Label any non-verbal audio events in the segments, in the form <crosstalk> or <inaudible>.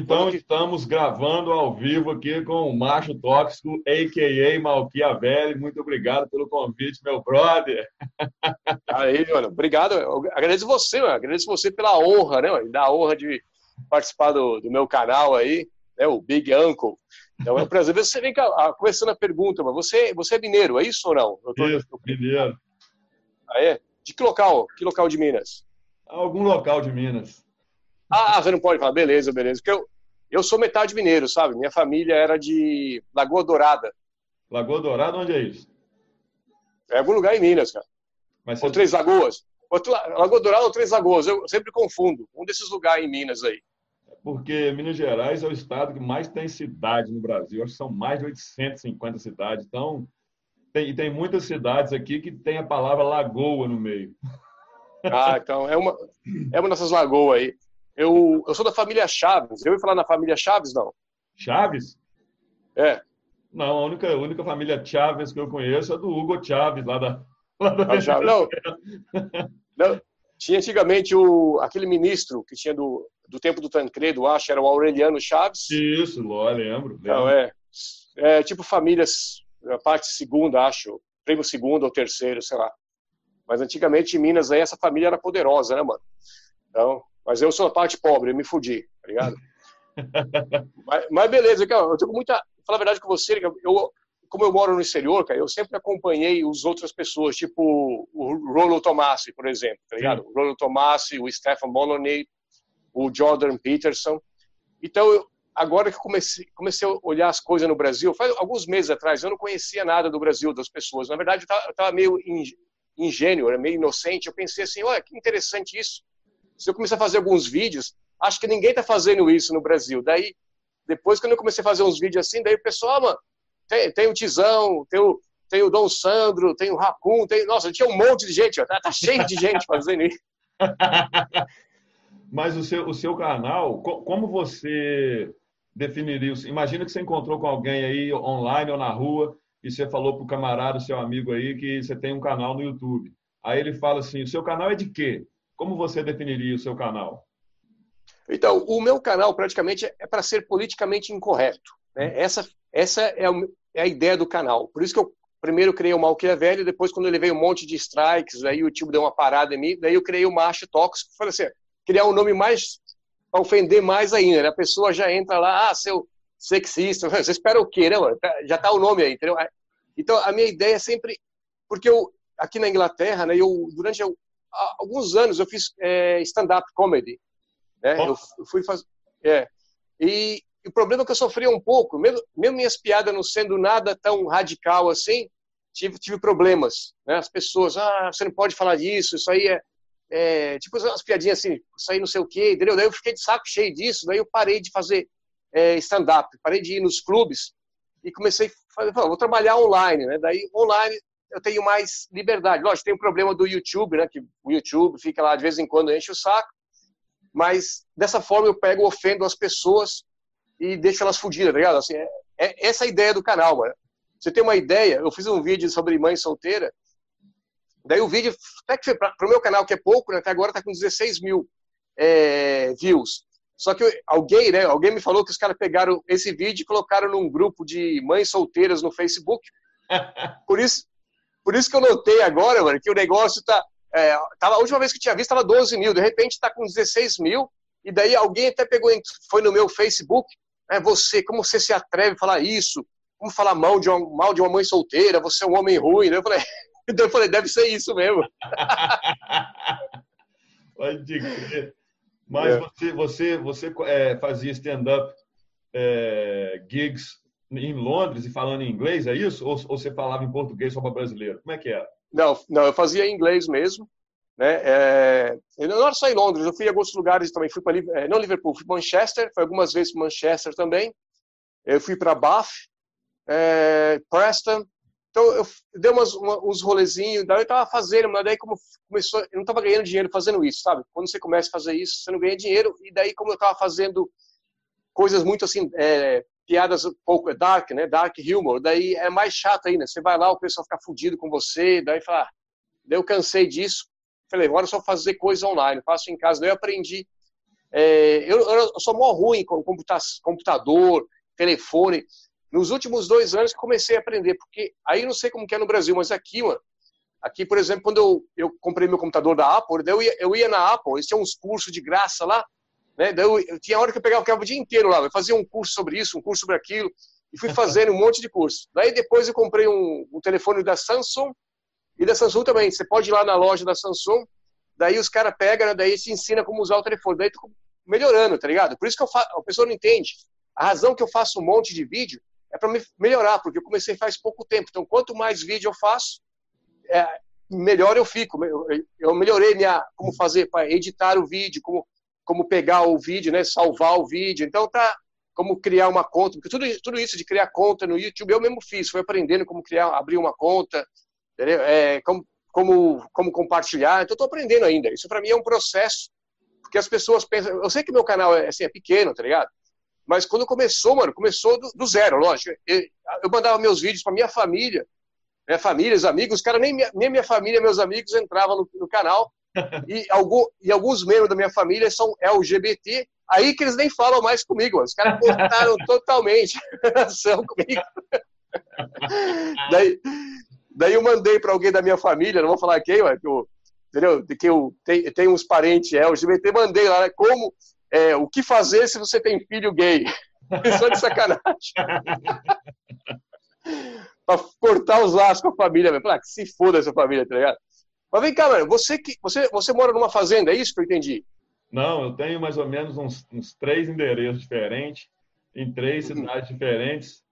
então estamos gravando ao vivo aqui com o Macho Tóxico, a.k.a. Malquiavelli. Muito obrigado pelo convite, meu brother. Aí, mano, obrigado. Eu agradeço você, mano. agradeço você pela honra, né, mano? da honra de participar do, do meu canal aí, né, o Big Uncle. Então é um prazer. Você vem cá, começando a pergunta, mas você, você é mineiro, é isso ou não? Eu tô, isso, mineiro. Ah, é? De que local? Que local de Minas? Algum local de Minas. Ah, você não pode falar, beleza, beleza. Porque eu, eu sou metade mineiro, sabe? Minha família era de Lagoa Dourada. Lagoa Dourada, onde é isso? É algum lugar em Minas, cara. Mas Ou Três Lagoas. Lagoa Dourada ou Três Lagoas, eu sempre confundo. Um desses lugares em Minas aí. Porque Minas Gerais é o estado que mais tem cidade no Brasil. Acho que são mais de 850 cidades. Então, tem, tem muitas cidades aqui que tem a palavra lagoa no meio. Ah, então é uma, é uma dessas lagoas aí. Eu, eu sou da família Chaves. Eu ia falar na família Chaves, não? Chaves? É. Não, a única, a única família Chaves que eu conheço é do Hugo Chaves, lá da. Lá da ah, não, não, tinha antigamente o, aquele ministro que tinha do, do tempo do Tancredo, acho, era o Aureliano Chaves. Isso, lembro. lembro. Não, é, é tipo famílias, parte segunda, acho, primo segundo ou terceiro, sei lá. Mas antigamente em Minas aí essa família era poderosa, né, mano? Então, mas eu sou a parte pobre, eu me fudi, tá ligado? <laughs> mas, mas, beleza, cara, eu tenho muita. Falar a verdade com você, eu, como eu moro no exterior, cara, eu sempre acompanhei os outras pessoas, tipo o Rollo Tomassi, por exemplo, tá ligado? O Rollo Tomassi, o Stefan Moloney, o Jordan Peterson. Então, eu, agora que comecei, comecei a olhar as coisas no Brasil, faz alguns meses atrás, eu não conhecia nada do Brasil, das pessoas. Na verdade, eu estava meio ingênuo, era meio inocente. Eu pensei assim, olha, que interessante isso. Se eu começar a fazer alguns vídeos, acho que ninguém está fazendo isso no Brasil. Daí, depois, quando eu comecei a fazer uns vídeos assim, daí o pessoal, ah, mano, tem, tem o Tizão, tem o, tem o Dom Sandro, tem o Racun, tem. Nossa, tinha um monte de gente, ó, tá, tá cheio de gente fazendo isso. <laughs> Mas o seu, o seu canal, como você definiria? Imagina que você encontrou com alguém aí online ou na rua e você falou para o camarada, seu amigo aí, que você tem um canal no YouTube. Aí ele fala assim: o seu canal é de quê? Como você definiria o seu canal? Então, o meu canal praticamente é para ser politicamente incorreto. Né? Essa, essa é, é a ideia do canal. Por isso que eu primeiro criei o Malquia Velho, depois quando eu levei um monte de strikes, aí o YouTube deu uma parada em mim, daí eu criei o Macho Tóxico, falei assim, criar um nome mais para ofender mais ainda, né? A pessoa já entra lá, ah, seu sexista, <laughs> você espera o quê, né, mano? Tá, já tá o nome aí, entendeu? Então, a minha ideia é sempre, porque eu, aqui na Inglaterra, né, eu, durante alguns anos eu fiz é, stand-up comedy, né? Eu fui fazer, é, e o problema é que eu sofria um pouco, mesmo, mesmo minhas piadas não sendo nada tão radical assim, tive, tive problemas. Né? As pessoas, ah, você não pode falar disso, isso aí é, é tipo umas piadinhas assim, isso aí não sei o quê, entendeu? Daí eu fiquei de saco cheio disso, daí eu parei de fazer é, stand-up, parei de ir nos clubes e comecei a fazer, vou trabalhar online, né? Daí online eu tenho mais liberdade. Lógico, tem o problema do YouTube, né? Que o YouTube fica lá de vez em quando enche o saco, mas dessa forma eu pego, ofendo as pessoas e deixo elas fodidas, tá ligado? Assim, é, é essa a ideia do canal, mano. Você tem uma ideia? Eu fiz um vídeo sobre mãe solteira. Daí o vídeo, até que foi para o meu canal, que é pouco, né? Até agora tá com 16 mil é, views. Só que alguém, né? Alguém me falou que os caras pegaram esse vídeo e colocaram num grupo de mães solteiras no Facebook. <laughs> Por isso, por isso que eu notei agora, mano, que o negócio tá. É, tava, a última vez que eu tinha visto estava 12 mil, de repente está com 16 mil, e daí alguém até pegou, foi no meu Facebook, é você, como você se atreve a falar isso? Como falar mal de uma, mal de uma mãe solteira? Você é um homem ruim. Eu falei, <laughs> então eu falei deve ser isso mesmo. <laughs> Pode crer. Mas é. você, você, você é, fazia stand-up é, gigs em Londres e falando em inglês, é isso? Ou, ou você falava em português só para brasileiro? Como é que era? Não, não, eu fazia em inglês mesmo. Né? É, eu não era só em Londres, eu fui a alguns lugares também. Fui para é, não Liverpool, fui para Manchester, foi algumas vezes para Manchester também. Eu fui para Bath, é, Preston. Então eu dei umas, uma, uns rolezinhos, daí eu estava fazendo, mas daí como começou, eu não estava ganhando dinheiro fazendo isso, sabe? Quando você começa a fazer isso, você não ganha dinheiro. E daí como eu estava fazendo coisas muito assim, é, piadas um pouco dark, né? Dark humor, daí é mais chato ainda. Você vai lá, o pessoal fica fudido com você, daí fala, ah, eu cansei disso. Falei, agora é só fazer coisa online, faço em casa. Daí eu aprendi É, eu, eu, sou mó ruim com computador, telefone. Nos últimos dois anos que comecei a aprender, porque aí não sei como que é no Brasil, mas aqui, mano, aqui, por exemplo, quando eu, eu comprei meu computador da Apple, eu ia, eu ia na Apple, eles tinham uns cursos de graça lá, né? Daí eu, eu tinha hora que eu pegava, ficava o dia inteiro lá, eu fazia um curso sobre isso, um curso sobre aquilo, e fui <laughs> fazendo um monte de curso. Daí depois eu comprei um, um telefone da Samsung, e da Samsung também. Você pode ir lá na loja da Samsung, daí os caras pegam, né, daí te ensina como usar o telefone. Daí tu melhorando, tá ligado? Por isso que faço, a pessoa não entende. A razão que eu faço um monte de vídeo é para me melhorar, porque eu comecei faz pouco tempo. Então, quanto mais vídeo eu faço, é, melhor eu fico. Eu, eu melhorei minha como fazer para editar o vídeo, como como pegar o vídeo, né, salvar o vídeo. Então tá como criar uma conta, porque tudo, tudo isso de criar conta no YouTube eu mesmo fiz, fui aprendendo como criar, abrir uma conta? É, como, como, como compartilhar. Então, estou aprendendo ainda. Isso para mim é um processo, porque as pessoas pensam. Eu sei que meu canal é, assim, é pequeno, tá ligado? Mas quando começou, mano, começou do, do zero, lógico. Eu, eu mandava meus vídeos para minha família, minha família, os amigos, os caras, nem minha, nem minha família, meus amigos entravam no, no canal. E, algum, e alguns membros da minha família são LGBT, aí que eles nem falam mais comigo. Mano. Os caras cortaram <laughs> totalmente a relação comigo. Daí, Daí eu mandei para alguém da minha família, não vou falar quem, mas que eu, entendeu? De que eu tenho, tenho uns parentes LGBT, mandei lá, né, como, é, o que fazer se você tem filho gay? <laughs> Só de sacanagem. <laughs> para cortar os laços com a família, velho. Ah, que se foda essa família, tá ligado? Mas vem cá, mano, você, que, você, você mora numa fazenda, é isso que eu entendi? Não, eu tenho mais ou menos uns, uns três endereços diferentes, em três uhum. cidades diferentes.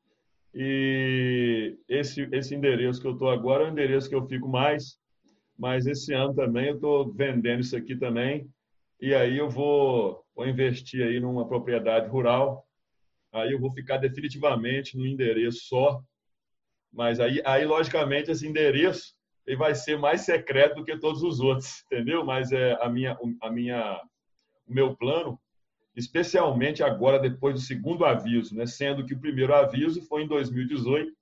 E esse, esse endereço que eu estou agora é o endereço que eu fico mais, mas esse ano também eu estou vendendo isso aqui também. E aí eu vou, vou investir aí numa propriedade rural. Aí eu vou ficar definitivamente no endereço só. Mas aí, aí logicamente, esse endereço ele vai ser mais secreto do que todos os outros, <laughs> entendeu? Mas é a minha, a minha, o meu plano especialmente agora depois do segundo aviso, né? sendo que o primeiro aviso foi em 2018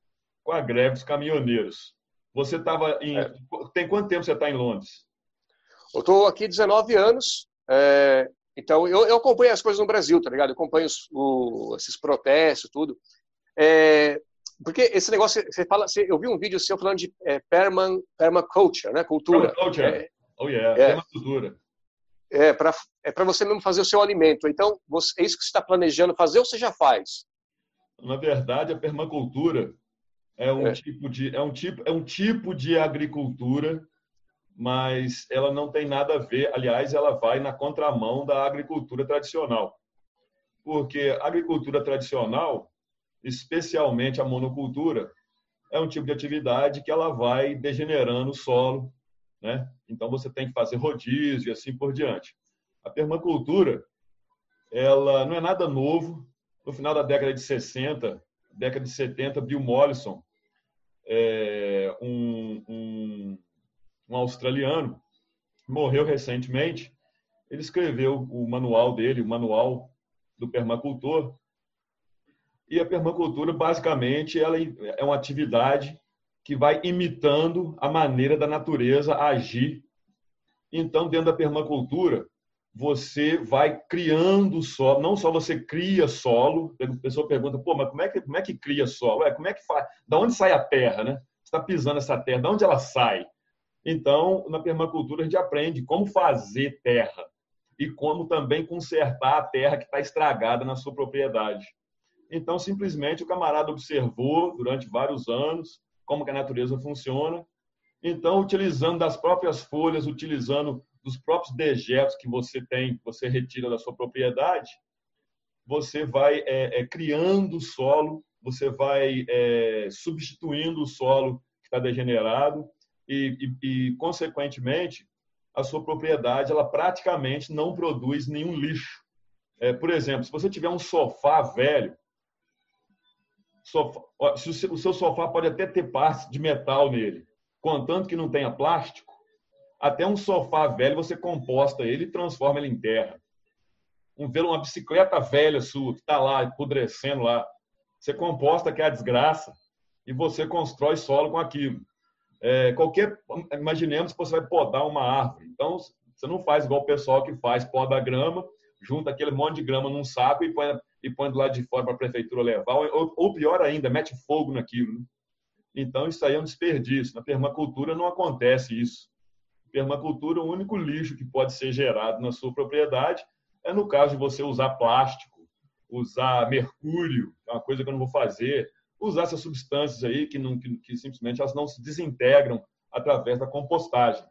com a greve dos caminhoneiros. Você estava em. É. Tem quanto tempo você está em Londres? Eu estou aqui 19 anos. É... Então, eu, eu, acompanho as coisas no Brasil, tá ligado? Eu acompanho os, o, esses protestos, tudo. É... Porque esse negócio, você fala, você, eu vi um vídeo seu falando de é, perman, permaculture, né? Cultura. Permaculture. É, oh, yeah. É. Permacultura é para é para você mesmo fazer o seu alimento. Então, você, é isso que você está planejando fazer ou você já faz? Na verdade, a permacultura é um é. tipo de é um tipo é um tipo de agricultura, mas ela não tem nada a ver. Aliás, ela vai na contramão da agricultura tradicional, porque a agricultura tradicional, especialmente a monocultura, é um tipo de atividade que ela vai degenerando o solo, né? Então você tem que fazer rodízio e assim por diante. A permacultura, ela não é nada novo. No final da década de 60, década de 70, Bill Mollison, é, um, um, um australiano, morreu recentemente. Ele escreveu o manual dele, o manual do permacultor. E a permacultura, basicamente, ela é uma atividade que vai imitando a maneira da natureza agir. Então, dentro da permacultura, você vai criando solo, não só você cria solo, a pessoa pergunta, pô, mas como é que, como é que cria solo? É, como é que faz? Da onde sai a terra, né? Você está pisando essa terra, de onde ela sai? Então, na permacultura, a gente aprende como fazer terra e como também consertar a terra que está estragada na sua propriedade. Então, simplesmente, o camarada observou durante vários anos como que a natureza funciona. Então, utilizando das próprias folhas, utilizando dos próprios dejetos que você tem, que você retira da sua propriedade, você vai é, é, criando o solo, você vai é, substituindo o solo que está degenerado e, e, e, consequentemente, a sua propriedade ela praticamente não produz nenhum lixo. É, por exemplo, se você tiver um sofá velho, sofá, o seu sofá pode até ter partes de metal nele, contanto que não tenha plástico, até um sofá velho você composta ele e transforma ele em terra. Um velo, uma bicicleta velha sua que está lá apodrecendo lá, você composta que é a desgraça e você constrói solo com aquilo. É, qualquer, imaginemos que você vai podar uma árvore. Então você não faz igual o pessoal que faz poda grama, junta aquele monte de grama num saco e põe, e põe do lado de fora para a prefeitura levar, ou, ou, pior ainda, mete fogo naquilo. Né? Então, isso aí é um desperdício. Na permacultura não acontece isso. Permacultura, o único lixo que pode ser gerado na sua propriedade é no caso de você usar plástico, usar mercúrio, é uma coisa que eu não vou fazer, usar essas substâncias aí que, não, que, que simplesmente elas não se desintegram através da compostagem.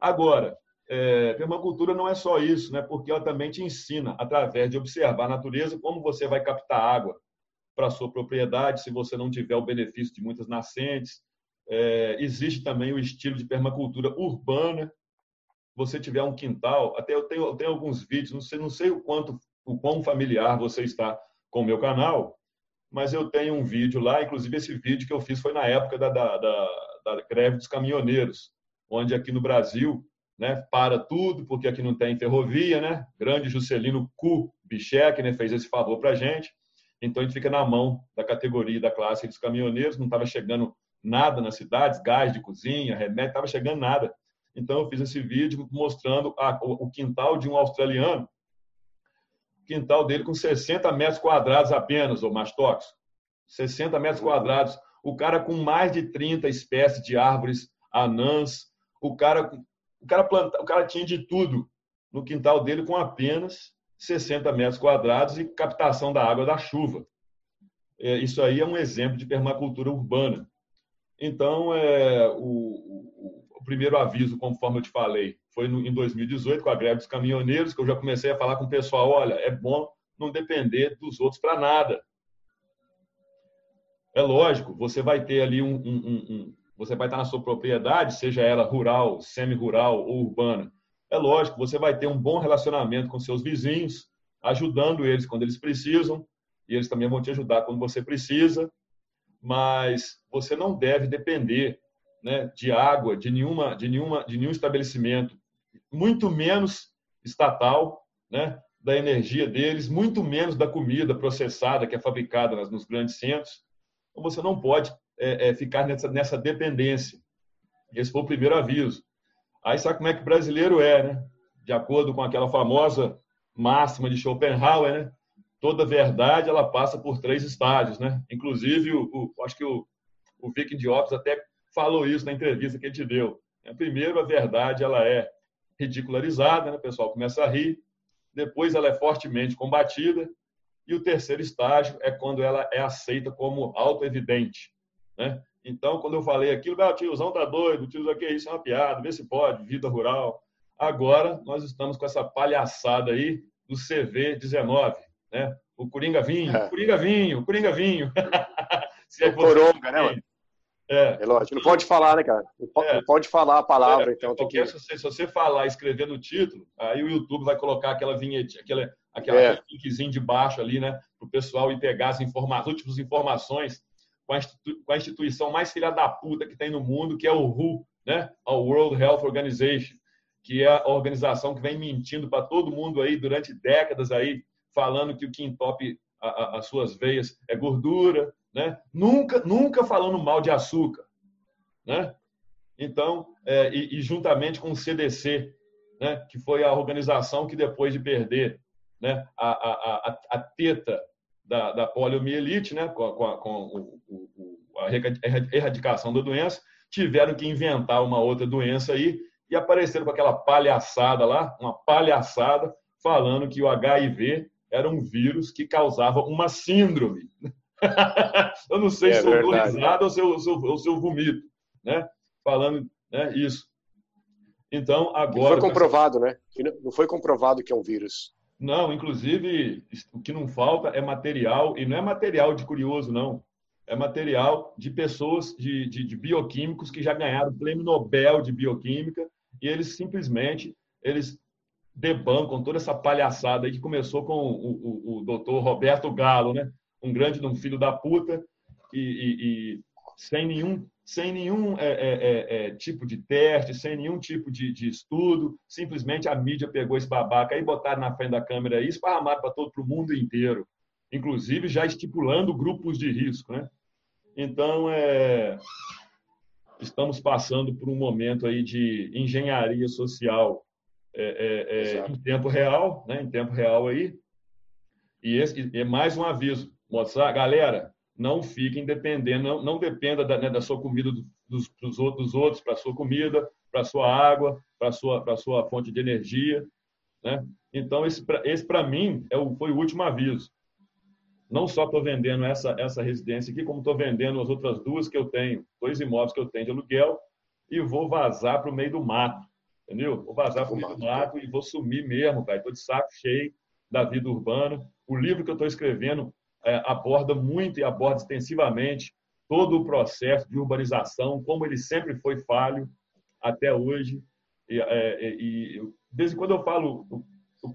Agora, é, permacultura não é só isso, né? porque ela também te ensina, através de observar a natureza, como você vai captar água para a sua propriedade, se você não tiver o benefício de muitas nascentes. É, existe também o estilo de permacultura urbana. Você tiver um quintal, até eu tenho, eu tenho alguns vídeos, não sei, não sei o quanto, o quão familiar você está com o meu canal, mas eu tenho um vídeo lá, inclusive esse vídeo que eu fiz foi na época da, da, da, da greve dos caminhoneiros, onde aqui no Brasil né, para tudo, porque aqui não tem ferrovia, né? Grande Juscelino Kubitschek né, fez esse favor para a gente. Então, a gente fica na mão da categoria da classe dos caminhoneiros, não estava chegando nada nas cidades, gás de cozinha, remédio, estava chegando nada. Então, eu fiz esse vídeo mostrando a, o, o quintal de um australiano, quintal dele com 60 metros quadrados apenas, o Mastox. 60 metros quadrados. O cara com mais de 30 espécies de árvores anãs. O cara, o cara, planta, o cara tinha de tudo no quintal dele com apenas 60 metros quadrados e captação da água da chuva. É, isso aí é um exemplo de permacultura urbana. Então, é, o, o, o, primeiro aviso, conforme eu te falei, foi no, em 2018, com a greve dos caminhoneiros, que eu já comecei a falar com o pessoal: olha, é bom não depender dos outros para nada. É lógico, você vai ter ali um, um, um, você vai estar na sua propriedade, seja ela rural, semi-rural ou urbana. É lógico, você vai ter um bom relacionamento com seus vizinhos, ajudando eles quando eles precisam, e eles também vão te ajudar quando você precisa, mas você não deve depender né, de água, de nenhuma, de nenhuma, de nenhum estabelecimento, muito menos estatal, né, da energia deles, muito menos da comida processada que é fabricada nos grandes centros. Então você não pode é, é, ficar nessa, nessa dependência. Esse foi o primeiro aviso. Aí sabe como é que brasileiro é, né? De acordo com aquela famosa máxima de Schopenhauer, né? Toda verdade ela passa por três estágios, né? Inclusive, o, o acho que o, o Viking Diopes até falou isso na entrevista que ele te deu. Primeiro, a verdade ela é ridicularizada, né? o pessoal começa a rir. Depois, ela é fortemente combatida. E o terceiro estágio é quando ela é aceita como auto-evidente. Né? Então, quando eu falei aquilo, ah, o tiozão tá doido, o tiozão aqui, isso é uma piada, vê se pode, vida rural. Agora, nós estamos com essa palhaçada aí do CV19, né? O Coringa Vinho, é. Coringa Vinho, Coringa Vinho. <laughs> se é o Coronga, né? É. é lógico, não pode falar, né, cara? Não pode, é. pode falar a palavra, é. então tem que... Se você, se você falar escrever no título, aí o YouTube vai colocar aquela vinheta, aquela, aquela é. linkzinho de baixo ali, né? Para o pessoal ir pegar as, informa as últimas informações com a, a instituição mais filha da puta que tem no mundo, que é o WHO, né? a World Health Organization, que é a organização que vem mentindo para todo mundo aí durante décadas aí, falando que o que entope as suas veias é gordura, né? Nunca, nunca falando mal de açúcar, né? Então, é, e, e, juntamente com o CDC, né? Que foi a organização que depois de perder, né? A, a, a, a teta da, da poliomielite, né, com, com, com o, o, a erradicação da doença, tiveram que inventar uma outra doença aí e apareceram com aquela palhaçada lá, uma palhaçada, falando que o HIV era um vírus que causava uma síndrome. <laughs> eu não sei é se eu estou risado ou se eu, se, eu, ou se eu vomito, né? Falando né, isso. Então, agora. Não foi comprovado, né? Não foi comprovado que é um vírus. Não, inclusive, o que não falta é material, e não é material de curioso, não. É material de pessoas, de, de, de bioquímicos que já ganharam o prêmio Nobel de Bioquímica, e eles simplesmente eles debancam toda essa palhaçada aí que começou com o, o, o doutor Roberto Galo, né? um grande um filho da puta, e, e, e sem nenhum sem nenhum é, é, é, é, tipo de teste, sem nenhum tipo de, de, estudo, simplesmente a mídia pegou esse babaca e botaram na frente da câmera e esparramaram para todo o mundo inteiro, inclusive já estipulando grupos de risco. Né? Então, é, estamos passando por um momento aí de engenharia social é, é, em tempo real, né? Em tempo real aí. E esse é mais um aviso, mostrar, galera, não fiquem dependendo, não, não dependa da, né, da sua comida dos, dos outros, outros para sua comida, para sua água, para sua para sua fonte de energia, né? Então esse esse para mim é o, foi o último aviso. Não só estou vendendo essa essa residência aqui, como estou vendendo as outras duas que eu tenho, dois imóveis que eu tenho de aluguel e vou vazar para o meio do mato, entendeu? Vou vazar para o meio do mato e vou sumir mesmo, cara. Estou de saco cheio da vida urbana. O livro que eu estou escrevendo aborda muito e aborda extensivamente todo o processo de urbanização, como ele sempre foi falho até hoje. E, é, e de vez em quando eu falo,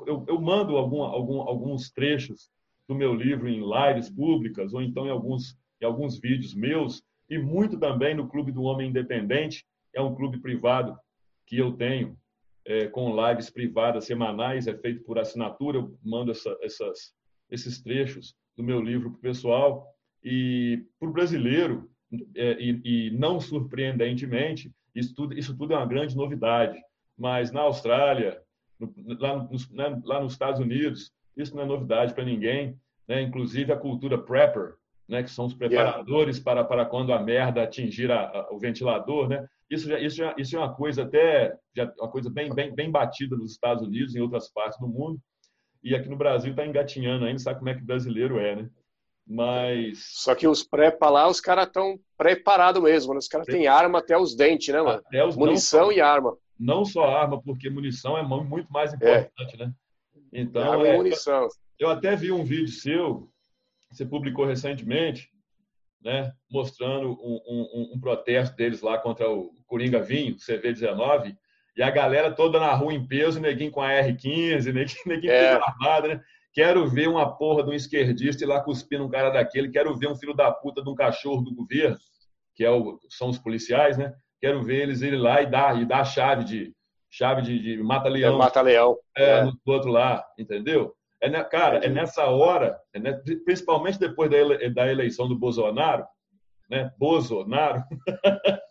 eu, eu mando algum, algum, alguns trechos do meu livro em lives públicas ou então em alguns, em alguns vídeos meus e muito também no Clube do Homem Independente, é um clube privado que eu tenho é, com lives privadas semanais, é feito por assinatura, eu mando essa, essas, esses trechos do meu livro para o pessoal. E para o brasileiro, é, e, e, não surpreendentemente, isso tudo, isso tudo é uma grande novidade. Mas na Austrália, no, lá, nos, né, lá nos Estados Unidos, isso não é novidade para ninguém. Né? Inclusive a cultura prepper, né? que são os preparadores yeah. para, para quando a merda atingir a, a, o ventilador, né? Isso, já, isso, já, isso é uma coisa até já, uma coisa bem, bem, bem batida nos Estados Unidos e em outras partes do mundo. E aqui no Brasil está engatinhando ainda, sabe como é que brasileiro é, né? Mas. Só que os pré lá, os caras estão preparados mesmo, né? Os caras têm arma até os dentes, né, mano? Até os, munição só, e arma. Não só arma, porque munição é muito mais importante, é. né? Então. Arma é, munição. Eu até vi um vídeo seu, você publicou recentemente, né, mostrando um, um, um, protesto deles lá contra o Coringa Vinho, CV19, e a galera toda na rua em peso, neguinho com a R15, neguinho, neguinho é. armado, né? Quero ver uma porra de um esquerdista ir lá cuspindo um cara daquele, quero ver um filho da puta de um cachorro do governo, que é o, são os policiais, né? Quero ver eles irem lá e dar, e dar chave de chave de, de mata-leão. É, mata-leão. É, é. do outro lá, entendeu? É, cara, é nessa hora, é principalmente depois da, ele, da eleição do Bolsonaro, né? Bolsonaro, <laughs>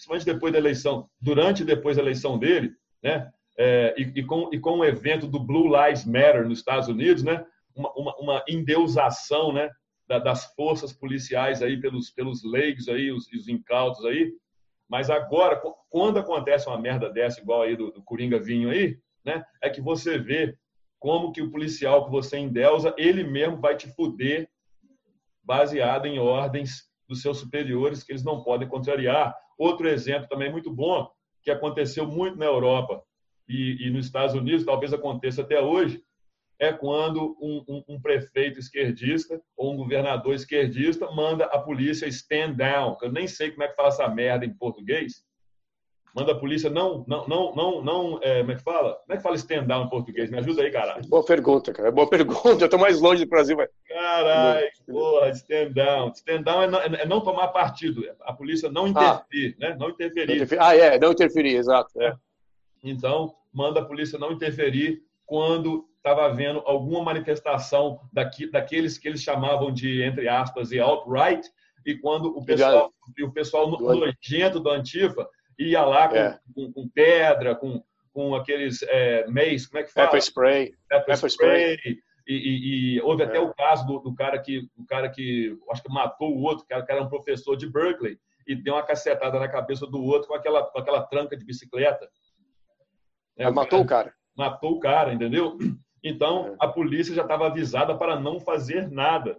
principalmente depois da eleição, durante e depois da eleição dele, né? É, e, e, com, e com o evento do Blue Lives Matter nos Estados Unidos, né? Uma, uma, uma endeusação, né? Da, das forças policiais aí pelos pelos leigos aí, os, os incautos aí. Mas agora, quando acontece uma merda dessa igual aí do, do Coringa Vinho aí, né? É que você vê como que o policial que você endeusa, ele mesmo vai te fuder baseado em ordens dos seus superiores que eles não podem contrariar. Outro exemplo também muito bom, que aconteceu muito na Europa e, e nos Estados Unidos, talvez aconteça até hoje, é quando um, um, um, prefeito esquerdista ou um governador esquerdista manda a polícia stand down. Eu nem sei como é que fala essa merda em português, manda a polícia não, não, não, não, não é, como é que fala? Como é que fala stand down em português? Me ajuda aí, caralho. Boa pergunta, cara. Boa pergunta. <laughs> Eu tô mais longe do Brasil, vai. Caralho, porra, stand down. Stand down é não, é não tomar partido. A polícia não interferir, ah, né? Não interferir. Não. Ah, é, não interferir, exato. É. Então, manda a polícia não interferir quando estava havendo alguma manifestação daqui, daqueles que eles chamavam de, entre aspas, e alt-right, e quando o pessoal, e o pessoal nojento do Antifa ia lá com, é. com, com pedra, com, com aqueles é, mace, como é que fala? Pepper spray. Pepper, Pepper spray. spray. E, e, e, houve é. até o caso do, do, cara que, o cara que, acho que matou o outro, que era, que era um professor de Berkeley, e deu uma cacetada na cabeça do outro com aquela, com aquela tranca de bicicleta. É, matou o cara. Matou o cara, entendeu? Então, é. a polícia já estava avisada para não fazer nada.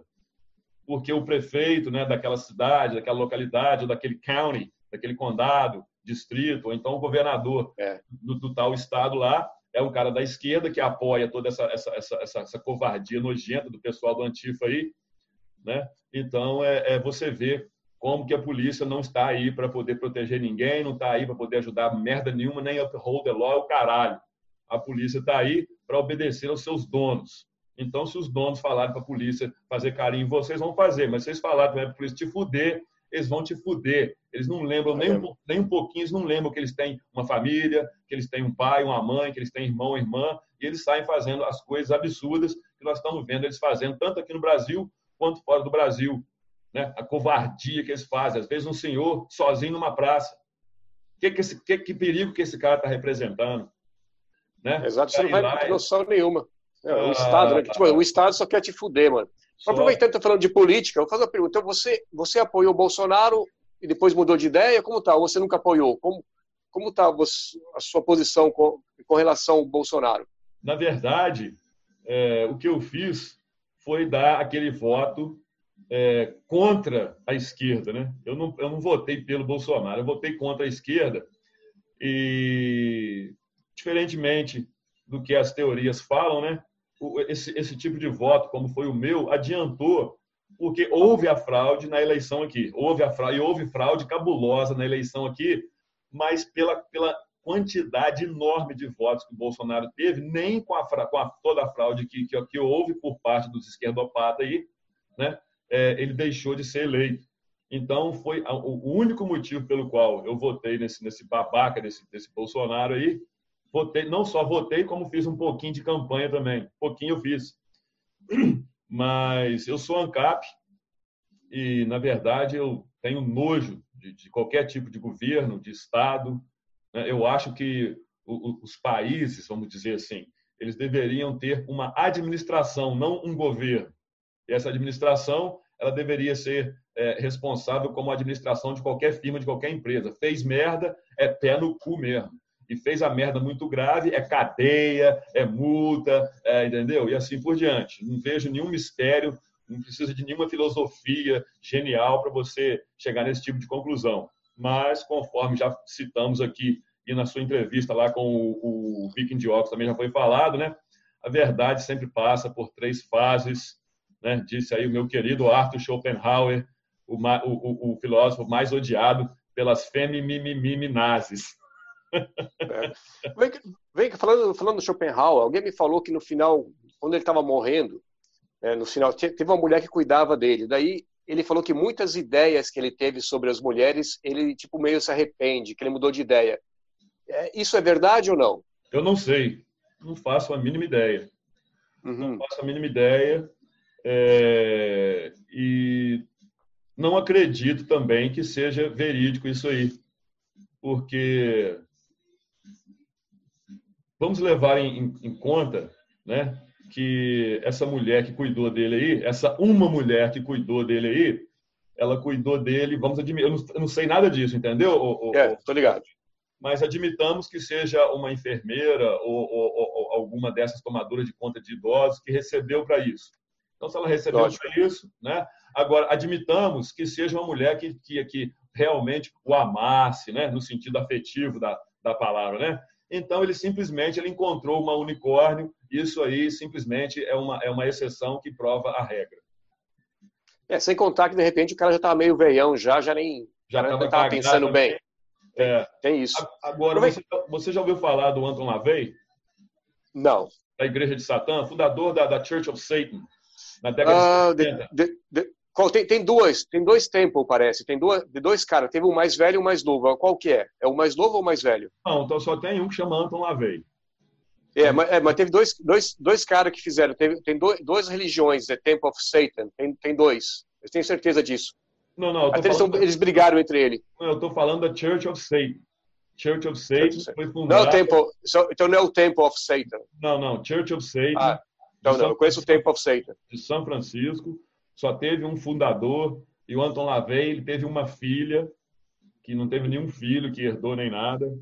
Porque o prefeito né, daquela cidade, daquela localidade, daquele county, daquele condado, distrito, ou então o governador é. do, do, tal estado lá é um cara da esquerda que apoia toda essa, essa, essa, essa, covardia nojenta do pessoal do Antifa aí, né? Então, é, é você ver como que a polícia não está aí para poder proteger ninguém, não está aí para poder ajudar merda nenhuma, nem uphold the law, o caralho. A polícia está aí para obedecer aos seus donos. Então, se os donos falarem para a polícia fazer carinho, vocês vão fazer. Mas se vocês falarem para a polícia te fuder, eles vão te fuder. Eles não lembram nem um, nem um pouquinho, eles não lembram que eles têm uma família, que eles têm um pai, uma mãe, que eles têm irmão, irmã, e eles saem fazendo as coisas absurdas que nós estamos vendo eles fazendo, tanto aqui no Brasil quanto fora do Brasil. Né? A covardia que eles fazem. Às vezes um senhor sozinho numa praça. Que, que, esse, que, que perigo que esse cara está representando? Né? Exato, você não vai ter noção nenhuma. É, o ah, Estado, né? Tipo, o Estado só quer te fuder, mano. Só... Aproveitando que tô falando de política, eu vou fazer uma pergunta. Então, você, você apoiou o Bolsonaro e depois mudou de ideia? Como tá? Ou você nunca apoiou? Como, como tá a sua posição com, com relação ao Bolsonaro? Na verdade, é, o que eu fiz foi dar aquele voto é, contra a esquerda. Né? Eu, não, eu não votei pelo Bolsonaro, eu votei contra a esquerda. E, diferentemente do que as teorias falam, né? Esse, esse tipo de voto, como foi o meu, adiantou porque houve a fraude na eleição aqui. Houve a fraude, e houve fraude cabulosa na eleição aqui, mas pela, pela quantidade enorme de votos que o Bolsonaro teve, nem com, a, com a, toda a fraude que, que, que, houve por parte dos esquerdopatas aí, né, é, ele deixou de ser eleito. Então, foi o único motivo pelo qual eu votei nesse, nesse babaca, nesse, nesse Bolsonaro aí. Votei, não só votei, como fiz um pouquinho de campanha também. Um pouquinho eu fiz. <clears throat> Mas eu sou ANCAP e, na verdade, eu tenho nojo de, de qualquer tipo de governo, de Estado, né? Eu acho que os países, vamos dizer assim, eles deveriam ter uma administração, não um governo. E essa administração, ela deveria ser é, responsável como administração de qualquer firma, de qualquer empresa. Fez merda, é pé no cu mesmo. E fez a merda muito grave, é cadeia, é multa, é, entendeu? E assim por diante. Não vejo nenhum mistério, não precisa de nenhuma filosofia genial para você chegar nesse tipo de conclusão mas conforme já citamos aqui e na sua entrevista lá com o, o Viking de Ox também já foi falado, né? A verdade sempre passa por três fases, né? Disse aí o meu querido Arthur Schopenhauer, o, o, o filósofo mais odiado pelas nazis. É. Vem, vem falando, falando do Schopenhauer, alguém me falou que no final, quando ele estava morrendo, é, no final teve uma mulher que cuidava dele. Daí ele falou que muitas ideias que ele teve sobre as mulheres, ele tipo meio se arrepende, que ele mudou de ideia. É, isso é verdade ou não? Eu não sei, não faço a mínima ideia. Uhum. Não faço a mínima ideia é... e não acredito também que seja verídico isso aí, porque vamos levar em, em conta, né? que essa mulher que cuidou dele aí, essa uma mulher que cuidou dele aí, ela cuidou dele, vamos admitir, eu não, eu não sei nada disso, entendeu? O, é, tô ligado. Mas admitamos que seja uma enfermeira ou, ou, ou alguma dessas tomadoras de conta de idosos que recebeu para isso. Então, se ela recebeu para isso, né? Agora, admitamos que seja uma mulher que, que, que realmente o amasse, né? No sentido afetivo da, da palavra, né? Então, ele simplesmente ele encontrou uma unicórnio. Isso aí, simplesmente, é uma, é uma exceção que prova a regra. É, sem contar que, de repente, o cara já estava meio veião, já, já nem já estava pensando bem. É. Tem isso. Agora, você, você, já ouviu falar do Anton LaVey? Não. Da Igreja de Satã, fundador da, da Church of Satan, na década ah, de 70. De, de, tem, tem duas, tem dois tempos, parece. Tem duas, de dois caras. Teve o mais velho e o mais novo. Qual que é? É o mais novo ou o mais velho? Não, então só tem um que chama Anton LaVey. É, mas, é, mas teve dois, dois, dois caras que fizeram. Teve, tem dois, duas religiões, The Temple of Satan. Tem, tem dois. Eu tenho certeza disso. Não, não. Até eles, brigaram entre eles. Não, eu estou falando da Church of Satan. Church of Satan Church foi fundada... Não, é Temple, então não é o Temple of Satan. Não, não. Church of Satan. Ah, então não, eu conheço o Temple of Satan. De São Francisco só teve um fundador, e o Anton LaVey ele teve uma filha, que não teve nenhum filho que herdou nem nada,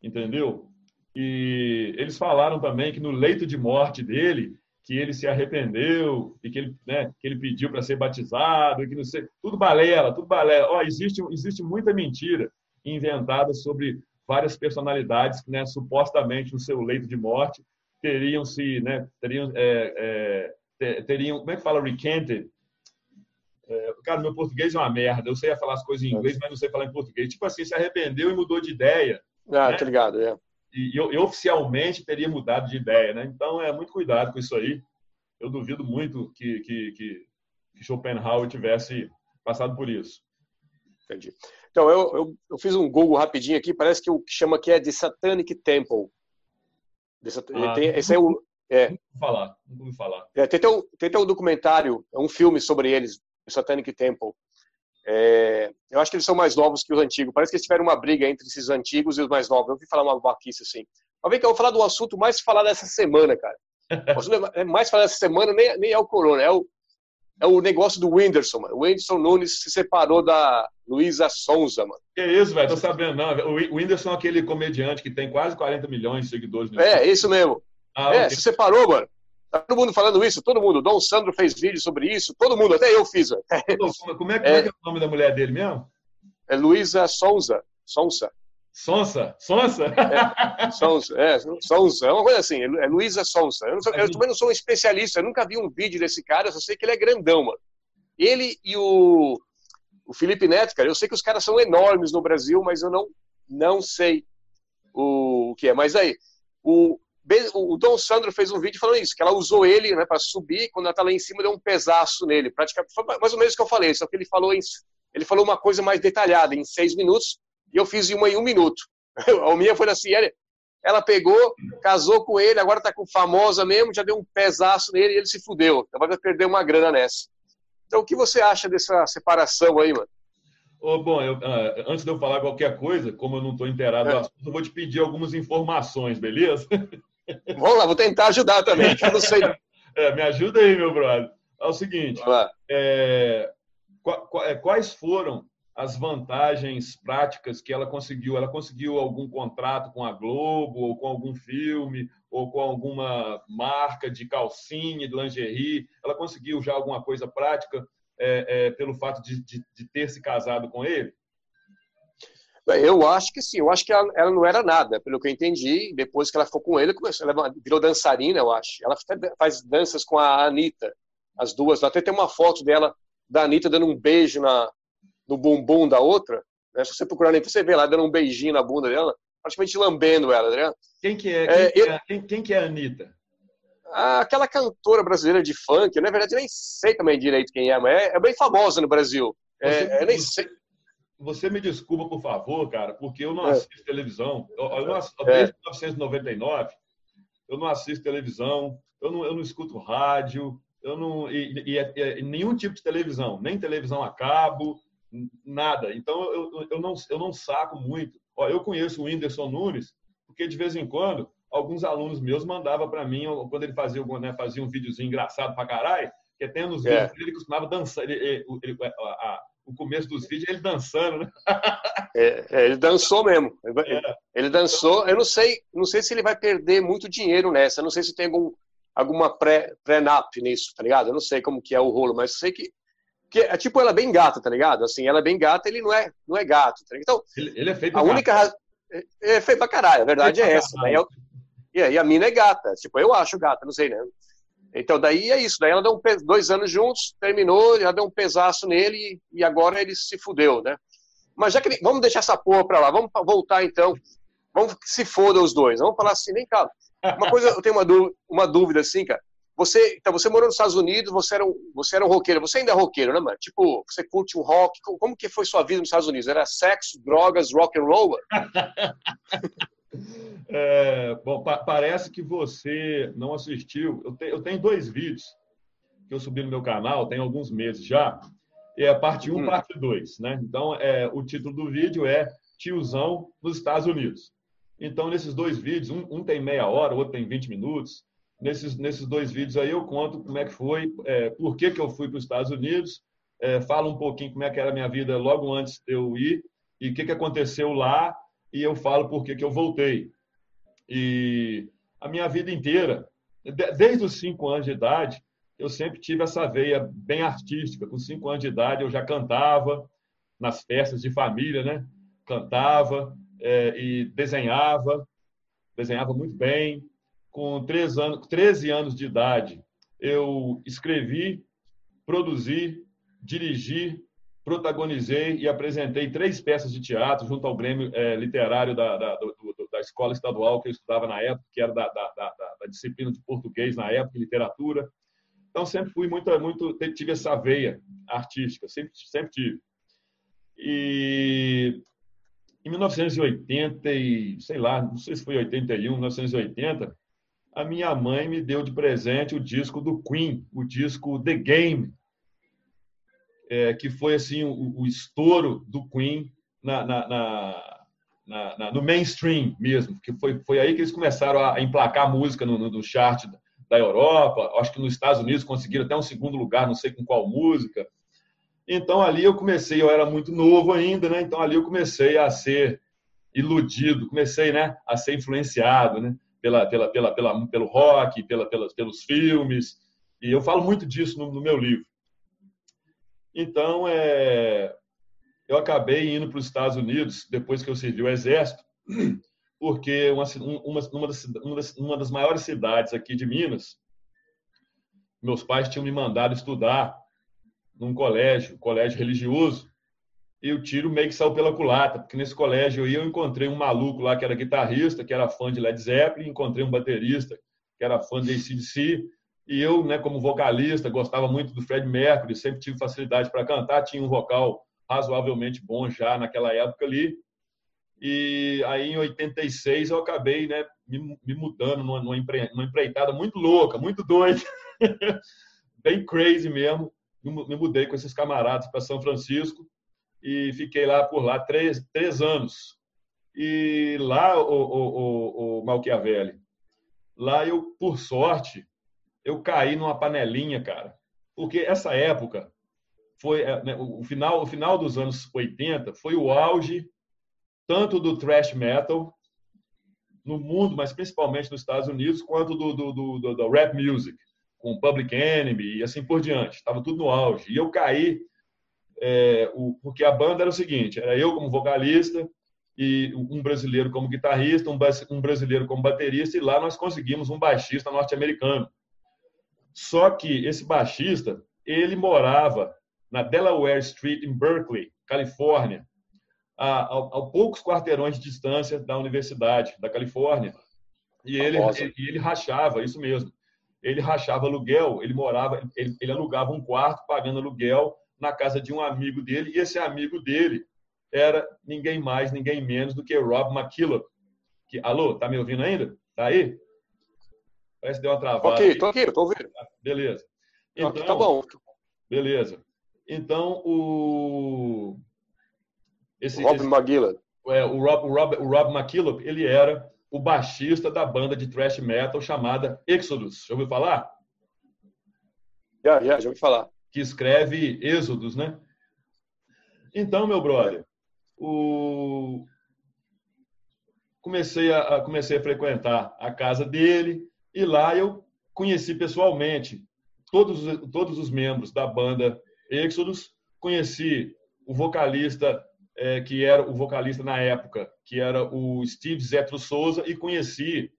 entendeu? E eles falaram também que no leito de morte dele, que ele se arrependeu e que ele, né, que ele pediu para ser batizado, e que não sei, tudo balela, tudo balela. Ó, existe, existe muita mentira inventada sobre várias personalidades que, né, supostamente no seu leito de morte teriam se, né, teriam, é, é, teriam, como é que fala, recanted, é, cara, meu português é uma merda. Eu sei falar as coisas em inglês, mas não sei falar em português. Tipo assim, se arrependeu e mudou de ideia. Ah, né? tá ligado, é. E eu, eu, oficialmente teria mudado de ideia, né? Então, é muito cuidado com isso aí. Eu duvido muito que, que, que, que Schopenhauer tivesse passado por isso. Entendi. Então, eu, eu, eu, fiz um Google rapidinho aqui, parece que o que chama aqui é de Satanic Temple. De sat... ah, tem, esse é o. É. Não vou falar, não vou falar. É, tem, tem, um, tem um documentário, é um filme sobre eles, Satanic Temple. É, eu acho que eles são mais novos que os antigos. Parece que eles tiveram uma briga entre esses antigos e os mais novos. Eu ouvi falar uma baquice assim. Vamos ver que eu vou falar do assunto mais falado dessa semana, cara. <laughs> O assunto é mais falado dessa semana nem, nem é o corona, é o, é o negócio do Whindersson, mano. O Whindersson Nunes se separou da Luísa Sonza, mano. Que isso, velho? Tô sabendo, não. O Whindersson é aquele comediante que tem quase 40 milhões de seguidores. No é, isso mesmo. Ah, é, se separou, mano. Tá todo mundo falando isso, todo mundo. Dom Sandro fez vídeo sobre isso, todo mundo, até eu fiz. <laughs> Como é, como é, é, é, o nome da mulher dele mesmo? É Luísa Sonza. Sonsa. Sonsa? Sonsa? É, Sonsa, é, Sonsa, é uma coisa assim, é Luísa Sonsa. Eu, eu, também não sou um especialista, eu nunca vi um vídeo desse cara, eu só sei que ele é grandão, mano. Ele e o, o Felipe Neto, cara, eu sei que os caras são enormes no Brasil, mas eu não, não sei o, o que é. Mas aí, o, o Dom Sandro fez um vídeo falando isso, que ela usou ele né, para subir, quando ela tá lá em cima, deu um pesaço nele. Praticamente, foi mais ou menos o que eu falei, só que ele falou, em, ele falou uma coisa mais detalhada, em seis minutos, e eu fiz uma em um minuto. <laughs> A minha foi assim, ela pegou, casou com ele, agora tá com famosa mesmo, já deu um pesaço nele e ele se fudeu. Então vai perder uma grana nessa. Então o que você acha dessa separação aí, mano? Oh, bom, eu, uh, antes de eu falar qualquer coisa, como eu não estou inteirado é. do assunto, eu vou te pedir algumas informações, beleza? <laughs> Vamos lá, vou tentar ajudar também, que eu não sei. <laughs> É, me ajuda aí, meu brother. É o seguinte, é, é, quais foram as vantagens práticas que ela conseguiu? Ela conseguiu algum contrato com a Globo, ou com algum filme, ou com alguma marca de calcinha, de lingerie? Ela conseguiu já alguma coisa prática é, é, pelo fato de, de, de, ter se casado com ele? Eu acho que sim. Eu acho que ela, ela, não era nada, pelo que eu entendi. Depois que ela ficou com ele, começou, ela virou dançarina, eu acho. Ela faz danças com a Anitta, as duas. Até tem uma foto dela, da Anitta, dando um beijo na, no bumbum da outra. Né? Se você procurar você vê lá dando um beijinho na bunda dela, praticamente lambendo ela, tá Quem que é? Quem, é, que, é, quem, quem que é a Anitta? aquela cantora brasileira de funk, na verdade nem sei também direito quem é, mas é, é bem famosa no Brasil. É, você, é, nem sei. Você me desculpa, por favor, cara, porque eu não é. assisto televisão. Eu, eu não assisto, desde 1999, eu não assisto televisão, eu não, eu não escuto rádio, eu não e, e, e, nenhum tipo de televisão, nem televisão a cabo, nada. Então eu, eu, não, eu não saco muito. Ó, eu conheço o Whindersson Nunes, porque de vez em quando alguns alunos meus mandavam para mim, quando ele fazia, né, fazia um videozinho engraçado para caralho, que tem nos é. vídeos ele costumava dançar, ele, ele, ele, a, a, o começo dos vídeos ele dançando, né? É, é, ele dançou mesmo. Ele, é. ele, dançou. Eu não sei, não sei se ele vai perder muito dinheiro nessa. Eu não sei se tem algum, alguma pré-nap pré nisso, tá ligado? Eu não sei como que é o rolo, mas eu sei que que é tipo ela é bem gata, tá ligado? Assim, ela é bem gata, ele não é, não é gato. Tá então, ele, ele, é feito a única razão é, é feito pra caralho, a verdade é essa. Eu, e aí a mina é gata, tipo, eu acho gata, não sei, né? Então daí é isso, daí ela deu um, dois anos juntos, terminou, já deu um pesaço nele e agora ele se fudeu, né? Mas já que vamos deixar essa porra pra lá, vamos voltar então, vamos que se foda os dois, vamos falar assim, vem cá. Uma coisa, eu tenho uma dúvida, uma dúvida assim, cara. Você, então você morou nos Estados Unidos, você era um, você era um roqueiro, você ainda é roqueiro, né, mano? Tipo, você curte um rock, como que foi sua vida nos Estados Unidos? Era sexo, drogas, rock and roll? É, bom, pa parece que você não assistiu. Eu, te eu, tenho dois vídeos que eu subi no meu canal, tem alguns meses já. É parte 1, um, hum. parte 2, né? Então, é, o título do vídeo é Tiozão nos Estados Unidos. Então, nesses dois vídeos, um, um tem meia hora, o outro tem 20 minutos. Nesses, nesses dois vídeos aí eu conto como é que foi, é, por que, que eu fui para os Estados Unidos, é, falo um pouquinho como é que era a minha vida logo antes de eu ir e o que, que aconteceu lá e eu falo por que, eu voltei. E a minha vida inteira, desde os cinco anos de idade, eu sempre tive essa veia bem artística. Com cinco anos de idade, eu já cantava nas festas de família, né? Cantava é, e desenhava, desenhava muito bem. Com três anos, 13 anos de idade, eu escrevi, produzi, dirigi protagonizei e apresentei três peças de teatro junto ao Grêmio é, Literário da, da, do, da, Escola Estadual que eu estudava na época, que era da, da, da, disciplina de português na época, literatura. Então, sempre fui muito, muito tive essa veia artística, sempre, sempre tive. E em 1980, e, sei lá, não sei se foi 81, 1980, a minha mãe me deu de presente o disco do Queen, o disco The Game, é, que foi assim o, o, estouro do Queen na, na, na, na, no mainstream mesmo, que foi, foi aí que eles começaram a emplacar música no, no, no chart da Europa, acho que nos Estados Unidos conseguiram até um segundo lugar, não sei com qual música. Então ali eu comecei, eu era muito novo ainda, né? Então ali eu comecei a ser iludido, comecei, né, a ser influenciado, né, pela, pela, pela, pela pelo rock, pela, pelas, pelos filmes. E eu falo muito disso no, no meu livro. Então, é, eu acabei indo para os Estados Unidos depois que eu servi o Exército, <clears throat> porque uma, uma, uma, das, uma, das, uma das maiores cidades aqui de Minas, meus pais tinham me mandado estudar num colégio, colégio religioso, e o tiro meio que saiu pela culata, porque nesse colégio ia, eu encontrei um maluco lá que era guitarrista, que era fã de Led Zeppelin, encontrei um baterista que era fã de ACDC, e eu, né, como vocalista, gostava muito do Fred Mercury, sempre tive facilidade para cantar, tinha um vocal razoavelmente bom já naquela época ali. E aí, em 86, eu acabei né, me, me mudando numa, numa, empreitada muito louca, muito doida, <laughs> bem crazy mesmo. Me mudei com esses camaradas para São Francisco e fiquei lá por lá três, três anos. E lá, o, o, o, o Malchiavelli, lá eu, por sorte, eu caí numa panelinha, cara. Porque essa época foi é, né, o final, o final dos anos 80 foi o auge tanto do thrash metal no mundo, mas principalmente nos Estados Unidos, quanto do, do, do, do rap music, com Public Enemy e assim por diante. Estava tudo no auge. E eu caí é, o, porque a banda era o seguinte: era eu como vocalista e um brasileiro como guitarrista, um, um brasileiro como baterista, e lá nós conseguimos um baixista norte-americano. Só que esse baixista, ele morava na Delaware Street, em Berkeley, Califórnia, a, a, a poucos quarteirões de distância da Universidade da Califórnia. E ele, ele, ele, rachava, isso mesmo. Ele rachava aluguel, ele morava, ele, ele alugava um quarto pagando aluguel na casa de um amigo dele, e esse amigo dele era ninguém mais, ninguém menos do que Rob McKillop. Que, alô, tá me ouvindo ainda? Tá aí? Parece que deu uma travada. Ok, tô aqui, tô ouvindo. Beleza. Então, tá bom. Beleza. Então, o... Esse, Rob esse. É, o, Rob, o, Rob, o Rob McKillop, ele era o baixista da banda de thrash metal chamada Exodus. Já ouviu falar? Já, já, já ouvi falar. Que escreve Êxodos, né? Então, meu brother, o... comecei, a, comecei a frequentar a casa dele, e lá eu conheci pessoalmente todos, todos os membros da banda Exodus, conheci o vocalista, é, que era o vocalista na época, que era o Steve Zetro Souza, e conheci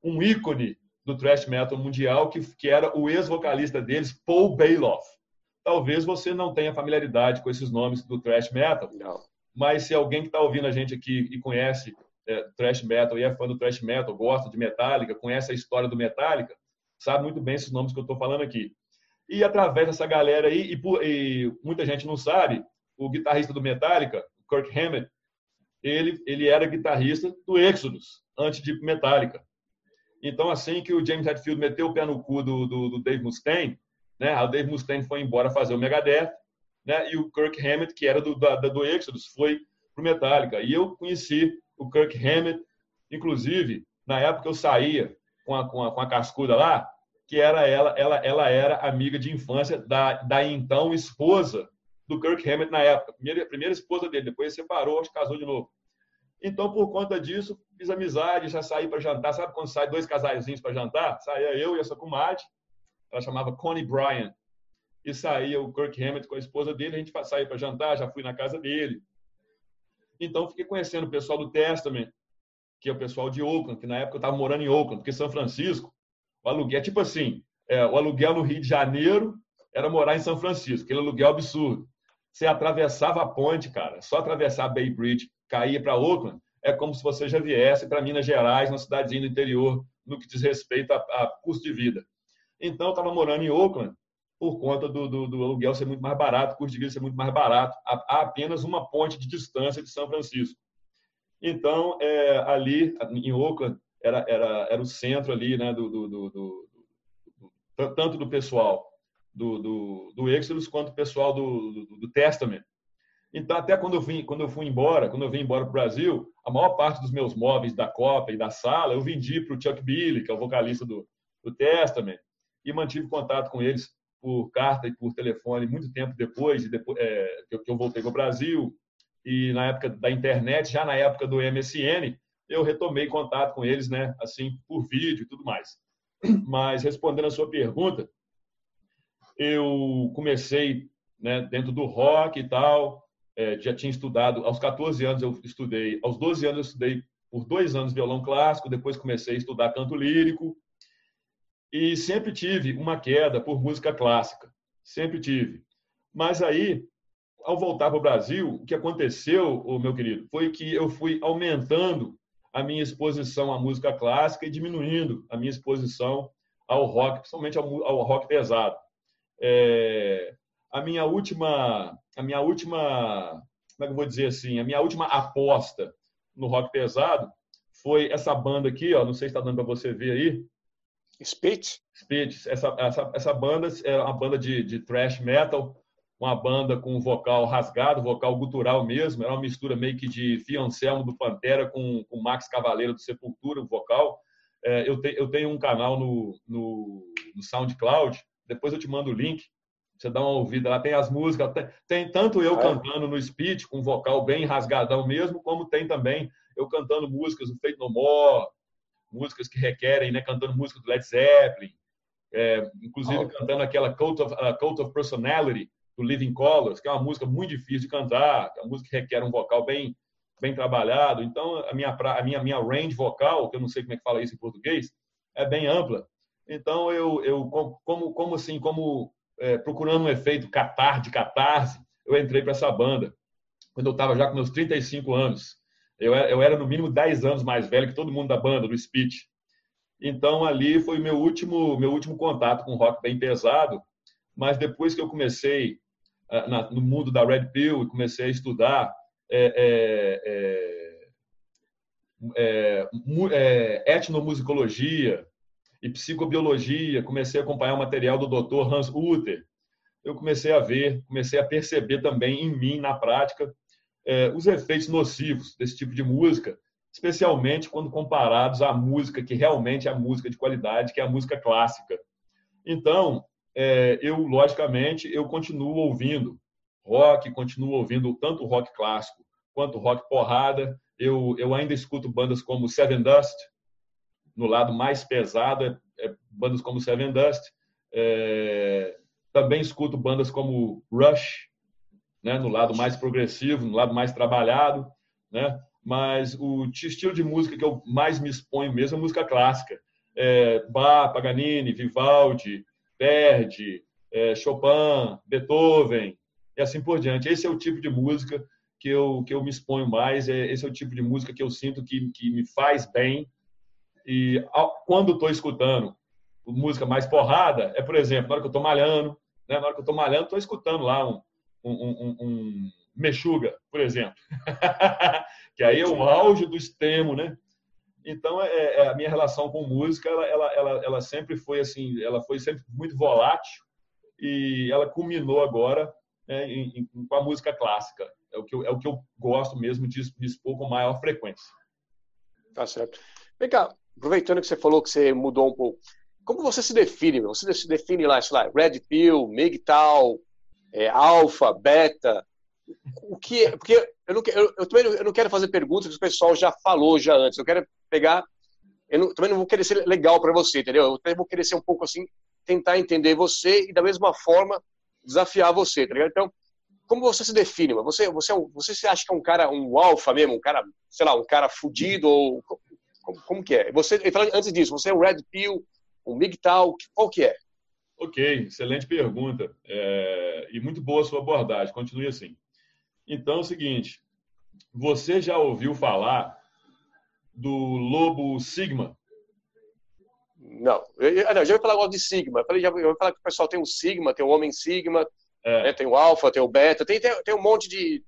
um ícone do thrash metal mundial, que, que era o ex-vocalista deles, Paul Bailoff. Talvez você não tenha familiaridade com esses nomes do thrash metal, não. mas se alguém que está ouvindo a gente aqui e conhece é, thrash metal e é fã do thrash metal, gosta de Metallica, conhece a história do Metallica, sabe muito bem esses nomes que eu estou falando aqui. E através dessa galera aí, e, e, muita gente não sabe, o guitarrista do Metallica, Kirk Hammett, ele, ele era guitarrista do Exodus, antes de Metallica. Então, assim que o James Hetfield meteu o pé no cu do, do, do Dave Mustaine, né, o Dave Mustaine foi embora fazer o Megadeth, né, e o Kirk Hammett, que era do, da, do Exodus, foi pro Metallica. E eu conheci o Kirk Hammett. Inclusive, na época eu saía com a, com a, com a cascuda lá, que era ela, ela, ela era amiga de infância da, da então esposa do Kirk Hammett na época. Primeira, primeira esposa dele, depois separou, que casou de novo. Então, por conta disso, fiz amizade, já saí para jantar. Sabe quando sai dois casaizinhos para jantar? Saía eu e essa comadre, ela chamava Connie Bryan. E saía o Kirk Hammett com a esposa dele, a gente saía para jantar, já fui na casa dele. Então, fiquei conhecendo o pessoal do Testament, que é o pessoal de Oakland, que na época eu estava morando em Oakland, porque São Francisco, o aluguel, é tipo assim, é, o aluguel no Rio de Janeiro era morar em São Francisco, aquele aluguel absurdo. Você atravessava a ponte, cara, só atravessar Bay Bridge, caía para Oakland, é como se você já viesse para Minas Gerais, uma cidadezinha do interior, no que diz respeito a, a custo de vida. Então, eu estava morando em Oakland, por conta do, do, do, aluguel ser muito mais barato, o custo de vida ser muito mais barato, há, apenas uma ponte de distância de São Francisco. Então, é, ali em Oakland, era, era, era o centro ali, né, do, do, do, do tanto do pessoal do, do, do Exodus quanto do pessoal do, do, Testament. Então, até quando eu, vim, quando eu fui embora, quando eu vim embora para o Brasil, a maior parte dos meus móveis da Copa e da sala eu vendi para o Chuck Billy, que é o vocalista do, do Testament, e mantive contato com eles por carta e por telefone muito tempo depois, de depois é, que, eu, que eu voltei para o Brasil. E na época da internet, já na época do MSN, eu retomei contato com eles, né, assim, por vídeo e tudo mais. Mas respondendo a sua pergunta, eu comecei né, dentro do rock e tal, é, já tinha estudado, aos 14 anos eu estudei, aos 12 anos eu estudei por dois anos violão clássico, depois comecei a estudar canto lírico, e sempre tive uma queda por música clássica, sempre tive. Mas aí, ao voltar para o Brasil, o que aconteceu, meu querido, foi que eu fui aumentando a minha exposição à música clássica e diminuindo a minha exposição ao rock, principalmente ao, rock pesado. É, a minha última, a minha última, como é que eu vou dizer assim, a minha última aposta no rock pesado foi essa banda aqui, ó, não sei se está dando para você ver aí. Spitz? Spitz. Essa, essa, essa banda é uma banda de, de thrash metal uma banda com vocal rasgado, vocal gutural mesmo, era uma mistura meio que de Fioncelmo do Pantera com, com Max Cavaleiro do Sepultura, o vocal. É, eu, te, eu tenho um canal no, no, no, SoundCloud, depois eu te mando o link, você dá uma ouvida lá, tem as músicas, tem, tem tanto eu é. cantando no speech, com vocal bem rasgadão mesmo, como tem também eu cantando músicas do Fate No More, músicas que requerem, né, cantando músicas do Led Zeppelin, é, inclusive oh. cantando aquela Cult of, uh, Cult of Personality, do Living Colors, que é uma música muito difícil de cantar, é uma música que requer um vocal bem bem trabalhado. Então, a minha a minha minha range vocal, que eu não sei como é que fala isso em português, é bem ampla. Então, eu eu como como assim, como é, procurando um efeito catar de catarse, eu entrei para essa banda quando eu estava já com meus 35 anos. Eu eu era no mínimo 10 anos mais velho que todo mundo da banda, do Speech. Então ali foi meu último meu último contato com rock bem pesado, mas depois que eu comecei ah, na, no mundo da Red Pill e comecei a estudar é, é, é, é, etnomusicologia e psicobiologia, comecei a acompanhar o material do Dr. Hans Uter. Eu comecei a ver, comecei a perceber também em mim, na prática, é, os efeitos nocivos desse tipo de música, especialmente quando comparados à música que realmente é a música de qualidade, que é a música clássica. Então, é, eu, logicamente, eu continuo ouvindo rock, continuo ouvindo tanto rock clássico quanto rock porrada. Eu, eu ainda escuto bandas como Seven Dust, no lado mais pesado, é, é bandas como Seven Dust. É, também escuto bandas como Rush, né, no lado mais progressivo, no lado mais trabalhado, né? Mas o estilo de música que eu mais me exponho mesmo é música clássica. É, Bach, Paganini, Vivaldi, Verdi, é, Chopin, Beethoven e assim por diante. Esse é o tipo de música que eu, que eu me exponho mais, é, esse é o tipo de música que eu sinto que, que me faz bem. E ao, quando estou escutando música mais porrada, é, por exemplo, na hora que eu estou malhando, né? na hora que eu estou malhando, estou escutando lá um, um, um, Mexuga, por exemplo. <laughs> que aí é o auge do extremo, né? Então, é, é, a minha relação com música, ela, ela, ela, ela, sempre foi assim, ela foi sempre muito volátil e ela culminou agora né, em, em, com a música clássica. É o, que eu, é o que eu gosto mesmo de, de expor com maior frequência. Tá certo. Vem cá, aproveitando que você falou que você mudou um pouco, como você se define? Você se define lá, sei lá, Red Pill, MGTOW, é, Alpha, Beta, o que é, porque eu não, eu, eu, também não, eu não quero fazer perguntas que o pessoal já falou já antes. Eu quero pegar. Eu não, também não vou querer ser legal para você, entendeu? Eu também vou querer ser um pouco assim, tentar entender você e da mesma forma desafiar você, tá ligado? Então, como você se define? Você, você, é você se acha que é um cara, um alfa mesmo, um cara, sei lá, um cara fudido ou como, como que é? Você, antes disso, você é um red pill, um MGTOW, qual que é? Ok, excelente pergunta é, e muito boa a sua abordagem. Continue assim. Então é o seguinte, você já ouviu falar do lobo Sigma? Não, eu, ah, não, já ouvi falar de Sigma. Eu falei, já ouvi falar que o pessoal tem o Sigma, tem o homem Sigma, é. né, tem o Alpha, tem o Beta, tem, tem, tem um monte de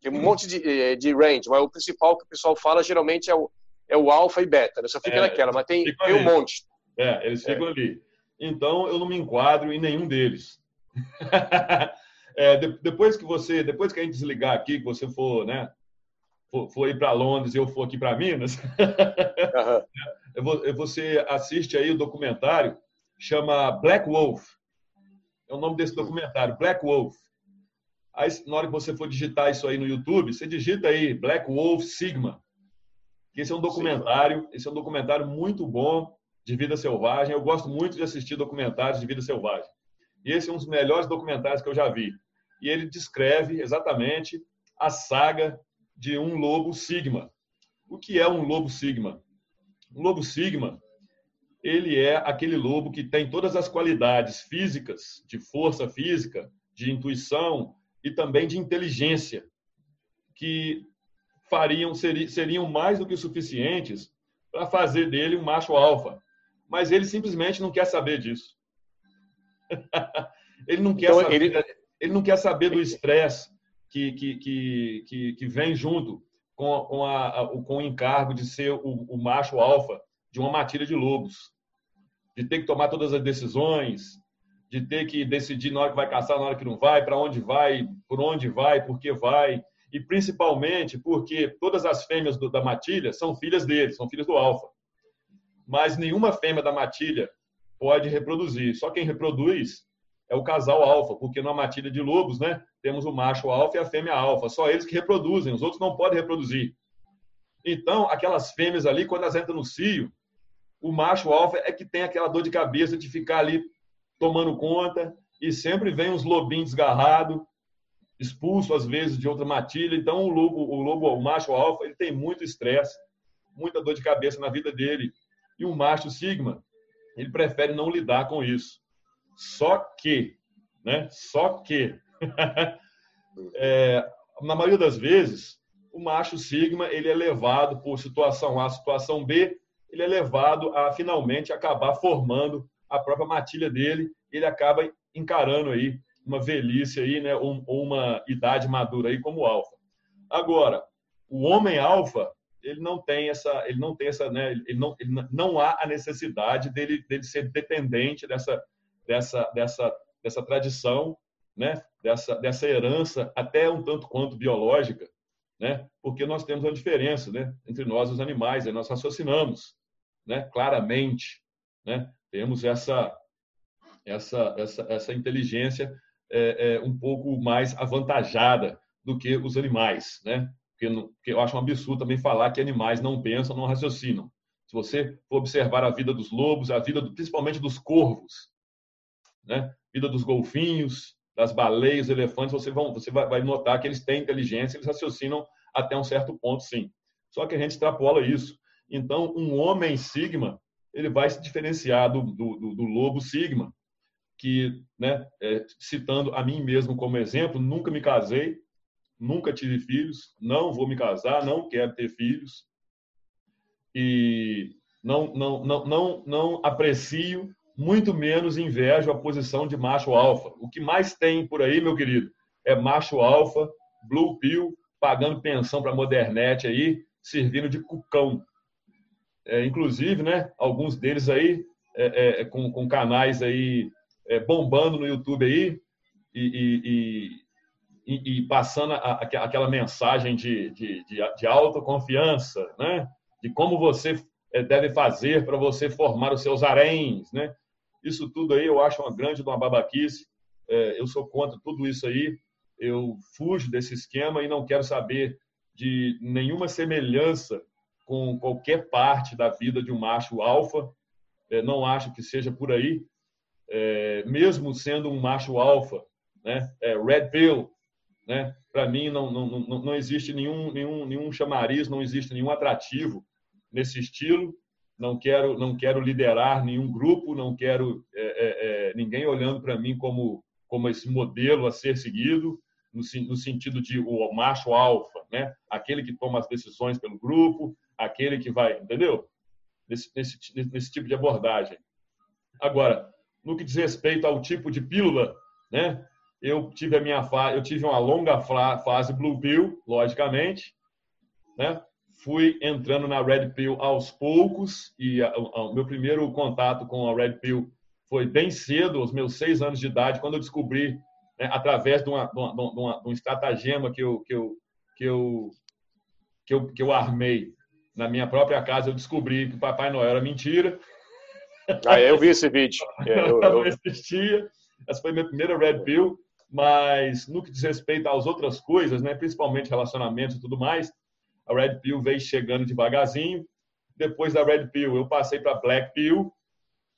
tem um monte de, eh, de range, mas o principal que o pessoal fala geralmente é o, é o Alpha e Beta, né? só fica é, naquela, mas tem, tem um monte. É, eles ficam é. ali. Então eu não me enquadro em nenhum deles. <laughs> É, de, depois que você, depois que a gente desligar aqui, que você for, né, for, for ir para Londres e eu for aqui para Minas, <laughs> uhum. você assiste aí o documentário chama Black Wolf. É o nome desse documentário, Black Wolf. Aí, na hora que você for digitar isso aí no YouTube, você digita aí Black Wolf Sigma. Esse é um documentário, esse é um documentário muito bom de vida selvagem. Eu gosto muito de assistir documentários de vida selvagem. E esse é um dos melhores documentários que eu já vi. E ele descreve exatamente a saga de um lobo sigma. O que é um lobo sigma? Um lobo sigma, ele é aquele lobo que tem todas as qualidades físicas, de força física, de intuição e também de inteligência, que fariam seriam mais do que suficientes para fazer dele um macho alfa. Mas ele simplesmente não quer saber disso. <laughs> ele não quer então, saber, ele... ele... não quer saber do estresse que, que, que, que, vem junto com, com, a, com o encargo de ser o, o macho alfa de uma matilha de lobos, de ter que tomar todas as decisões, de ter que decidir na hora que vai caçar, na hora que não vai, para onde vai, por onde vai, por que vai, e principalmente porque todas as fêmeas do, da matilha são filhas dele, são filhas do alfa. Mas nenhuma fêmea da matilha pode reproduzir. Só quem reproduz é o casal alfa, porque na matilha de lobos, né, temos o macho alfa e a fêmea alfa. Só eles que reproduzem, os outros não podem reproduzir. Então, aquelas fêmeas ali, quando elas entram no cio, o macho alfa é que tem aquela dor de cabeça de ficar ali tomando conta e sempre vem uns lobinhos desgarrados, expulso às vezes de outra matilha. Então, o lobo, o lobo, o macho alfa, ele tem muito estresse, muita dor de cabeça na vida dele. E o macho sigma, ele prefere não lidar com isso. Só que, né? Só que, <laughs> é, na maioria das vezes, o macho sigma ele é levado por situação A, situação B, ele é levado a finalmente acabar formando a própria matilha dele. Ele acaba encarando aí uma velhice aí, né, ou uma idade madura aí como alfa. Agora, o homem alfa ele não tem essa, ele não tem essa, né? Ele não, ele não há a necessidade dele, dele ser dependente dessa, dessa, dessa, dessa tradição, né? Dessa, dessa herança até um tanto quanto biológica, né? Porque nós temos uma diferença, né? Entre nós e os animais, nós raciocinamos, né? Claramente, né? Temos essa, essa, essa, essa inteligência é, é, um pouco mais avantajada do que os animais, né? Porque, eu acho um absurdo também falar que animais não pensam, não raciocinam. Se você for observar a vida dos lobos, a vida do, principalmente dos corvos, né? vida dos golfinhos, das baleias, elefantes, você, vão, você vai notar que eles têm inteligência, eles raciocinam até um certo ponto, sim. Só que a gente extrapola isso. Então, um homem sigma, ele vai se diferenciar do, do, do lobo sigma, que, né, é, citando a mim mesmo como exemplo, nunca me casei, nunca tive filhos, não vou me casar, não quero ter filhos e não não não não, não aprecio, muito menos invejo a posição de macho alfa. O que mais tem por aí, meu querido, é macho alfa, blue pill, pagando pensão para modernete aí, servindo de cucão. É, inclusive, né, alguns deles aí é, é, com, com canais aí é, bombando no YouTube aí e, e, e, e passando a, aquela mensagem de, de, de, de autoconfiança, né? de como você eh, deve fazer para você formar os seus haréns. Né? Isso tudo aí eu acho uma grande uma babaquice. É, eu sou contra tudo isso aí. Eu fujo desse esquema e não quero saber de nenhuma semelhança com qualquer parte da vida de um macho alfa. É, não acho que seja por aí. É, mesmo sendo um macho alfa, né? É, red pill, né? Para mim, não, não, não, não existe nenhum, nenhum, nenhum chamariz, não existe nenhum atrativo nesse estilo. Não quero, não quero liderar nenhum grupo, não quero é, é, é ninguém olhando para mim como, como esse modelo a ser seguido, no, no sentido de o macho alfa, né? aquele que toma as decisões pelo grupo, aquele que vai, entendeu? Nesse, nesse, nesse tipo de abordagem. Agora, no que diz respeito ao tipo de pílula, né? Eu tive a minha fase, eu tive uma longa fase blue pill, logicamente, né? Fui entrando na red pill aos poucos e o meu primeiro contato com a red pill foi bem cedo, aos meus seis anos de idade, quando eu descobri né, através de, uma, de, uma, de, um estratagema que eu, que, eu, que, eu, que, eu, que eu armei na minha própria casa, eu descobri que o Papai Noel era mentira. Ah, eu vi esse vídeo. <laughs> É, eu, eu... não existia. Essa foi a minha primeira Red Pill, mas no que diz respeito às outras coisas, né, principalmente relacionamentos e tudo mais, a Red Pill veio chegando devagarzinho. Depois da Red Pill, eu passei para Black Pill,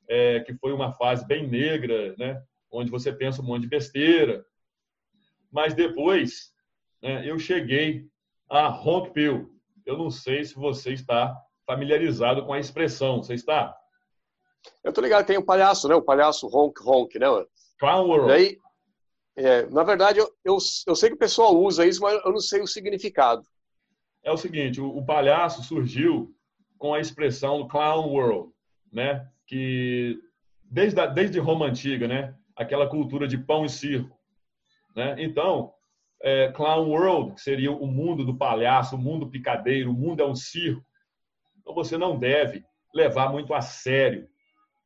é, que foi uma fase bem negra, né, onde você pensa um monte de besteira. Mas depois, né, eu cheguei a Honk Pill. Eu não sei se você está familiarizado com a expressão. Você está? Eu tô ligado, tem o um palhaço, né? O palhaço Honk Honk, né? Clown World. Daí, é, na verdade, eu, eu, eu, sei que o pessoal usa isso, mas eu não sei o significado. É o seguinte, o, o palhaço surgiu com a expressão Clown World, né? Que desde, a, desde Roma Antiga, né? Aquela cultura de pão e circo, né? Então, é, Clown World, que seria o mundo do palhaço, o mundo picadeiro, o mundo é um circo. Então, você não deve levar muito a sério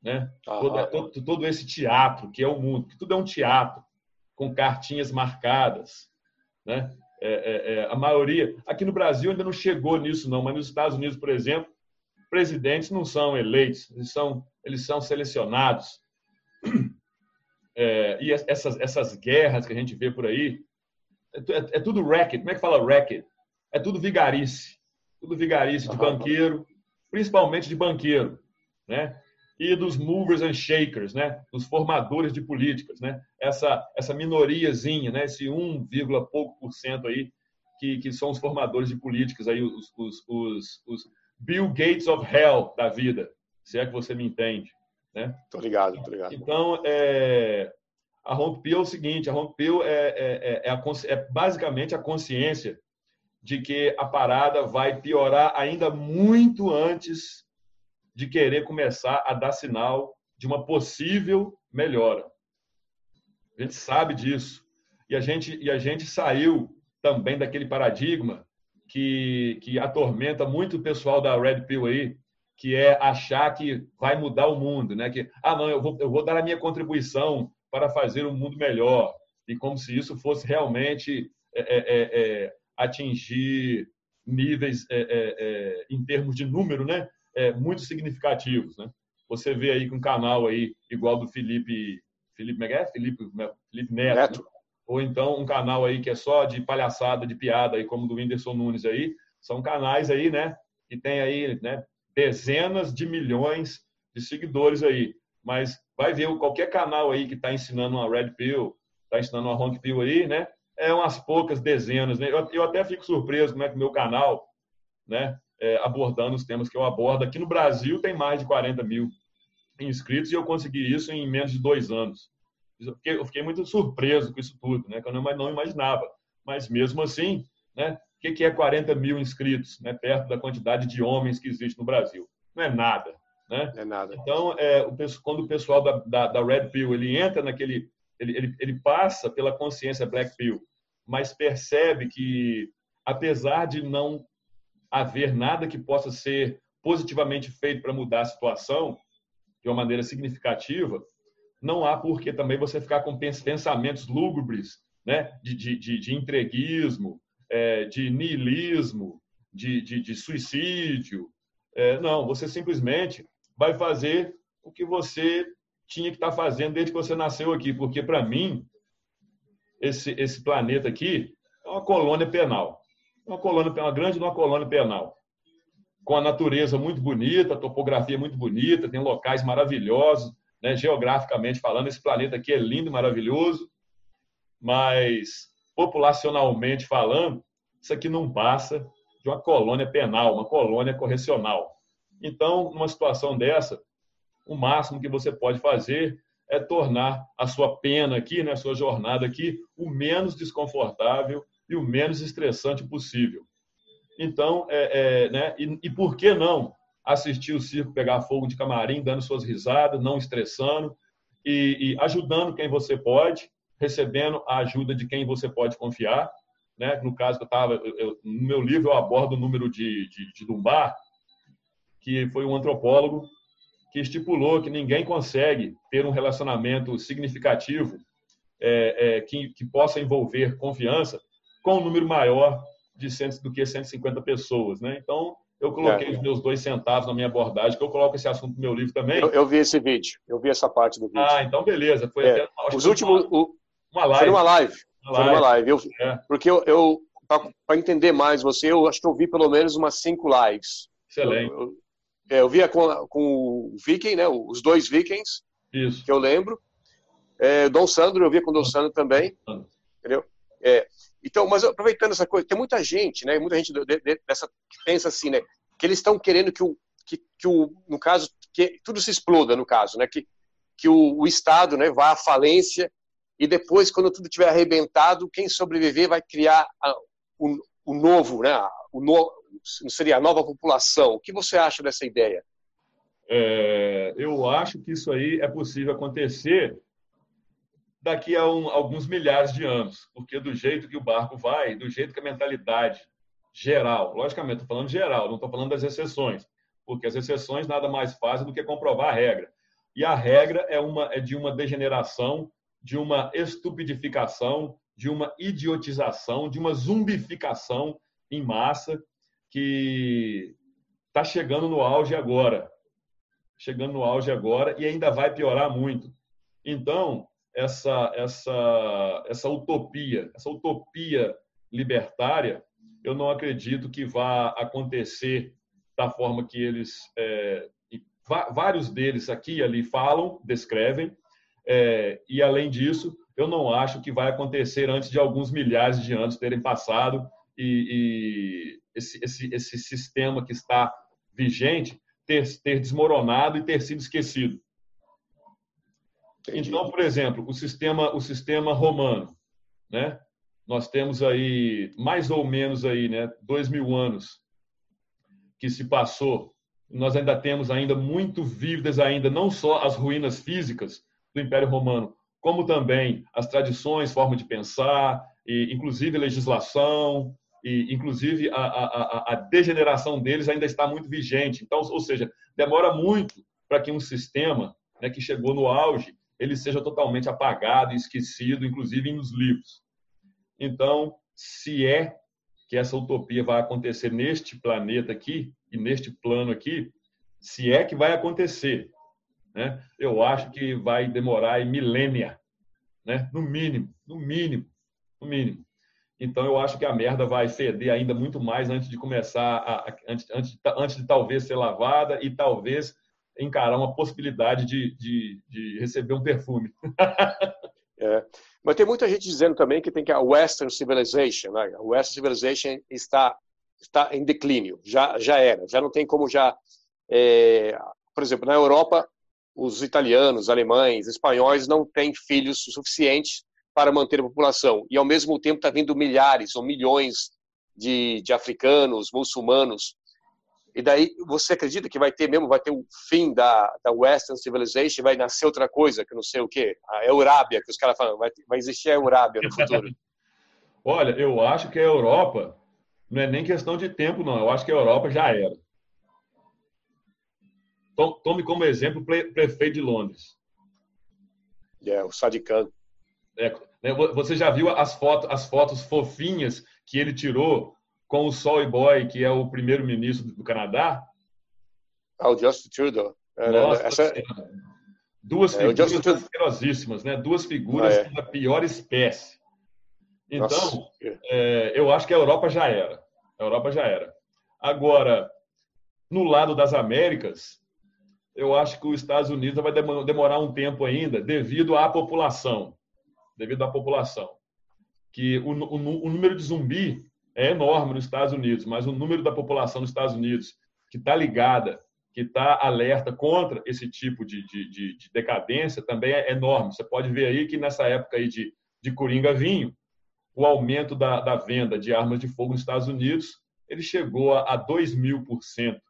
né? Todo, todo, todo, esse teatro que é o mundo, que tudo é um teatro com cartinhas marcadas, né? É, é, é, a maioria aqui no Brasil ainda não chegou nisso não, mas nos Estados Unidos, por exemplo, presidentes não são eleitos, eles são eles são selecionados. É, e essas essas guerras que a gente vê por aí é, é, é tudo racket. Como é que fala racket? É tudo vigarice, tudo vigarice de banqueiro, principalmente de banqueiro, né? E dos movers and shakers, né? dos formadores de políticas, né? essa, essa minoriazinha, né? esse 1, pouco por cento aí, que, que são os formadores de políticas, aí, os, os, os, os Bill Gates of Hell da vida, se é que você me entende. Né? Tô ligado, tô ligado. Então, é, a Rompeu é o seguinte, a Rompeu é, é, é, a, é basicamente a consciência de que a parada vai piorar ainda muito antes de querer começar a dar sinal de uma possível melhora. A gente sabe disso. E a gente, e a gente saiu também daquele paradigma que, que atormenta muito o pessoal da Red Pill aí, que é achar que vai mudar o mundo, né? Que, ah, não, eu vou, eu vou dar a minha contribuição para fazer um mundo melhor. E como se isso fosse realmente é, é, é, é atingir níveis é, é, em termos de número, né? É, muito significativos, né? Você vê aí com um canal aí igual do Felipe, Felipe Megué, Felipe, Felipe Neto, Neto, ou então um canal aí que é só de palhaçada, de piada aí como o do Whindersson Nunes aí, são canais aí, né? Que tem aí, né? Dezenas de milhões de seguidores aí, mas vai ver qualquer canal aí que está ensinando uma Red Pill, está ensinando uma Honk Pill aí, né? É umas poucas dezenas, né? Eu, eu até fico surpreso como é que o meu canal, né? É, abordando os temas que eu abordo. Aqui no Brasil tem mais de 40 mil inscritos e eu consegui isso em menos de dois anos. Eu fiquei, eu fiquei muito surpreso com isso tudo, né? que eu não, não imaginava. Mas mesmo assim, né? o que é 40 mil inscritos, né? perto da quantidade de homens que existe no Brasil? Não é nada. Né? É nada. Então, é, o, quando o pessoal da, da, da Red Pill ele entra naquele, ele, ele, ele passa pela consciência Black Pill, mas percebe que, apesar de não haver nada que possa ser positivamente feito para mudar a situação de uma maneira significativa, não há por que também você ficar com pensamentos lúgubres, né? de, de, de, de entreguismo, é, de niilismo, de, de, de suicídio. É, não, você simplesmente vai fazer o que você tinha que estar tá fazendo desde que você nasceu aqui, porque para mim esse, esse planeta aqui é uma colônia penal uma colônia, uma grande uma colônia penal, com a natureza muito bonita, a topografia muito bonita, tem locais maravilhosos, né? geograficamente falando, esse planeta aqui é lindo maravilhoso, mas populacionalmente falando, isso aqui não passa de uma colônia penal, uma colônia correcional. Então, numa situação dessa, o máximo que você pode fazer é tornar a sua pena aqui, né, a sua jornada aqui, o menos desconfortável e o menos estressante possível. Então, é, é, né? E, e, por que não assistir o circo pegar fogo de camarim, dando suas risadas, não estressando e, e ajudando quem você pode, recebendo a ajuda de quem você pode confiar. Né? No caso que eu estava, no meu livro eu abordo o número de, de, de que foi um antropólogo que estipulou que ninguém consegue ter um relacionamento significativo é, é, que, que possa envolver confiança com um número maior de cento, do que 150 pessoas. Né? Então, eu coloquei é. os meus dois centavos na minha abordagem, que eu coloco esse assunto no meu livro também. Eu, eu vi esse vídeo, eu vi essa parte do vídeo. Ah, então beleza. Foi é. até, Os últimos. Uma, o, uma live. Foi uma live. Uma foi uma live. Eu, é. Porque eu, eu para entender mais você, eu acho que eu vi pelo menos umas cinco lives. Excelente. Eu, eu, é, eu via com, com o Viking, né? Os dois Vikings. Isso. Que eu lembro. É, Dom Sandro, eu via com o Dom Sandro também. Entendeu? É, então, mas aproveitando essa coisa, tem muita gente, né? Muita gente dessa que pensa assim, né? Que eles estão querendo que o, que, que, o, no caso, que tudo se exploda, no caso, né? Que, que o, o Estado, né? Vá à falência e depois, quando tudo tiver arrebentado, quem sobreviver vai criar a, o, o novo, né? O no, seria a nova população. O que você acha dessa ideia? É, eu acho que isso aí é possível acontecer daqui a um, alguns milhares de anos, porque do jeito que o barco vai, do jeito que a mentalidade geral, logicamente, estou falando geral, não estou falando das exceções, porque as exceções nada mais fazem do que comprovar a regra. E a regra é, uma, é de uma degeneração, de uma estupidificação, de uma idiotização, de uma zumbificação em massa que está chegando no auge agora. Chegando no auge agora e ainda vai piorar muito. Então, essa, essa, essa utopia, essa utopia libertária, eu não acredito que vá acontecer da forma que eles, é, vários deles aqui e ali falam, descrevem, é, e além disso, eu não acho que vai acontecer antes de alguns milhares de anos terem passado e, e esse, esse, esse sistema que está vigente ter, ter desmoronado e ter sido esquecido. Entendi. Então, por exemplo, o sistema, o sistema romano, né? Nós temos aí mais ou menos aí, né, dois mil anos que se passou. Nós ainda temos ainda muito vívidas ainda não só as ruínas físicas do Império Romano, como também as tradições, forma de pensar, e inclusive legislação, e inclusive a, a, a degeneração deles ainda está muito vigente. Então, ou seja, demora muito para que um sistema né, que chegou no auge ele seja totalmente apagado esquecido, inclusive nos livros. Então, se é que essa utopia vai acontecer neste planeta aqui e neste plano aqui, se é que vai acontecer, né? Eu acho que vai demorar milênia, né? No mínimo, no mínimo, no mínimo. Então eu acho que a merda vai feder ainda muito mais antes de começar, a, antes, antes, antes de talvez ser lavada e talvez encarar uma possibilidade de, de, de receber um perfume. <laughs> é. Mas tem muita gente dizendo também que tem que a Western Civilization, né? a Western Civilization está está em declínio, já já era, já não tem como já, é, por exemplo, na Europa os italianos, alemães, espanhóis não têm filhos suficientes para manter a população e ao mesmo tempo está vindo milhares ou milhões de, de africanos, muçulmanos e daí você acredita que vai ter mesmo, vai ter o fim da, da Western Civilization, vai nascer outra coisa, que não sei o quê, a Eurábia, que os caras falam, vai, vai existir a Eurábia no futuro. <laughs> Olha, eu acho que a Europa não é nem questão de tempo, não. Eu acho que a Europa já era. Tome como exemplo o prefeito de Londres. É, o Sadiq Khan. É, né, você já viu as fotos, as fotos fofinhas que ele tirou com o Soy Boy, que é o primeiro-ministro do Canadá. Ah, o Justin Trudeau. É, né, Nossa, essa... Duas é, figuras asquerosíssimas, né? Duas figuras ah, é. da pior espécie. Então, é, eu acho que a Europa já era. A Europa já era. Agora, no lado das Américas, eu acho que os Estados Unidos vai demorar um tempo ainda, devido à população. Devido à população. Que o, o, o número de zumbi é enorme nos Estados Unidos, mas o número da população nos Estados Unidos que está ligada, que está alerta contra esse tipo de, de, de, de, decadência também é enorme. Você pode ver aí que nessa época aí de, de Coringa Vinho, o aumento da, da venda de armas de fogo nos Estados Unidos ele chegou a, a 2 mil por cento.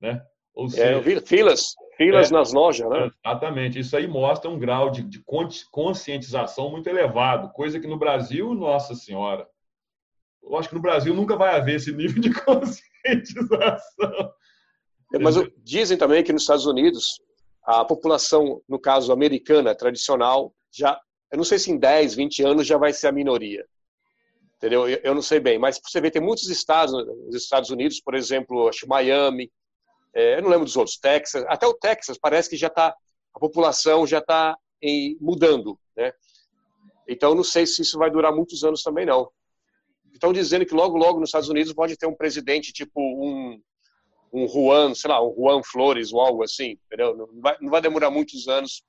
Né? Ou seja, é, eu vi filas, filas é, nas lojas, né? Exatamente. Isso aí mostra um grau de, de conscientização muito elevado, coisa que no Brasil, nossa senhora, eu acho que no Brasil nunca vai haver esse nível de <laughs> conscientização. É, mas dizem também que nos Estados Unidos a população, no caso americana tradicional, já eu não sei se em 10, 20 anos já vai ser a minoria. Entendeu? Eu, não sei bem, mas você vê, tem muitos estados, nos Estados Unidos, por exemplo, acho Miami, é, eu não lembro dos outros, Texas, até o Texas parece que já está, a população já está mudando, né? Então, não sei se isso vai durar muitos anos também, não. Estão dizendo que logo, logo nos Estados Unidos pode ter um presidente tipo um, um Juan, sei lá, um Juan Flores ou algo assim, entendeu? Não vai, não vai demorar muitos anos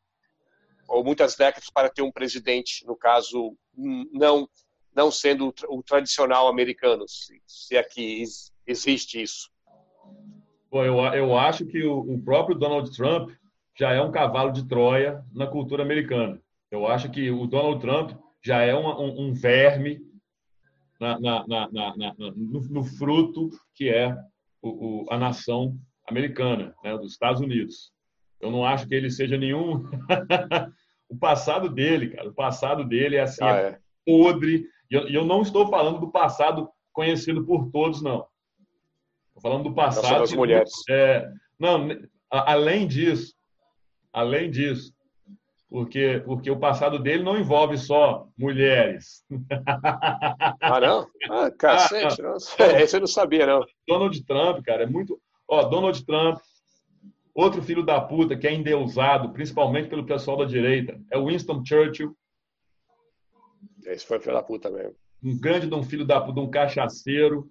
ou muitas décadas para ter um presidente, no caso, não não sendo o tradicional americano, se, se aqui existe isso. Bom, eu, eu acho que o, o próprio Donald Trump já é um cavalo de Troia na cultura americana. Eu acho que o Donald Trump já é um, um, um verme na, na, na, no, no, fruto que é o, o, a nação americana, né, dos Estados Unidos. Eu não acho que ele seja nenhum. <laughs> o passado dele, cara, o passado dele é assim, ah, é. podre. E eu, eu, não estou falando do passado conhecido por todos, não. Estou falando do passado. Das mulheres. É, não, além disso, além disso, porque, porque o passado dele não envolve só mulheres. Ah, não? Ah, cacete, não. Esse eu não sabia, não. Donald Trump, cara, é muito. Ó, Donald Trump, outro filho da puta que é endeusado, principalmente pelo pessoal da direita, é Winston Churchill. Esse foi filho da puta mesmo. Um grande de um filho da puta, de um cachaceiro.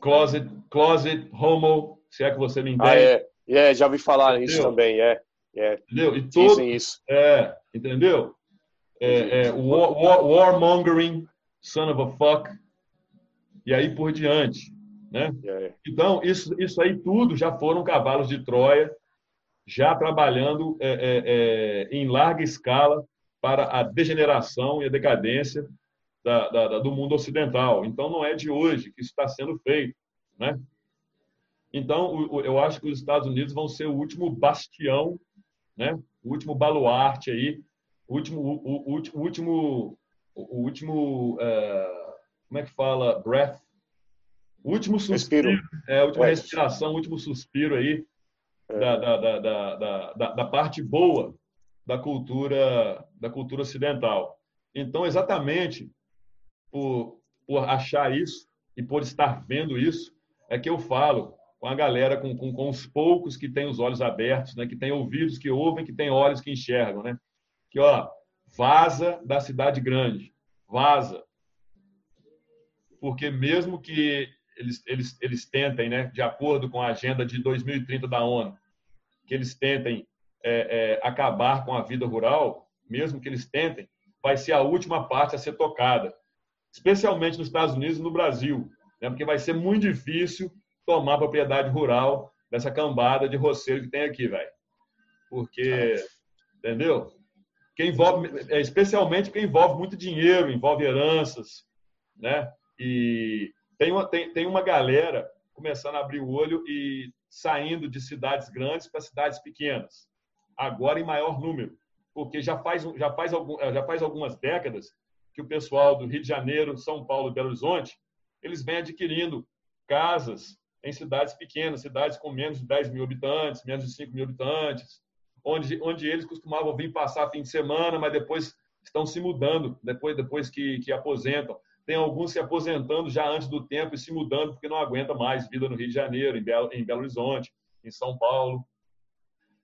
Closet, closet homo, se é que você me entende. Ah, é. é já ouvi falar Entendeu? nisso também, é. É, entendeu? E todo, isso. É, entendeu? É, é, war, war, warmongering, son of a fuck, e aí por diante. Né? É. Então, isso, isso aí tudo já foram cavalos de Troia, já trabalhando é, é, é em larga escala para a degeneração e a decadência da, da, do mundo ocidental. Então, não é de hoje que isso está sendo feito. Né? Então, eu acho que os Estados Unidos vão ser o último bastião né? O último baluarte aí, o último, o, o, o último, o último, uh, como é que fala, breath, o último suspiro, respiro. é, a última é. respiração, o último suspiro aí é. da, da, da, da, da parte boa da cultura, da cultura ocidental. Então, exatamente por, por achar isso e por estar vendo isso, é que eu falo com a galera, com, com, com os poucos que têm os olhos abertos, né? que têm ouvidos que ouvem, que têm olhos que enxergam. Né? Que, ó, vaza da cidade grande, vaza. Porque mesmo que eles, eles, eles tentem, né, de acordo com a agenda de 2030 da ONU, que eles tentem é, é, acabar com a vida rural, mesmo que eles tentem, vai ser a última parte a ser tocada, especialmente nos Estados Unidos e no Brasil, né, porque vai ser muito difícil tomar propriedade rural dessa cambada de roceiro que tem aqui, velho. Porque, entendeu? Que envolve, é, especialmente porque envolve muito dinheiro, envolve heranças, né? E tem uma, tem, tem uma galera começando a abrir o olho e saindo de cidades grandes para cidades pequenas, agora em maior número, porque já faz, já faz, algum, já faz algumas décadas que o pessoal do Rio de Janeiro, São Paulo e Belo Horizonte, eles vêm adquirindo casas em cidades pequenas, cidades com menos de 10 mil habitantes, menos de 5 mil habitantes, onde, onde eles costumavam vir passar fim de semana, mas depois estão se mudando, depois, depois que, que aposentam. Tem alguns se aposentando já antes do tempo e se mudando porque não aguenta mais vida no Rio de Janeiro, em Belo, em Belo Horizonte, em São Paulo.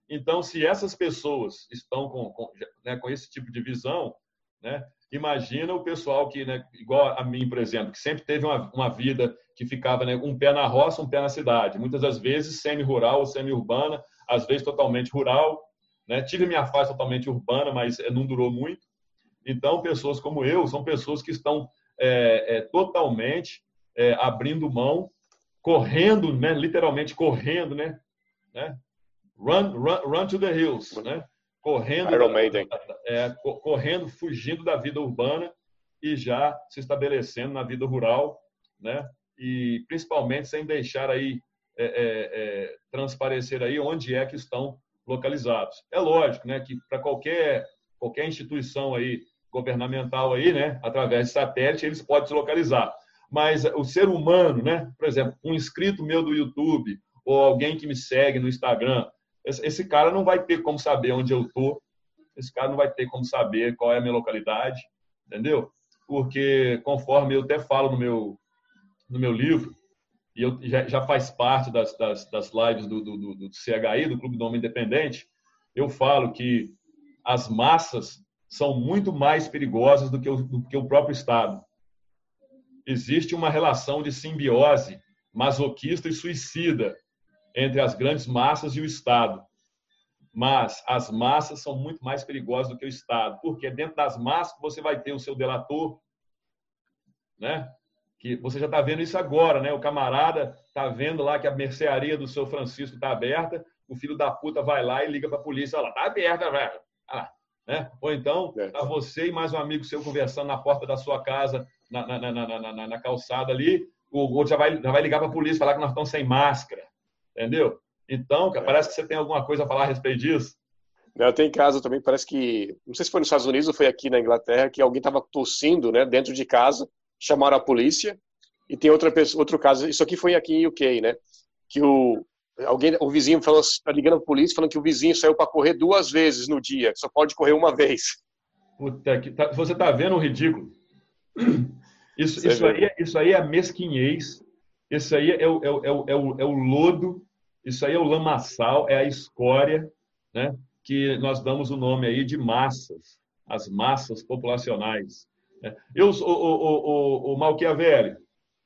Então, se essas pessoas estão com, com, né, com esse tipo de visão, né, imagina o pessoal que, né, igual a mim, por exemplo, que sempre teve uma, uma vida que ficava né, um pé na roça, um pé na cidade. Muitas das vezes semi-rural ou semi-urbana, às vezes totalmente rural. Né? Tive minha fase totalmente urbana, mas eh, não durou muito. Então, pessoas como eu são pessoas que estão é, é, totalmente é, abrindo mão, correndo, né? literalmente correndo, né? né? Run, run, run to the hills, né? Correndo, é, correndo, fugindo da vida urbana e já se estabelecendo na vida rural, né? e principalmente sem deixar aí é, é, é, transparecer aí onde é que estão localizados. É lógico, né, que para qualquer qualquer instituição aí governamental aí, né, através de satélite, eles podem se localizar. Mas o ser humano, né, por exemplo, um inscrito meu do YouTube ou alguém que me segue no Instagram, esse, cara não vai ter como saber onde eu estou esse cara não vai ter como saber qual é a minha localidade, entendeu? Porque, conforme eu até falo no meu, no meu livro, e eu, já, já faz parte das, das, das lives do, do, do, do CHI, do Clube do Homem Independente, eu falo que as massas são muito mais perigosas do que o, do que o próprio Estado. Existe uma relação de simbiose masoquista e suicida entre as grandes massas e o Estado. Mas as massas são muito mais perigosas do que o Estado, porque dentro das massas você vai ter o seu delator, né? Que você já está vendo isso agora, né? O camarada está vendo lá que a mercearia do seu Francisco está aberta, o filho da puta vai lá e liga para a polícia, olha lá, tá aberta, velho. né? Ou então, tá você e mais um amigo seu conversando na porta da sua casa, na, na, na, na, na calçada ali, o outro já vai, já vai ligar para a polícia falar que nós estamos sem máscara, entendeu? Então, cara, parece que você tem alguma coisa a falar a respeito disso. Eu tenho caso também, parece que, não sei se foi nos Estados Unidos ou foi aqui na Inglaterra, que alguém estava tossindo né, dentro de casa, chamaram a polícia, e tem outra pessoa, outro caso, isso aqui foi aqui em UK, né, que o, alguém, o vizinho falou, está ligando a polícia, falando que o vizinho saiu para correr duas vezes no dia, só pode correr uma vez. Puta que, tá, você está vendo o ridículo? Isso, isso, aí, é, isso aí é a mesquinhez, isso aí é é, é, é, o, é o lodo, isso aí é o lamaçal, é a escória, né? que nós damos o nome aí de massas, as massas populacionais. Né? Eu, o, o, o, o Malchiavelli,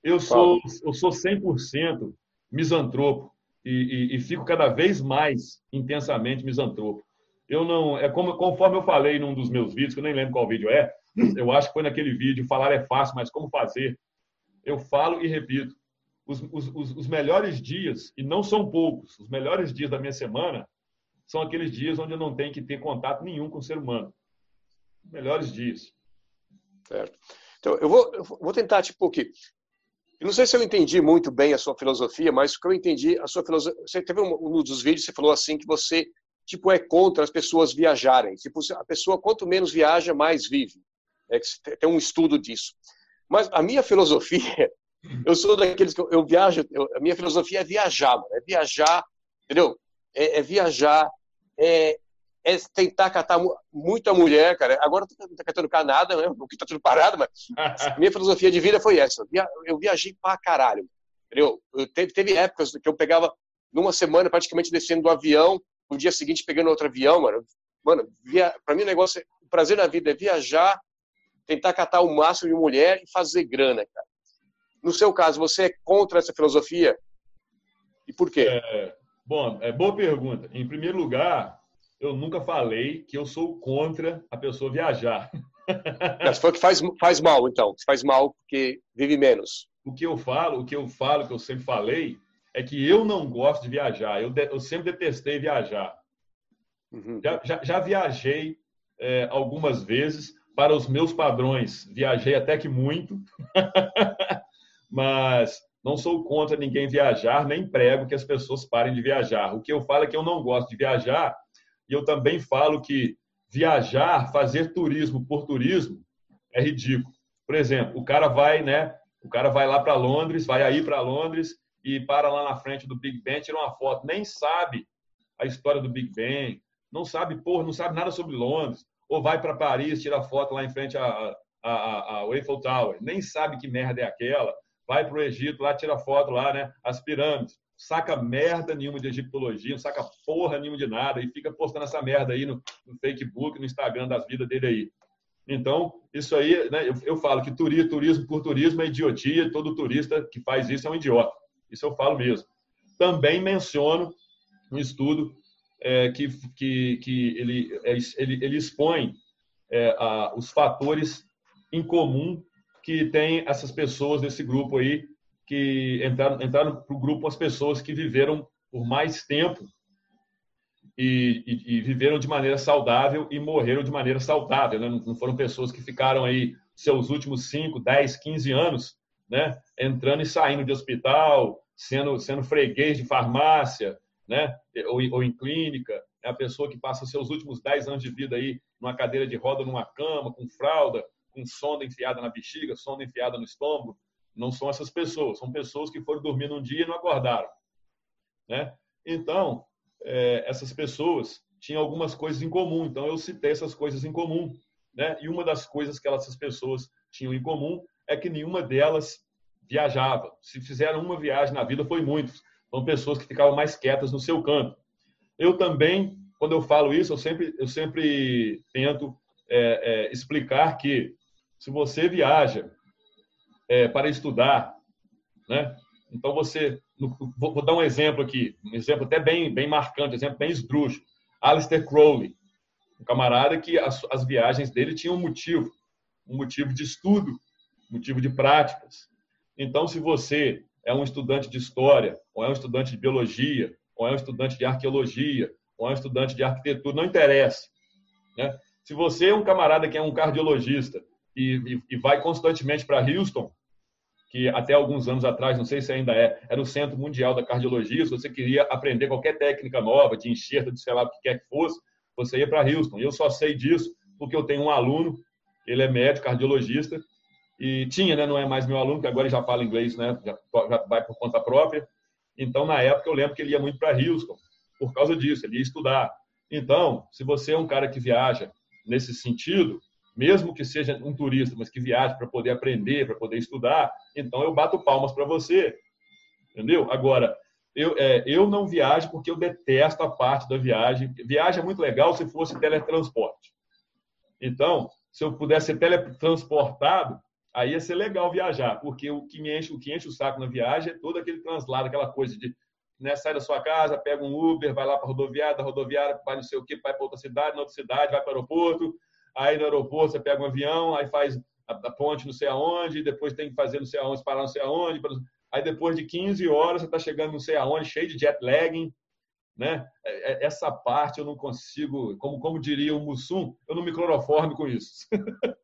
eu sou, eu sou 100% misantropo e, e, e, fico cada vez mais intensamente misantropo. Eu não, é como conforme eu falei num dos meus vídeos, que eu nem lembro qual vídeo é, eu acho que foi naquele vídeo, falar é fácil, mas como fazer? Eu falo e repito. Os, os, os melhores dias, e não são poucos, os melhores dias da minha semana são aqueles dias onde eu não tenho que ter contato nenhum com o ser humano. Melhores dias. Certo. Então, eu vou, eu vou tentar, tipo, que. Eu não sei se eu entendi muito bem a sua filosofia, mas o que eu entendi, a sua filosofia. Você teve um, um dos vídeos, você falou assim que você tipo é contra as pessoas viajarem. Tipo, a pessoa quanto menos viaja, mais vive. É, tem um estudo disso. Mas a minha filosofia, eu sou daqueles que eu, eu viajo, eu, a minha filosofia é viajar, mano, é viajar, entendeu? É, é viajar, é, é, tentar catar muita mulher, cara. Agora não tô catando cá nada, né? Porque tá tudo parado, mas <laughs> minha filosofia de vida foi essa. Eu viajei pra caralho, entendeu? Eu teve, teve épocas que eu pegava numa semana praticamente descendo do avião, no dia seguinte pegando outro avião, mano. Mano, via, pra mim o negócio, é, o prazer na vida é viajar, tentar catar o máximo de mulher e fazer grana, cara. No seu caso, você é contra essa filosofia? E por quê? É, bom, é boa pergunta. Em primeiro lugar, eu nunca falei que eu sou contra a pessoa viajar. <laughs> Mas foi que faz, faz mal, então. Faz mal porque vive menos. O que eu falo, o que eu falo, que eu sempre falei, é que eu não gosto de viajar. Eu, de, eu sempre detestei viajar. Uhum. Já, já, já, viajei é, algumas vezes, para os meus padrões, viajei até que muito, <laughs> mas não sou contra ninguém viajar, nem prego que as pessoas parem de viajar. O que eu falo é que eu não gosto de viajar, e eu também falo que viajar, fazer turismo por turismo, é ridículo. Por exemplo, o cara vai, né? O cara vai lá para Londres, vai aí para Londres e para lá na frente do Big Ben, tira uma foto, nem sabe a história do Big Ben, não sabe, porra, não sabe nada sobre Londres, ou vai para Paris, tira foto lá em frente à, à, à Eiffel Tower, nem sabe que merda é aquela, vai para o Egito, lá tira foto lá, né, as pirâmides, saca merda nenhuma de egiptologia, não saca porra nenhuma de nada e fica postando essa merda aí no, no Facebook, no Instagram das vidas dele aí. Então, isso aí, né, eu, eu falo que turismo, turismo por turismo é idiotia, todo turista que faz isso é um idiota. Isso eu falo mesmo. Também menciono um estudo é, que, que, que ele, é, ele, ele expõe é, a, os fatores em comum que tem essas pessoas desse grupo aí, que entraram, entraram para o grupo as pessoas que viveram por mais tempo e, e, e, viveram de maneira saudável e morreram de maneira saudável. Né? Não foram pessoas que ficaram aí seus últimos 5, 10, 15 anos né? entrando e saindo de hospital, sendo, sendo freguês de farmácia, né? ou, ou em clínica, é a pessoa que passa seus últimos 10 anos de vida aí numa cadeira de roda, numa cama, com fralda, com sonda enfiada na bexiga, sonda enfiada no estômago. Não são essas pessoas, são pessoas que foram dormir num dia e não acordaram. Né? Então, é, essas pessoas tinha algumas coisas em comum. Então, eu citei essas coisas em comum. Né? E uma das coisas que essas pessoas tinham em comum é que nenhuma delas viajava. Se fizeram uma viagem na vida, foi muitos. São pessoas que ficavam mais quietas no seu canto. Eu também, quando eu falo isso, eu sempre, eu sempre tento é, é, explicar que se você viaja é, para estudar, né? Então você, vou, vou, dar um exemplo aqui, um exemplo até bem, bem marcante, um exemplo bem esdrúxulo. Alistair Crowley, um camarada que as, as viagens dele tinham um motivo, um motivo de estudo, motivo de práticas. Então, se você é um estudante de história, ou é um estudante de biologia, ou é um estudante de arqueologia, ou é um estudante de arquitetura, não interessa. Né? Se você é um camarada que é um cardiologista e, e, e vai constantemente para Houston, que até alguns anos atrás, não sei se ainda é, era o Centro Mundial da Cardiologia, se você queria aprender qualquer técnica nova, de enxerto, de sei lá o que quer que fosse, você ia para Houston. E eu só sei disso porque eu tenho um aluno, ele é médico, cardiologista, e tinha, né, não é mais meu aluno, que agora já fala inglês, né, já, já vai por conta própria. Então, na época, eu lembro que ele ia muito para Houston, por causa disso, ele ia estudar. Então, se você é um cara que viaja nesse sentido, mesmo que seja um turista, mas que viaje para poder aprender, para poder estudar, então eu bato palmas para você. Entendeu? Agora, eu, é, eu não viajo porque eu detesto a parte da viagem. Viagem é muito legal se fosse teletransporte. Então, se eu pudesse ser teletransportado, aí ia ser legal viajar, porque o que me enche, o que enche o saco na viagem é todo aquele translado, aquela coisa de né, sai da sua casa, pega um Uber, vai lá para a rodoviária, da rodoviária vai não sei o que, vai para outra cidade, na outra cidade, vai para o aeroporto, aí no aeroporto você pega um avião, aí faz a, a ponte não sei aonde, depois tem que fazer não sei aonde, parar não sei aonde, aí depois de 15 horas você está chegando não sei aonde, cheio de jet lagging, né? É, é, essa parte eu não consigo, como, como diria o Mussum, eu não me cloroforme com isso. <laughs>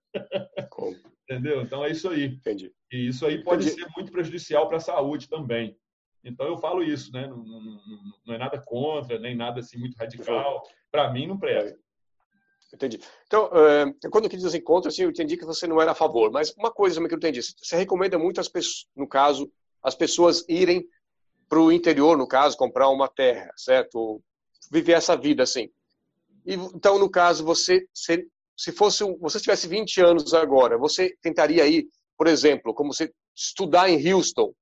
Entendeu? Então é isso aí. Entendi. E isso aí pode Entendi. ser muito prejudicial para a saúde também. Então eu falo isso, né? Não, não, não, é nada contra, nem nada assim muito radical. Para mim não presta. Entendi. Então, uh, quando eu quis encontros, assim, eu entendi que você não era a favor. Mas uma coisa que eu entendi, você recomenda muito as pessoas, no caso, as pessoas irem para o interior, no caso, comprar uma terra, certo? Viver essa vida assim. E, então, no caso, você se, se fosse você tivesse 20 anos agora, você tentaria ir, por exemplo, como você estudar em Houston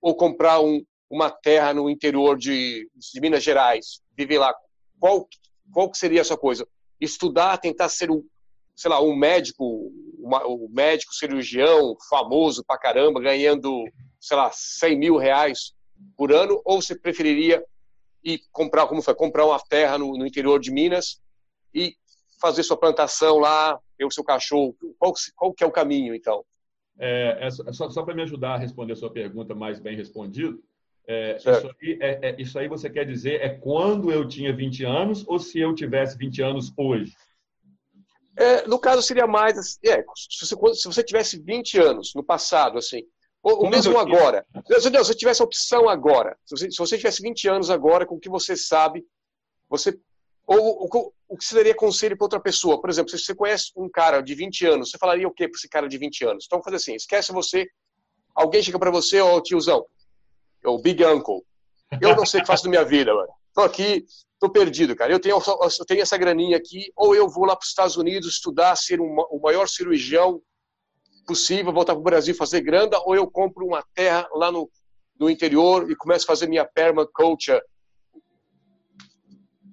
ou comprar um, uma terra no interior de, de Minas Gerais, viver lá. Qual qual que seria a sua coisa? Estudar, tentar ser um, sei lá, um médico, uma, um médico cirurgião famoso pra caramba, ganhando, sei lá, 100 mil reais por ano, ou você preferiria ir comprar, como foi, comprar uma terra no, no interior de Minas e fazer sua plantação lá, ter o seu cachorro? Qual, qual que é o caminho, então? É, é só, só para me ajudar a responder a sua pergunta mais bem respondido, é, isso, aí, é, é, isso, aí, você quer dizer é quando eu tinha 20 anos ou se eu tivesse 20 anos hoje? É, no caso, seria mais. É, se, você, se você tivesse 20 anos no passado, assim, ou, ou mesmo agora. Se você tivesse a opção agora, se você, se você tivesse 20 anos agora, com o que você sabe, você. Ou, ou o que você daria conselho para outra pessoa? Por exemplo, se você conhece um cara de 20 anos, você falaria o que para esse cara de 20 anos? Então, vamos fazer assim: esquece você, alguém chega para você, ó, oh, tiozão, o Big Uncle. Eu não sei o que faço da minha vida, mano. Tô aqui, tô perdido, cara. Eu tenho, eu tenho essa graninha aqui, ou eu vou lá para os Estados Unidos estudar, ser um, o maior cirurgião possível, voltar para o Brasil fazer grana, ou eu compro uma terra lá no, no interior e começo a fazer minha permaculture.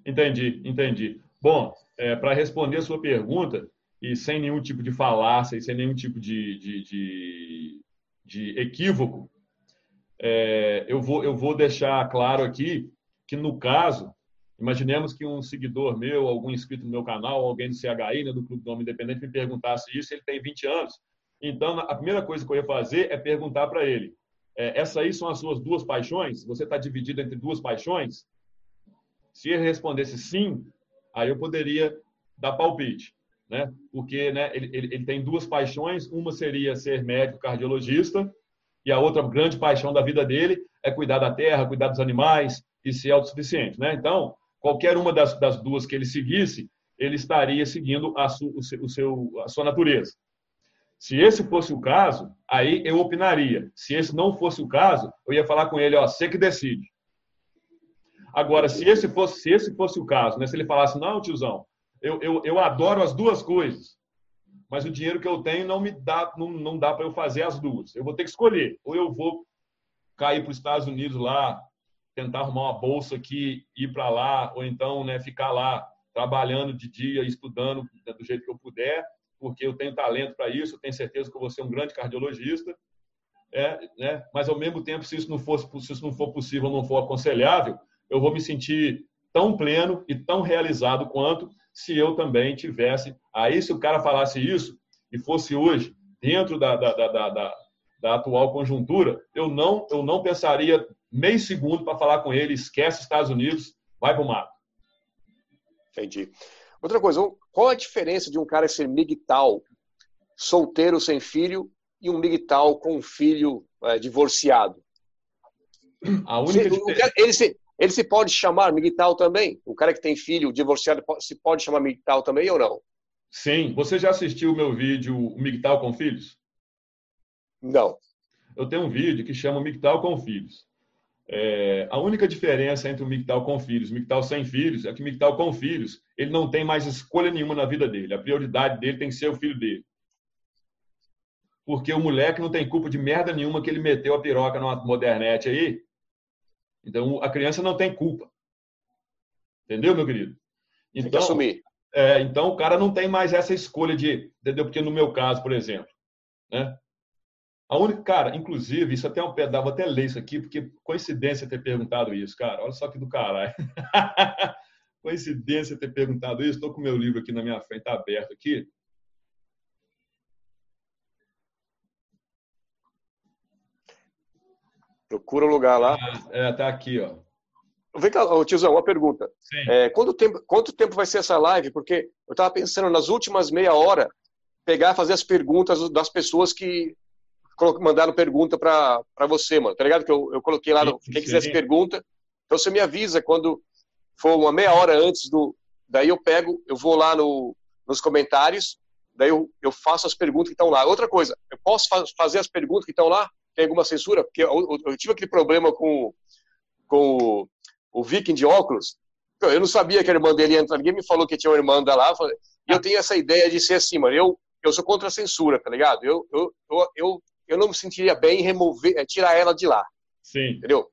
Entendi, entendi. Bom, é, para responder a sua pergunta, e sem nenhum tipo de falácia e sem nenhum tipo de, de, de, de equívoco, é, eu, vou, eu vou deixar claro aqui que, no caso, imaginemos que um seguidor meu, algum inscrito no meu canal, alguém do CHI, né, do Clube do Homem Independente, me perguntasse isso, ele tem 20 anos. Então, a primeira coisa que eu ia fazer é perguntar para ele: é, essas aí são as suas duas paixões? Você está dividido entre duas paixões? Se ele respondesse sim, aí eu poderia dar palpite. Né? Porque né, ele, ele, ele tem duas paixões: uma seria ser médico cardiologista e a outra grande paixão da vida dele é cuidar da terra, cuidar dos animais e ser autossuficiente. Né? Então, qualquer uma das, das duas que ele seguisse, ele estaria seguindo a, su, o seu, o seu, a sua natureza. Se esse fosse o caso, aí eu opinaria. Se esse não fosse o caso, eu ia falar com ele, ó, você que decide. Agora, se esse fosse, se esse fosse o caso, né? se ele falasse, não, tiozão, eu, eu, eu adoro as duas coisas, mas o dinheiro que eu tenho não me dá, não, não dá para eu fazer as duas. Eu vou ter que escolher. Ou eu vou cair para os Estados Unidos lá, tentar arrumar uma bolsa aqui, ir para lá, ou então né, ficar lá trabalhando de dia, estudando do jeito que eu puder, porque eu tenho talento para isso, eu tenho certeza que eu vou ser um grande cardiologista. É, né? Mas ao mesmo tempo, se isso não fosse, se isso não for possível, não for aconselhável, eu vou me sentir tão pleno e tão realizado quanto se eu também tivesse. Aí, se o cara falasse isso e fosse hoje, dentro da, da, da, da, da atual conjuntura, eu não, eu não pensaria meio segundo para falar com ele: esquece Estados Unidos, vai para o mato. Entendi. Outra coisa, qual a diferença de um cara ser migtal, solteiro sem filho, e um migtal com um filho é, divorciado? A única diferença... ele, ele se pode chamar migtal também? O cara que tem filho divorciado se pode chamar migtal também ou não? Sim. Você já assistiu o meu vídeo Migtal com Filhos? Não. Eu tenho um vídeo que chama Migtal com Filhos. É, a única diferença entre o Migtal com filhos e o sem filhos é que o Migtal com filhos ele não tem mais escolha nenhuma na vida dele. A prioridade dele tem que ser o filho dele. Porque o moleque não tem culpa de merda nenhuma que ele meteu a piroca numa modernete aí então, a criança não tem culpa. Entendeu, meu querido? Então, tem que assumir. É, então, o cara não tem mais essa escolha de. Entendeu? Porque no meu caso, por exemplo, né? A única, cara, inclusive, isso até é um pedaço, vou até ler isso aqui, porque coincidência ter perguntado isso, cara. Olha só que do caralho. <laughs> coincidência ter perguntado isso. Estou com o meu livro aqui na minha frente, está aberto aqui. Procura um lugar lá. É, tá aqui, ó. Vem cá, tiozão, uma pergunta. É, quanto, tempo, quanto tempo vai ser essa live? Porque eu estava pensando nas últimas meia hora pegar e fazer as perguntas das pessoas que mandaram pergunta para você, mano. Tá ligado? Que eu, eu coloquei lá, no, quem quisesse pergunta. Então você me avisa quando for uma meia hora antes do. Daí eu pego, eu vou lá no, nos comentários, daí eu, eu faço as perguntas que estão lá. Outra coisa, eu posso fazer as perguntas que estão lá? Tem alguma censura? Porque eu, eu tive aquele problema com, com o, o Viking de óculos. Eu não sabia que a irmã dele ia entrar. Ninguém me falou que tinha uma irmã da lá. E eu tenho essa ideia de ser assim, mano. Eu, eu sou contra a censura, tá ligado? Eu, eu, eu, eu, não me sentiria bem em remover, é, tirar ela de lá. Sim. Entendeu?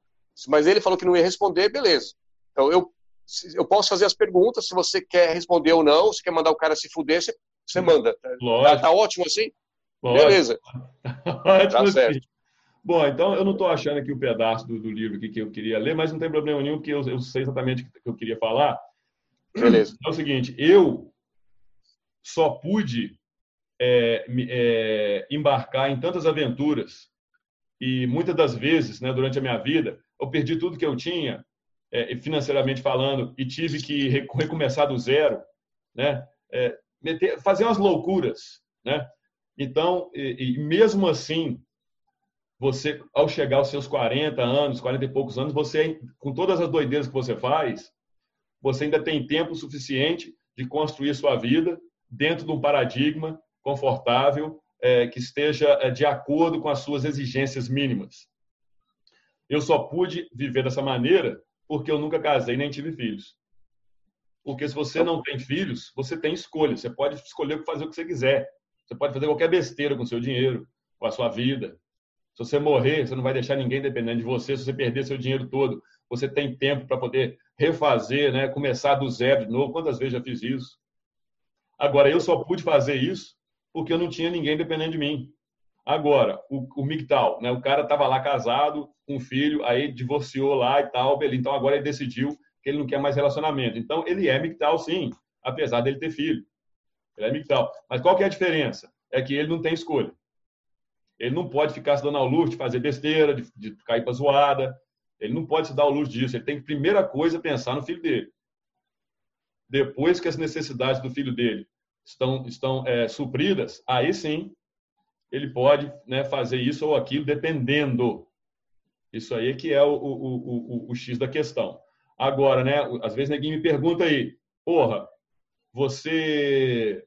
Mas ele falou que não ia responder, beleza. Então eu, eu posso fazer as perguntas. Se você quer responder ou não, se quer mandar o cara se fuder, você, você manda. Tá, tá ótimo assim? Lógico. Beleza. <laughs> ótimo tá certo. Bom, então eu não estou achando aqui o pedaço do, do livro que eu queria ler, mas não tem problema nenhum, porque eu, eu sei exatamente o que eu queria falar. Beleza. É o seguinte, eu só pude é, é, embarcar em tantas aventuras e muitas das vezes, né, durante a minha vida, eu perdi tudo que eu tinha, é, financeiramente falando, e tive que recomeçar do zero, né, é, meter, fazer umas loucuras, né? Então, e, e mesmo assim, você, ao chegar aos seus 40 anos, 40 e poucos anos, você, com todas as doideiras que você faz, você ainda tem tempo suficiente de construir sua vida dentro de um paradigma confortável, é, que esteja é, de acordo com as suas exigências mínimas. Eu só pude viver dessa maneira porque eu nunca casei nem tive filhos. Porque se você não tem filhos, você tem escolha. Você pode escolher fazer o que você quiser. Você pode fazer qualquer besteira com o seu dinheiro, com a sua vida. Se você morrer, você não vai deixar ninguém dependendo de você. Se você perder seu dinheiro todo, você tem tempo para poder refazer, né? começar do zero de novo. Quantas vezes já fiz isso? Agora, eu só pude fazer isso porque eu não tinha ninguém dependendo de mim. Agora, o, o MGTOW, né? o cara estava lá casado, com um filho, aí divorciou lá e tal, beleza. Então, agora ele decidiu que ele não quer mais relacionamento. Então, ele é MGTOW, sim, apesar dele ter filho. Ele é MGTOW. Mas qual que é a diferença? É que ele não tem escolha. Ele não pode ficar se dando ao luxo de fazer besteira, de, de cair para zoada. Ele não pode se dar ao luxo disso. Ele tem que, primeira coisa, pensar no filho dele. Depois que as necessidades do filho dele estão, estão é, supridas, aí sim ele pode né, fazer isso ou aquilo, dependendo. Isso aí que é o, o, o, o, X da questão. Agora, né, às vezes ninguém me pergunta aí, porra, você,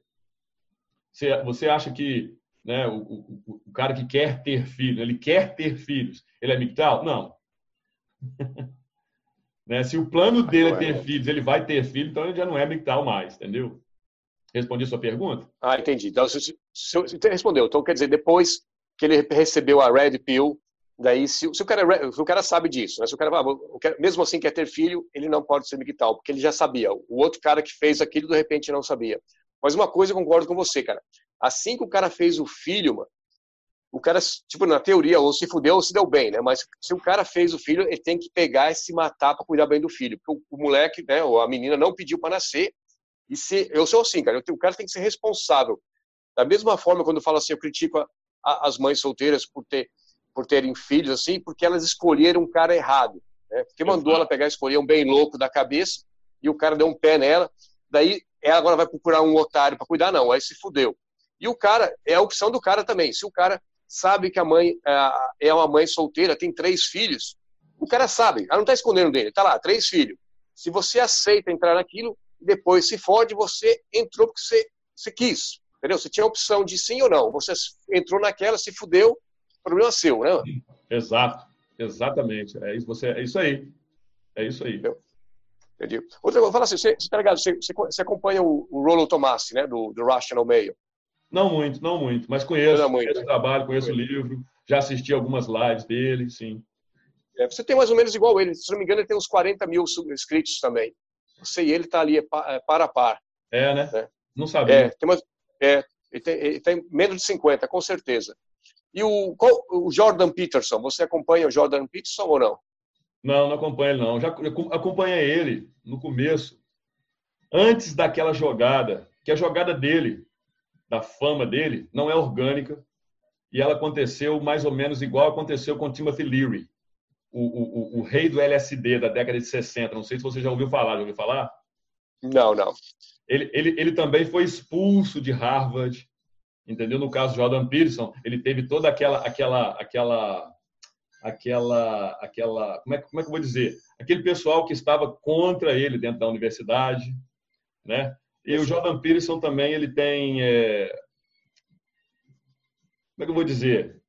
você acha que né? O, o, o, cara que quer ter filhos, ele quer ter filhos, ele é mictal? Não. <laughs> Né? Se o plano dele é ter filhos, ele vai ter filho, então ele já não é MGTOW mais, entendeu? Respondi a sua pergunta? Ah, entendi. Então, se, se, se, respondeu. Então, quer dizer, depois que ele recebeu a Red Pill, daí, se, se o, cara, se o cara sabe disso, né? se o cara ah, mesmo assim quer ter filho, ele não pode ser MGTOW, porque ele já sabia. O outro cara que fez aquilo, de repente, não sabia. Mas uma coisa eu concordo com você, cara. Assim que o cara fez o filho, mano, o cara, tipo, na teoria, ou se fudeu ou se deu bem, né? Mas se o cara fez o filho, ele tem que pegar e se matar para cuidar bem do filho. Porque o, o, moleque, né, ou a menina não pediu para nascer. E se eu sou assim, cara, eu, o cara tem que ser responsável. Da mesma forma, quando eu falo assim, eu critico a, a, as mães solteiras por, ter, por terem filhos, assim, porque elas escolheram um cara errado. Né? Porque mandou ela pegar e escolher um bem louco da cabeça e o cara deu um pé nela. Daí ela agora vai procurar um otário para cuidar, não, aí se fudeu. E o cara, é a opção do cara também. Se o cara sabe que a mãe é, é uma mãe solteira, tem três filhos, o cara sabe, ela não está escondendo dele, está lá, três filhos. Se você aceita entrar naquilo, depois se fode, você entrou porque você, você quis, entendeu? Você tinha a opção de sim ou não. Você entrou naquela, se fudeu, problema seu, né? Exato, exatamente. É isso, você, é isso aí. É isso aí. Entendeu? Entendi. Outra coisa, fala assim, você, você, tá ligado, você, você acompanha o, o Rollo Tomassi, né, do, do Rational Mail. Não muito, não muito, mas conheço, não muito, conheço o trabalho, conheço o livro, já assisti algumas lives dele, sim. É, você tem mais ou menos igual ele, se não me engano, ele tem uns 40 mil inscritos também. Você e ele tá ali é, para a par. É, né? É. Não sabia. É, tem, é ele, tem, ele tem menos de 50, com certeza. E o, qual, o Jordan Peterson, você acompanha o Jordan Peterson ou não? Não, não acompanho ele não. Já acompanhei ele no começo, antes daquela jogada, que a jogada dele da fama dele não é orgânica e ela aconteceu mais ou menos igual aconteceu com Timothy Leary, o, o, o, o rei do LSD da década de 60. Não sei se você já ouviu falar. Já ouviu falar? Não, não. Ele, ele, ele também foi expulso de Harvard, entendeu? No caso Jordan Peterson, ele teve toda aquela aquela aquela aquela aquela como é, como é que eu vou dizer? Aquele pessoal que estava contra ele dentro da universidade, né? E o Jordan Peterson também, ele tem. É... Como é que eu vou dizer?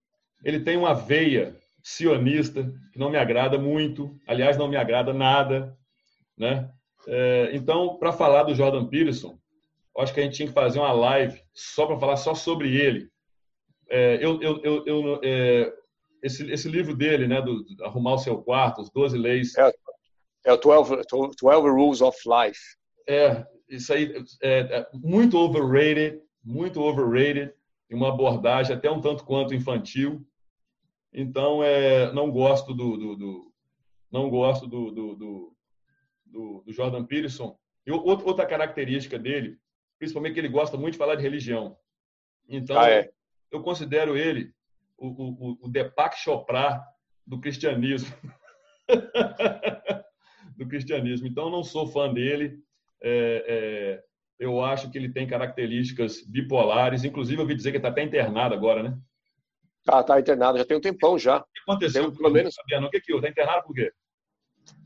Ele tem uma veia sionista que não me agrada muito, aliás, não me agrada nada. Né? É, então, para falar do Jordan Peterson, acho que a gente tinha que fazer uma live só para falar só sobre ele. É, eu, eu, eu, eu é, esse, esse livro dele, né, do, do, Arrumar o Seu Quarto, os 12 Leis. É, é o 12, 12 Rules of Life. É, isso aí é, é muito overrated, muito overrated, uma abordagem até um tanto quanto infantil. Então, é, não gosto do, do, do não gosto do, do, do, do, Jordan Peterson. E outra característica dele, principalmente que ele gosta muito de falar de religião. Então, ah, é. eu considero ele o, o, o Deepak Chopra do cristianismo. <laughs> do cristianismo. Então, não sou fã dele é, é, eu acho que ele tem características bipolares. Inclusive, eu ouvi dizer que está até internado agora, né? Tá, tá internado, já tem um tempão já. O que aconteceu? Tem, pelo menos. O que que Está internado por quê?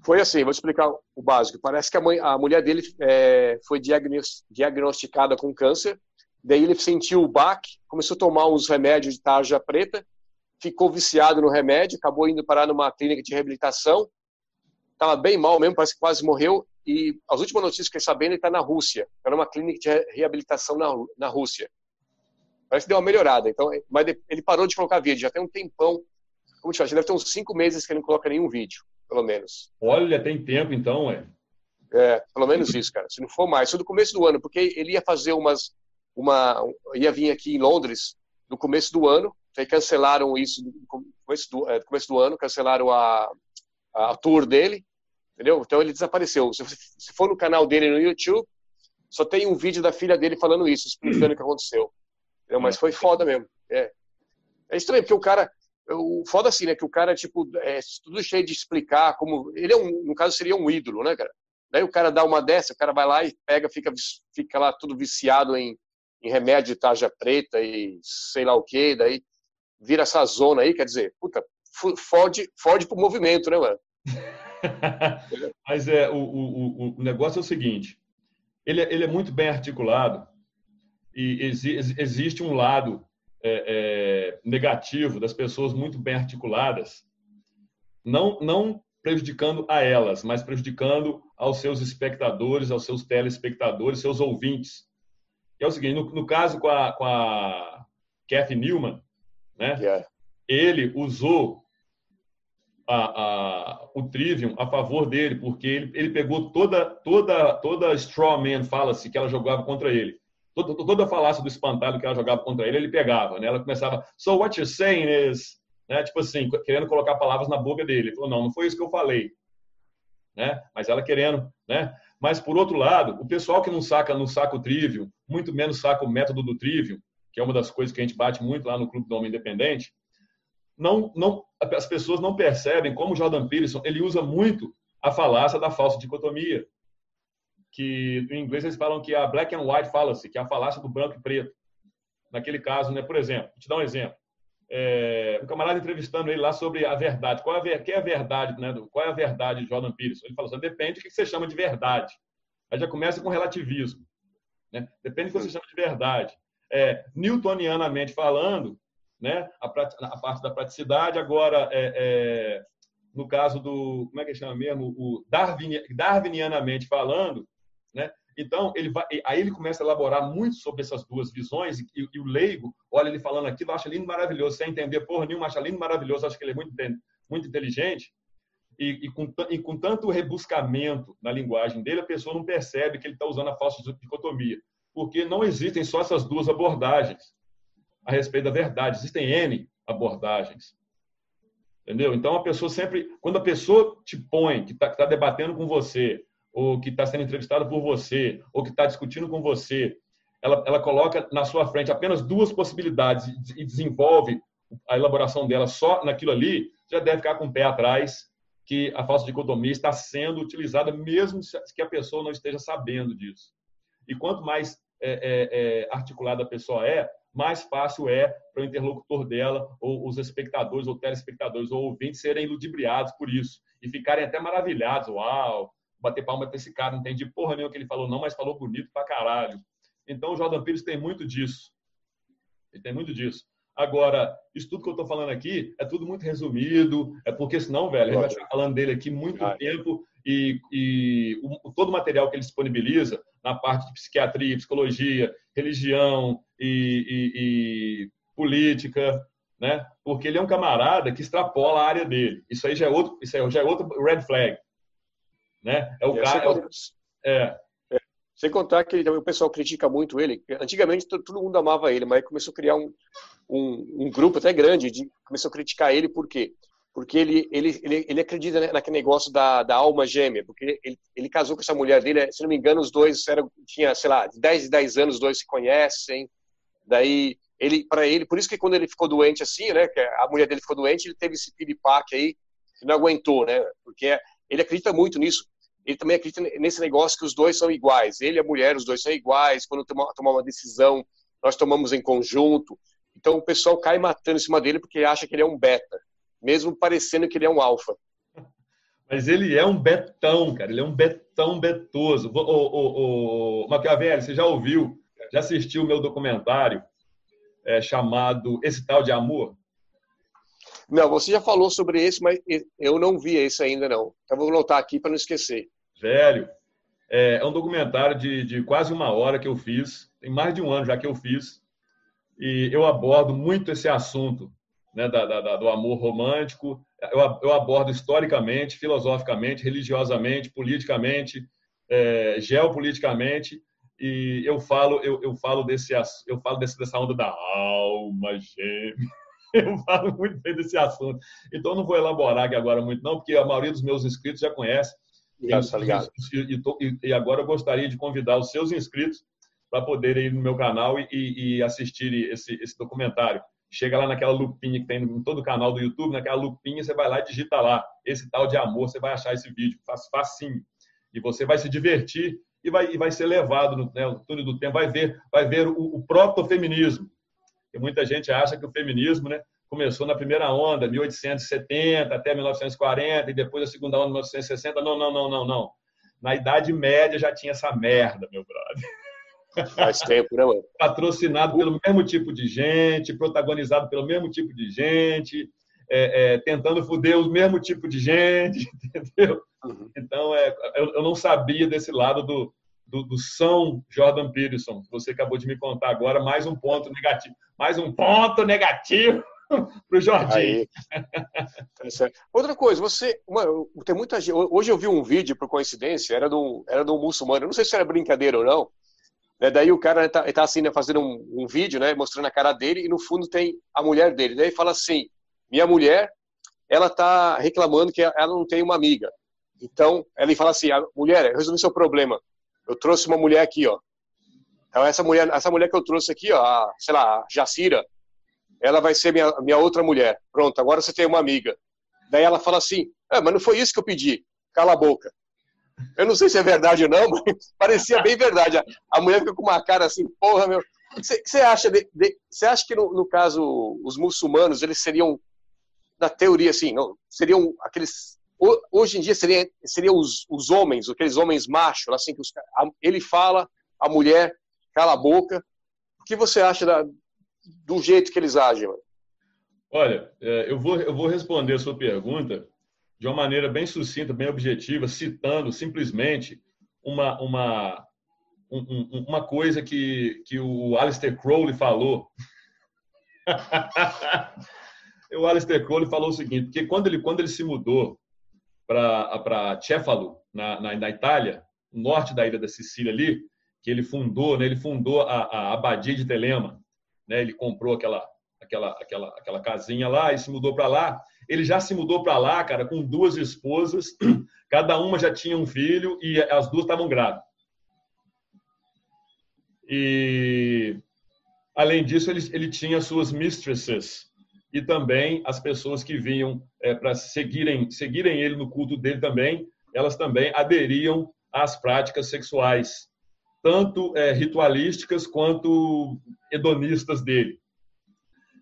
Foi assim, vou explicar o básico. Parece que a, mãe, a mulher dele é, foi diagnosticada com câncer, daí ele sentiu o baque, começou a tomar uns remédios de tarja preta, ficou viciado no remédio, acabou indo parar numa clínica de reabilitação, estava bem mal mesmo, parece que quase morreu, e as últimas notícias que eu sabendo, ele está na Rússia. Está numa clínica de reabilitação na, na Rússia. Parece que deu uma melhorada. Então, mas ele parou de colocar vídeo. Já tem um tempão. Como te falo, deve ter uns cinco meses que ele não coloca nenhum vídeo, pelo menos. Olha, tem tempo então, é? É, pelo menos isso, cara. Se não for mais. Isso do começo do ano, porque ele ia fazer umas. Uma, ia vir aqui em Londres no começo do ano. Aí cancelaram isso no começo do, é, começo do ano, cancelaram a, a tour dele entendeu? Então ele desapareceu. Se, se for no canal dele no YouTube, só tem um vídeo da filha dele falando isso, explicando o que aconteceu. Entendeu? Mas foi foda mesmo. É, é estranho, porque o cara. O foda assim, né? Que o cara, tipo, é tudo cheio de explicar como. Ele é um, no caso, seria um ídolo, né, cara? Daí o cara dá uma dessa, o cara vai lá e pega, fica, fica lá tudo viciado em, em remédio de tarja preta e sei lá o que, daí vira essa zona aí, quer dizer, puta, fode, fode pro movimento, né, mano? <laughs> Mas é, o, o, o negócio é o seguinte: ele, é, ele é muito bem articulado e exi, existe um lado é, é, negativo das pessoas muito bem articuladas, não, não prejudicando a elas, mas prejudicando aos seus espectadores, aos seus telespectadores, seus ouvintes. É o seguinte, no, no caso com a, com a Kathy Newman, né? Yeah. Ele usou a, a, o Trivium a favor dele, porque ele, ele pegou toda toda toda straw man fallacy que ela jogava contra ele. Toda, toda a falácia do espantalho que ela jogava contra ele, ele pegava, né? Ela começava, so what you're saying is, né? Tipo assim, querendo colocar palavras na boca dele. Ele falou, não, não foi isso que eu falei, né? Mas ela querendo, né? Mas por outro lado, o pessoal que não saca não saca o Trivium, muito menos saca o método do Trivium, que é uma das coisas que a gente bate muito lá no Clube do Homem Independente, não, não, as pessoas não percebem como Jordan Peterson ele usa muito a falácia da falsa dicotomia, que em inglês eles falam que é a black and white fallacy, que é a falácia do branco e preto. Naquele caso, né, por exemplo, vou te dar um exemplo. É, um camarada entrevistando ele lá sobre a verdade. Qual é a, que é a verdade, né? Qual é a verdade de Jordan Peterson? Ele fala assim, depende do que você chama de verdade. Aí já começa com relativismo. Né? Depende do que você chama de verdade. É, newtonianamente falando, né? A, a parte da praticidade. Agora, é, é, no caso do, como é que chama mesmo? O Darwin, darwinianamente falando, né? Então, ele vai, aí ele começa a elaborar muito sobre essas duas visões e, e o leigo, olha ele falando aquilo, acha lindo maravilhoso, sem entender porra nenhuma, acha lindo maravilhoso, acha que ele é muito, muito inteligente. E, e, com, e com tanto rebuscamento na linguagem dele, a pessoa não percebe que ele está usando a falsa dicotomia. Porque não existem só essas duas abordagens a respeito da verdade. Existem N abordagens. Entendeu? Então, a pessoa sempre, quando a pessoa te põe, que está tá debatendo com você, ou que está sendo entrevistada por você, ou que está discutindo com você, ela, ela coloca na sua frente apenas duas possibilidades e desenvolve a elaboração dela só naquilo ali, já deve ficar com o pé atrás que a falsa dicotomia está sendo utilizada mesmo que a pessoa não esteja sabendo disso. E quanto mais é, é, é, articulada a pessoa é, mais fácil é para o interlocutor dela, ou os espectadores, ou telespectadores, ou ouvintes serem ludibriados por isso e ficarem até maravilhados. Uau, bater palma para esse cara, não entendi porra nenhuma que ele falou, não, mas falou bonito pra caralho. Então o Jordan Pires tem muito disso. Ele tem muito disso. Agora, isso tudo que eu estou falando aqui é tudo muito resumido, é porque senão, velho, a gente vai ficar falando dele aqui muito tempo e, e o, todo o material que ele disponibiliza na parte de psiquiatria, psicologia, religião e, e, e, política, né? Porque ele é um camarada que extrapola a área dele. Isso aí já é outro, isso aí já é outro red flag, né? É o cara. É, o, é. é. Sem contar que o pessoal critica muito ele. Antigamente todo mundo amava ele, mas começou a criar um, um, um grupo até grande de começou a criticar ele por quê? porque ele, ele, ele, ele acredita naquele negócio da, da alma gêmea, porque ele, ele casou com essa mulher dele, se não me engano, os dois eram, tinha, sei lá, 10 e 10 anos, os dois se conhecem, daí ele, para ele, por isso que quando ele ficou doente assim, né, que a mulher dele ficou doente, ele teve esse piripaque aí, que não aguentou, né, porque ele acredita muito nisso, ele também acredita nesse negócio que os dois são iguais, ele e a mulher, os dois são iguais, quando tomar, uma decisão, nós tomamos em conjunto, então o pessoal cai matando em cima dele porque acha que ele é um beta, mesmo parecendo que ele é um alfa. <laughs> Mas ele é um betão, cara. Ele é um betão betoso. Maquiavelli, você já ouviu, já assistiu o meu documentário é, chamado Esse Tal de Amor? Não, você já falou sobre esse, mas eu não vi esse ainda não. Então vou anotar aqui para não esquecer. Velho, é, é um documentário de, de quase uma hora que eu fiz. Tem mais de um ano já que eu fiz. E eu abordo muito esse assunto né, da, da, do amor romântico. Eu, eu, abordo historicamente, filosoficamente, religiosamente, politicamente, é, geopoliticamente, e eu falo, eu, eu falo desse, eu falo desse, dessa onda da alma gêmea. <laughs> Eu falo muito bem desse assunto. Então, não vou elaborar aqui agora muito, não, porque a maioria dos meus inscritos já conhece. Isso, tá. E, e, e, agora eu gostaria de convidar os seus inscritos para poderem ir no meu canal e, e assistir esse, esse documentário chega lá naquela lupinha que tem em todo o canal do YouTube, naquela lupinha, você vai lá e digita lá, esse tal de amor, você vai achar esse vídeo, faz facinho. E você vai se divertir e vai, e vai ser levado no, né, no túnel do tempo, vai ver, vai ver o, o proto-feminismo. Muita gente acha que o feminismo né, começou na primeira onda, 1870 até 1940, e depois a segunda onda, 1960. Não, não, não, não, não. Na Idade Média já tinha essa merda, meu brother. Faz tempo, né, mano? Patrocinado pelo mesmo tipo de gente, protagonizado pelo mesmo tipo de gente. é, é, tentando foder o mesmo tipo de gente, <laughs> entendeu? Uhum. Então, é, eu, eu, não sabia desse lado do, do, do, São Jordan Peterson. Você acabou de me contar agora, mais um ponto negativo. Mais um ponto negativo <laughs> para o Jorginho. Tá Outra coisa, você. Tem muita gente. Hoje eu vi um vídeo, por coincidência, era um, era um muçulmano. Não sei se era brincadeira ou não. Né? Daí o cara está tá assim, né, fazendo um, um, vídeo, né, mostrando a cara dele, e no fundo tem a mulher dele. Daí fala assim: minha mulher, ela está reclamando que ela não tem uma amiga. Então, ele fala assim: mulher, resolvi seu problema. Eu trouxe uma mulher aqui, ó. Então, essa mulher, essa mulher que eu trouxe aqui, ó, a, sei lá, a Jacira, ela vai ser minha, minha outra mulher. Pronto, agora você tem uma amiga. Daí ela fala assim: ah, mas não foi isso que eu pedi. Cala a boca. Eu não sei se é verdade ou não, <laughs> mas parecia bem verdade. A mulher fica com uma cara assim, porra, meu. Você acha, de, de, acha que, no, no, caso, os muçulmanos, eles seriam, na teoria, assim, não, seriam aqueles. Hoje em dia seriam, seriam os, os homens, aqueles homens machos, assim, que os, ele fala, a mulher cala a boca. O que você acha da, do jeito que eles agem? Mano? Olha, é, eu vou, eu vou responder a sua pergunta de uma maneira bem sucinta, bem objetiva, citando simplesmente uma, uma, um, uma coisa que, que o Alistair Crowley falou. <laughs> o Alistair Crowley falou o seguinte, porque quando ele, quando ele se mudou para Cefalo, na, na, na, Itália, norte da ilha da Sicília ali, que ele fundou, né, ele fundou a, a Abadia de Telema, né, ele comprou aquela, aquela, aquela, aquela casinha lá e se mudou para lá. Ele já se mudou para lá, cara, com duas esposas, <clears throat> cada uma já tinha um filho e as duas estavam grávidas. E, além disso, ele, ele tinha suas mistresses e também as pessoas que vinham é, para seguirem, seguirem ele no culto dele também, elas também aderiam às práticas sexuais, tanto é, ritualísticas quanto hedonistas dele.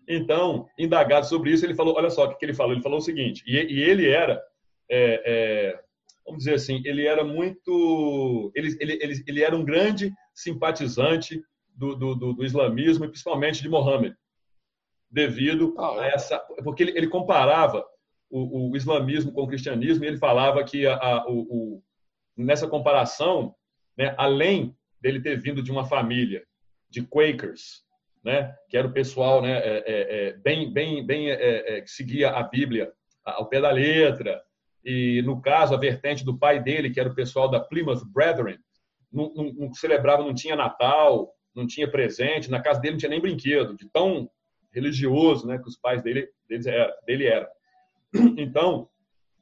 Então, indagado sobre isso, ele falou: olha só o que ele falou. Ele falou o seguinte, e, e ele era, é, é, vamos dizer assim, ele era muito. Ele, ele, ele, ele era um grande simpatizante do, do, do, do islamismo e principalmente de Mohammed, devido a é? essa. Porque ele, ele comparava o, o, islamismo com o cristianismo e ele falava que a, a, o, o, nessa comparação, né, além dele ter vindo de uma família de Quakers, né, que era o pessoal né, é, é, é bem, bem, bem é, é, que seguia a Bíblia ao pé da letra, e no caso a vertente do pai dele, que era o pessoal da Plymouth Brethren, não, não, não celebrava, não tinha Natal, não tinha presente, na casa dele não tinha nem brinquedo, de tão religioso né, que os pais dele, era, dele eram. Então,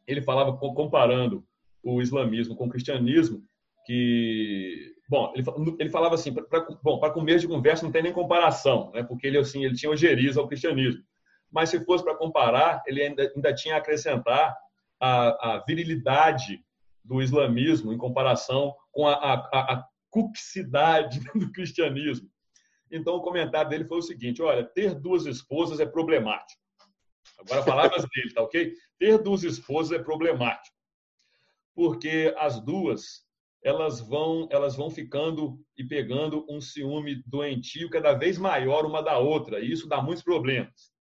ele falava, comparando o islamismo com o cristianismo, que Bom, ele, ele falava assim, pra, bom, para começo de conversa não tem nem comparação, né? porque ele, assim, ele tinha ojeriza ao cristianismo. Mas se fosse para comparar, ele ainda, ainda tinha a acrescentar a, a, virilidade do islamismo em comparação com a, a, a cuxicidade <laughs> do cristianismo. Então, o comentário dele foi o seguinte, olha, ter duas esposas é problemático. Agora, palavras <laughs> dele, tá ok? Ter duas esposas é problemático. Porque as duas elas vão, elas vão ficando e pegando um ciúme doentio cada vez maior uma da outra, e isso dá muitos problemas.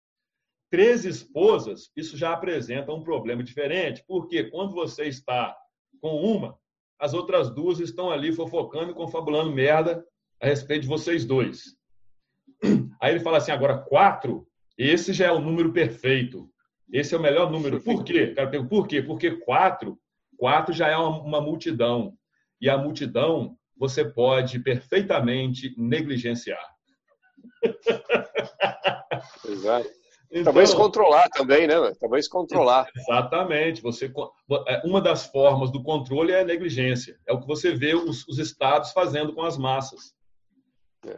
Três esposas, isso já apresenta um problema diferente, porque quando você está com uma, as outras duas estão ali fofocando e confabulando merda a respeito de vocês dois. Aí ele fala assim: agora quatro, esse já é o número perfeito. Esse é o melhor número. Por quê? Cara, por quê? Porque quatro, quatro já é uma, uma multidão e a multidão você pode perfeitamente negligenciar. Exato. Então, Talvez controlar também, né? Talvez controlar. Exatamente. Você, é, uma das formas do controle é a negligência. É o que você vê os, os estados fazendo com as massas.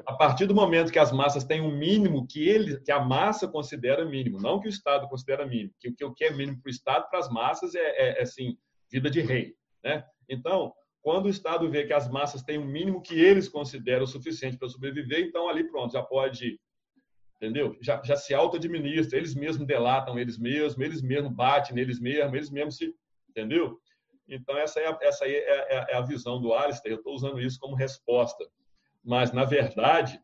A partir do momento que as massas têm um mínimo que ele, que a massa considera mínimo, não que o Estado considera mínimo, que, o que é mínimo para o Estado, para as massas é, é, é assim vida de rei, né? Então quando o Estado vê que as massas têm um mínimo que eles consideram suficiente para sobreviver, então ali pronto, já pode, entendeu? Já, já se auto-administra, eles mesmos delatam eles mesmos, eles mesmos batem neles mesmos, eles mesmos se, entendeu? Então essa é a, essa é, é, é a visão do Alistair, eu estou usando isso como resposta. Mas, na verdade,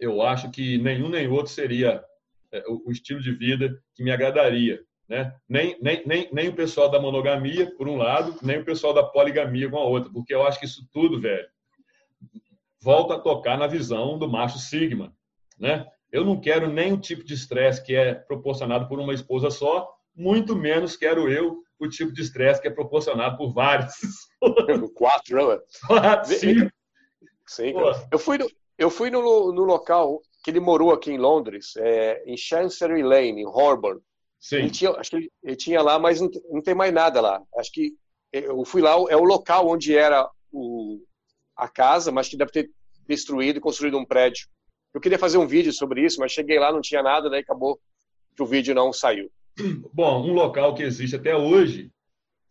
eu acho que nenhum nem outro seria é, o, estilo de vida que me agradaria. Né? Nem, nem, nem, nem o pessoal da monogamia, por um lado, nem o pessoal da poligamia com a outra, porque eu acho que isso tudo, velho, volta a tocar na visão do macho sigma. Né? Eu não quero nem o tipo de estresse que é proporcionado por uma esposa só, muito menos quero eu o tipo de estresse que é proporcionado por vários. <laughs> Quatro, não é? Quatro, cinco. Sim, eu fui, no, eu fui no, no local que ele morou aqui em Londres, é, em Chancery Lane, em Holborn. Sim. Ele tinha, acho que ele, ele, tinha lá, mas não, não tem mais nada lá. Acho que eu fui lá, é o local onde era o, a casa, mas que deve ter destruído e construído um prédio. Eu queria fazer um vídeo sobre isso, mas cheguei lá, não tinha nada, daí acabou que o vídeo não saiu. <clears throat> Bom, um local que existe até hoje,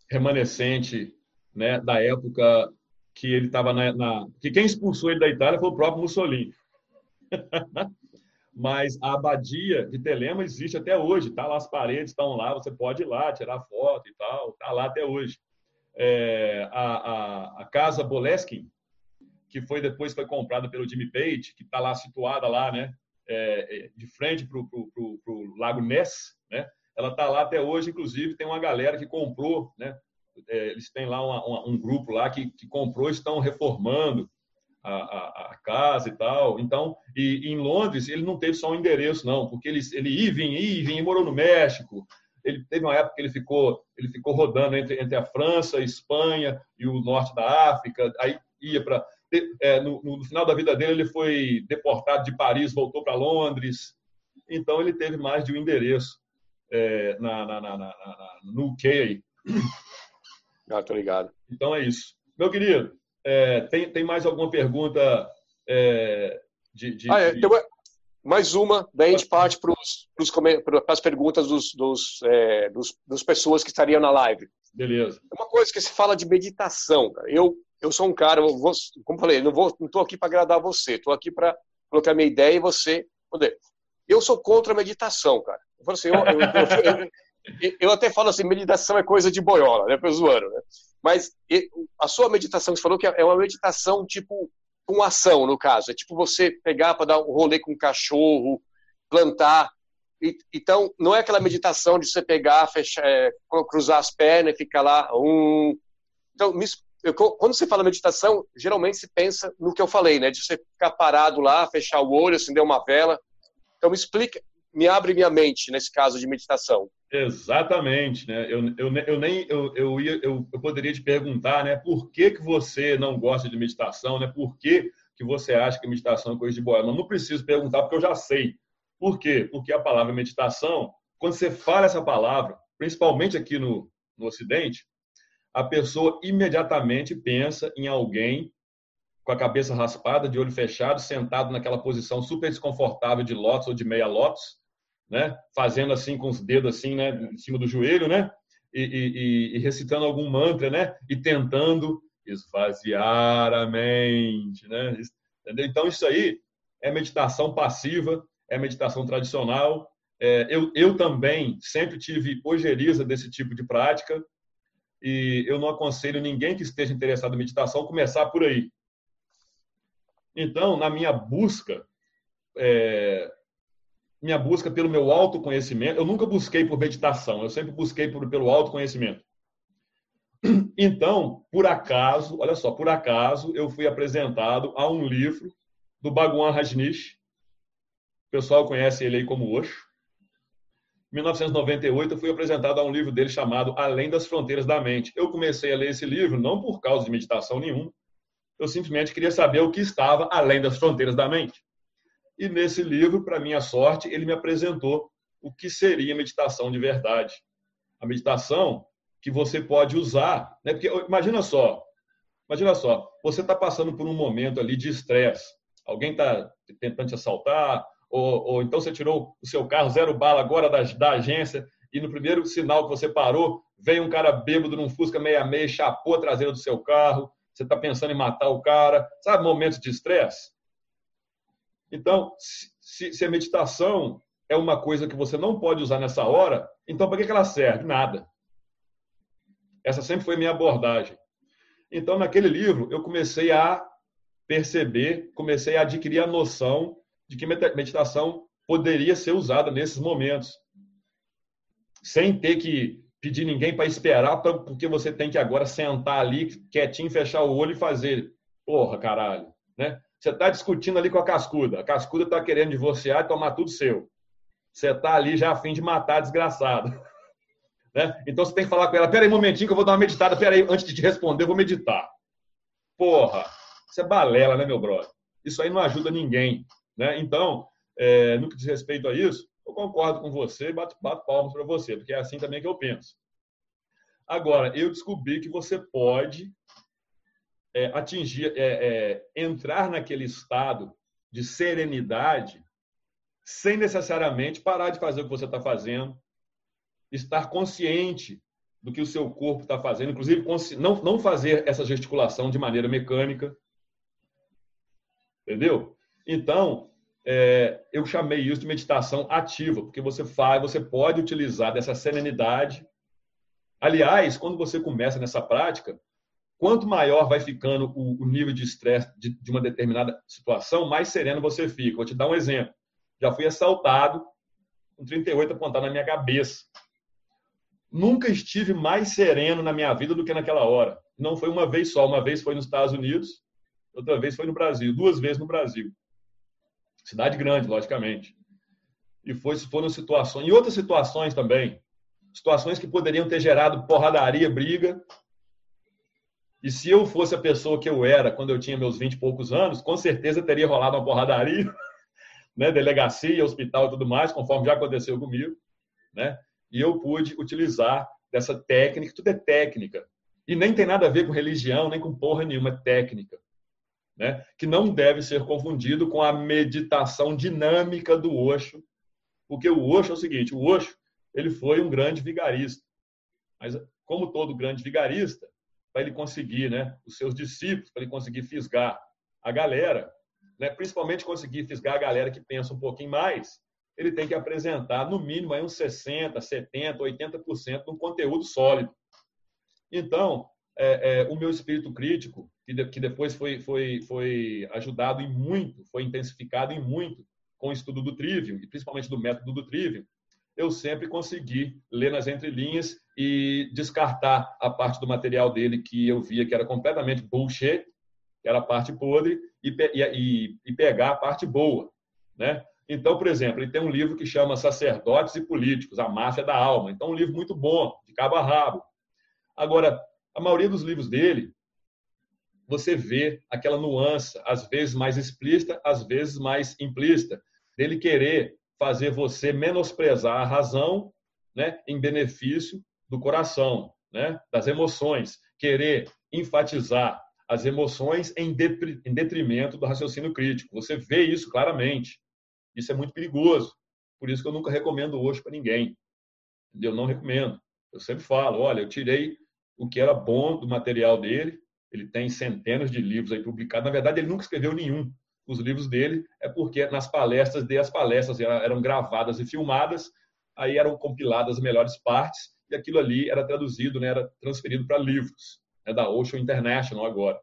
remanescente né, da época que ele estava na, na, que quem expulsou ele da Itália foi o próprio Mussolini. <laughs> Mas a abadia de Telema existe até hoje, tá lá as paredes estão lá, você pode ir lá tirar foto e tal, tá lá até hoje. É, a, a, a, casa Boleskin, que foi depois foi comprada pelo Jimmy Page, que está lá situada lá, né, é, é de frente para o Lago Ness, né, ela está lá até hoje, inclusive tem uma galera que comprou, né? É, eles têm lá uma, uma, um grupo lá que, que comprou, estão reformando a, a, a, casa e tal. Então, e, em Londres ele não teve só um endereço não, porque ele ele ia, vinha, ia, vinha, morou no México. Ele teve uma época que ele ficou ele ficou rodando entre, entre a França, a Espanha e o norte da África. Aí ia para é, no, no, final da vida dele ele foi deportado de Paris, voltou para Londres. Então ele teve mais de um endereço é, na, na, na, na, no UK. Ah, tô ligado. Então é isso. Meu querido, é, tem, tem mais alguma pergunta é, de, de, ah, é, de... mais uma, daí a gente parte para as perguntas dos, dos, é, dos, dos, pessoas que estariam na live. Beleza. É uma coisa que se fala de meditação. Cara. Eu, eu sou um cara, eu vou, como falei, não estou aqui para agradar você, estou aqui para colocar minha ideia e você. Eu sou contra a meditação, cara. Eu, assim, eu, eu, eu, até falo assim, meditação é coisa de boiola, né, zoando, né? Mas a sua meditação, você falou que é uma meditação tipo com ação, no caso. É tipo você pegar para dar um rolê com um cachorro, plantar. E, então, não é aquela meditação de você pegar, fechar, é, cruzar as pernas e ficar lá. Um... Então, eu, quando você fala meditação, geralmente se pensa no que eu falei, né? De você ficar parado lá, fechar o olho, acender uma vela. Então, me explica, me abre minha mente nesse caso de meditação. Exatamente, né? Eu, eu, eu nem eu, eu, ia, eu, eu poderia te perguntar, né? Por que, que você não gosta de meditação, né? Por que, que você acha que meditação é coisa de boa? Eu não preciso perguntar porque eu já sei. Por quê? Porque a palavra meditação, quando você fala essa palavra, principalmente aqui no, no Ocidente, a pessoa imediatamente pensa em alguém com a cabeça raspada, de olho fechado, sentado naquela posição super desconfortável de lótus ou de meia lótus, né? Fazendo assim com os dedos assim, né? Em cima do joelho, né? E, e, e recitando algum mantra, né? E tentando esvaziar a mente, né? Entendeu? Então isso aí é meditação passiva, é meditação tradicional. É, eu, eu também sempre tive ojeriza desse tipo de prática e eu não aconselho ninguém que esteja interessado em meditação começar por aí. Então, na minha busca, é, minha busca pelo meu autoconhecimento, eu nunca busquei por meditação, eu sempre busquei por, pelo autoconhecimento. <clears throat> Então, por acaso, olha só, por acaso, eu fui apresentado a um livro do Bhagwan Rajneesh. O pessoal conhece ele aí como Osho. Em 1998, eu fui apresentado a um livro dele chamado Além das Fronteiras da Mente. Eu comecei a ler esse livro não por causa de meditação nenhuma, eu simplesmente queria saber o que estava além das fronteiras da mente. E nesse livro, para minha sorte, ele me apresentou o que seria meditação de verdade. A meditação que você pode usar, né? Porque imagina só, imagina só, você está passando por um momento ali de estresse. Alguém está tentando te assaltar, ou, ou, então você tirou o seu carro zero bala agora da, da agência e no primeiro sinal que você parou, veio um cara bêbado num Fusca 66, chapou a traseira do seu carro, você está pensando em matar o cara, sabe, momentos de estresse. Então, se, se, a meditação é uma coisa que você não pode usar nessa hora, então para que, ela serve? Nada. Essa sempre foi minha abordagem. Então, naquele livro, eu comecei a perceber, comecei a adquirir a noção de que meditação poderia ser usada nesses momentos, sem ter que pedir ninguém para esperar, porque você tem que agora sentar ali quietinho, fechar o olho e fazer. Porra, caralho, né? Você está discutindo ali com a cascuda, a cascuda está querendo divorciar e tomar tudo seu. Você está ali já a fim de matar desgraçado. <laughs> Né? Então você tem que falar com ela: peraí, um momentinho que eu vou dar uma meditada, peraí, antes de te responder, eu vou meditar. Porra, isso é balela, né, meu brother? Isso aí não ajuda ninguém. Né? Então, é, no que diz respeito a isso, eu concordo com você, bato, bato palmas para você, porque é assim também que eu penso. Agora, eu descobri que você pode é, atingir, é, é entrar naquele estado de serenidade sem necessariamente parar de fazer o que você está fazendo, estar consciente do que o seu corpo está fazendo, inclusive não, não fazer essa gesticulação de maneira mecânica. Entendeu? Então, é, eu chamei isso de meditação ativa, porque você faz, você pode utilizar dessa serenidade. Aliás, quando você começa nessa prática, quanto maior vai ficando o, nível de estresse de, de, uma determinada situação, mais sereno você fica. Vou te dar um exemplo. Já fui assaltado com 38 apontado na minha cabeça. Nunca estive mais sereno na minha vida do que naquela hora. Não foi uma vez só. Uma vez foi nos Estados Unidos, outra vez foi no Brasil. Duas vezes no Brasil. Cidade grande, logicamente. E foi, foram situações. E outras situações também. Situações que poderiam ter gerado porradaria, briga. E se eu fosse a pessoa que eu era quando eu tinha meus 20 e poucos anos, com certeza teria rolado uma porradaria <laughs> né, delegacia, hospital e tudo mais, conforme já aconteceu comigo, né? E eu pude utilizar dessa técnica, tudo é técnica. E nem tem nada a ver com religião, nem com porra nenhuma, é técnica. Né? Que não deve ser confundido com a meditação dinâmica do Osho, porque o Osho é o seguinte, o Osho, ele foi um grande vigarista. Mas como todo grande vigarista, para ele conseguir, né, os seus discípulos, para ele conseguir fisgar a galera, né, principalmente conseguir fisgar a galera que pensa um pouquinho mais, ele tem que apresentar, no mínimo, aí uns 60%, 70%, 80% de um conteúdo sólido. Então, é, é, o meu espírito crítico, que, de, que depois foi, foi, foi ajudado em muito, foi intensificado em muito com o estudo do Trivium, e principalmente do método do Trivium, eu sempre consegui ler nas entrelinhas e descartar a parte do material dele que eu via que era completamente bullshit, que era a parte podre, e, e, e pegar a parte boa. Né? Então, por exemplo, ele tem um livro que chama Sacerdotes e Políticos, A Máfia da Alma. Então, um livro muito bom, de cabo a rabo. Agora, a maioria dos livros dele, você vê aquela nuance, às vezes mais explícita, às vezes mais implícita, dele querer fazer você menosprezar a razão né, em benefício do coração, né, das emoções, querer enfatizar as emoções em detrimento do raciocínio crítico. Você vê isso claramente. Isso é muito perigoso. Por isso que eu nunca recomendo hoje para ninguém. Eu não recomendo. Eu sempre falo, olha, eu tirei o que era bom do material dele. Ele tem centenas de livros aí publicados. Na verdade, ele nunca escreveu nenhum. Os livros dele é porque nas palestras dele, as palestras eram gravadas e filmadas, aí eram compiladas as melhores partes e aquilo ali era traduzido, né, era transferido para livros é da Ocean International agora,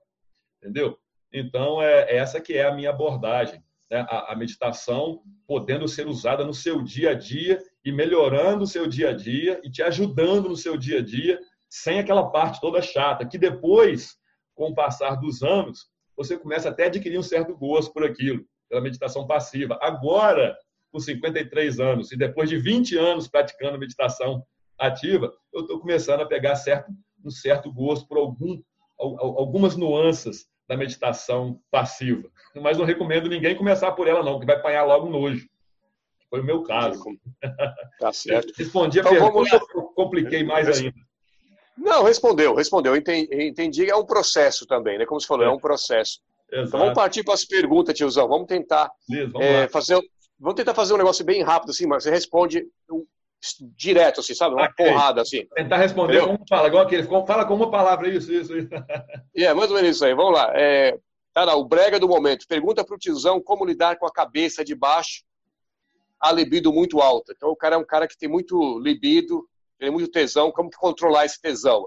entendeu? Então, é essa que é a minha abordagem, né? a, a meditação podendo ser usada no seu dia a dia e melhorando o seu dia a dia e te ajudando no seu dia a dia, sem aquela parte toda chata, que depois, com o passar dos anos, você começa até a adquirir um certo gosto por aquilo, pela meditação passiva. Agora, com 53 anos e depois de 20 anos praticando meditação ativa, eu estou começando a pegar certo um certo gosto por algum, algumas nuances da meditação passiva. Mas não recomendo ninguém começar por ela, não, que vai apanhar logo nojo. Foi o meu caso. Tá certo. <laughs> Respondi a então, pergunta, compliquei mais ainda. Não, respondeu, respondeu. Entendi, entendi, é um processo também, né? Como você falou, é, é um processo. Exato. Então vamos partir para as perguntas, tiozão. Vamos tentar vamos é, fazer. Vamos tentar fazer um negócio bem rápido, assim, mas você responde direto, assim, sabe? Uma okay. porrada, assim. Tentar responder como fala, igual aquele. Fala com uma palavra, isso, isso. isso. É, yeah, mais ou menos isso aí. Vamos lá. É, tá lá, o brega do momento. Pergunta para o tiozão como lidar com a cabeça de baixo, a libido muito alta. Então, o cara é um cara que tem muito libido, tem muito tesão. Como que controlar esse tesão?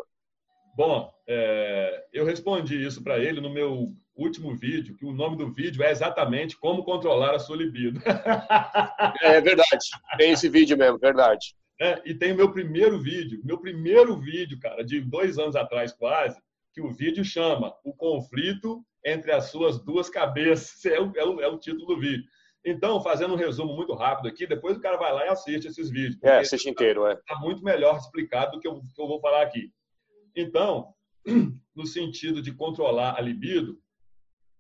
Bom, é, eu respondi isso para ele no meu último vídeo, que o nome do vídeo é exatamente como controlar a sua libido. É, <laughs> é verdade. Tem esse vídeo mesmo, verdade. É, e tem o meu primeiro vídeo, meu primeiro vídeo, cara, de dois anos atrás quase, que o vídeo chama O Conflito entre as Suas Duas Cabeças. É o, é o, é o título do vídeo. Então, fazendo um resumo muito rápido aqui, depois o cara vai lá e assiste esses vídeos. É, assiste inteiro, é. Está muito melhor explicado do que eu, que eu vou falar aqui. Então, <clears throat> no sentido de controlar a libido,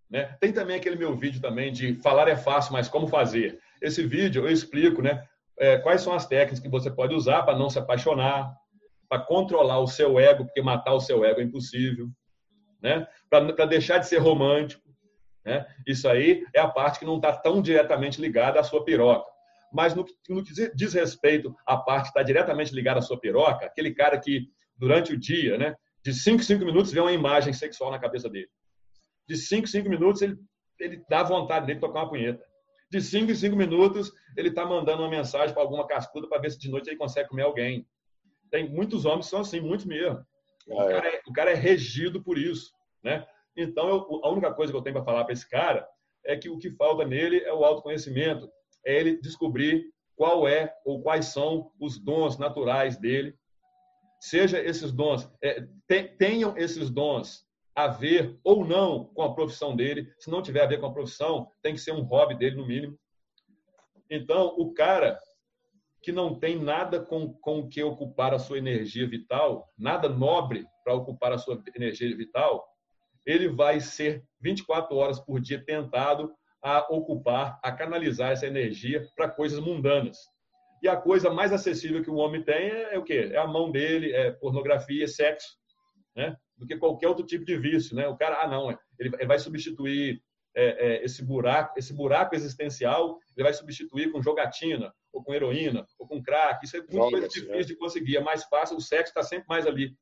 né? Tem também aquele meu vídeo também de falar é fácil, mas como fazer. Esse vídeo eu explico, né? É, quais são as técnicas que você pode usar para não se apaixonar, para controlar o seu ego, porque matar o seu ego é impossível, né? Para deixar de ser romântico, né? Isso aí é a parte que não está tão diretamente ligada à sua piroca. Mas no, no que diz respeito à parte que está diretamente ligada à sua piroca, aquele cara que durante o dia, né, de 5 5 minutos vê uma imagem sexual na cabeça dele. De 5 5 minutos ele, ele dá vontade dele de tocar uma punheta. De 5 em 5 minutos ele está mandando uma mensagem para alguma cascuda para ver se de noite ele consegue comer alguém. Tem muitos homens que são assim, muitos mesmo. O, ah, é. cara é, o cara é regido por isso, né? Então, eu, a única coisa que eu tenho para falar para esse cara é que o que falta nele é o autoconhecimento, é ele descobrir qual é ou quais são os dons naturais dele. Seja esses dons, é, tenham esses dons a ver ou não com a profissão dele. Se não tiver a ver com a profissão, tem que ser um hobby dele, no mínimo. Então, o cara que não tem nada com, com o que ocupar a sua energia vital, nada nobre para ocupar a sua energia vital, ele vai ser 24 horas por dia tentado a ocupar, a canalizar essa energia para coisas mundanas. E a coisa mais acessível que o homem tem é, é o quê? É a mão dele, é pornografia, é sexo, né? Do que qualquer outro tipo de vício, né? O cara, ah, não, ele, ele vai substituir é, é, esse buraco, esse buraco existencial, ele vai substituir com jogatina, ou com heroína, ou com crack. Isso é muito Drogas, difícil né? de conseguir. É mais fácil, o sexo está sempre mais ali.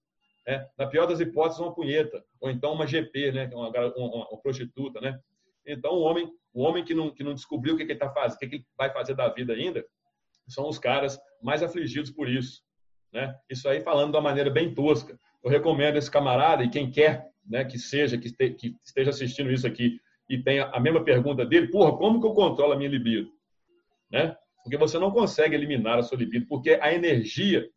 Né? Na pior das hipóteses, uma punheta, ou então uma GP, né? É uma, uma, uma prostituta. Né? Então, o homem, o homem que, não, que não descobriu o que, que ele está fazendo, o que, que ele vai fazer da vida ainda, são os caras mais afligidos por isso. Né? Isso aí falando de uma maneira bem tosca. Eu recomendo esse camarada e quem quer né, que seja, que, este, que esteja assistindo isso aqui e tenha a mesma pergunta dele, porra, como que eu controlo a minha libido? Né? Porque você não consegue eliminar a sua libido, porque a energia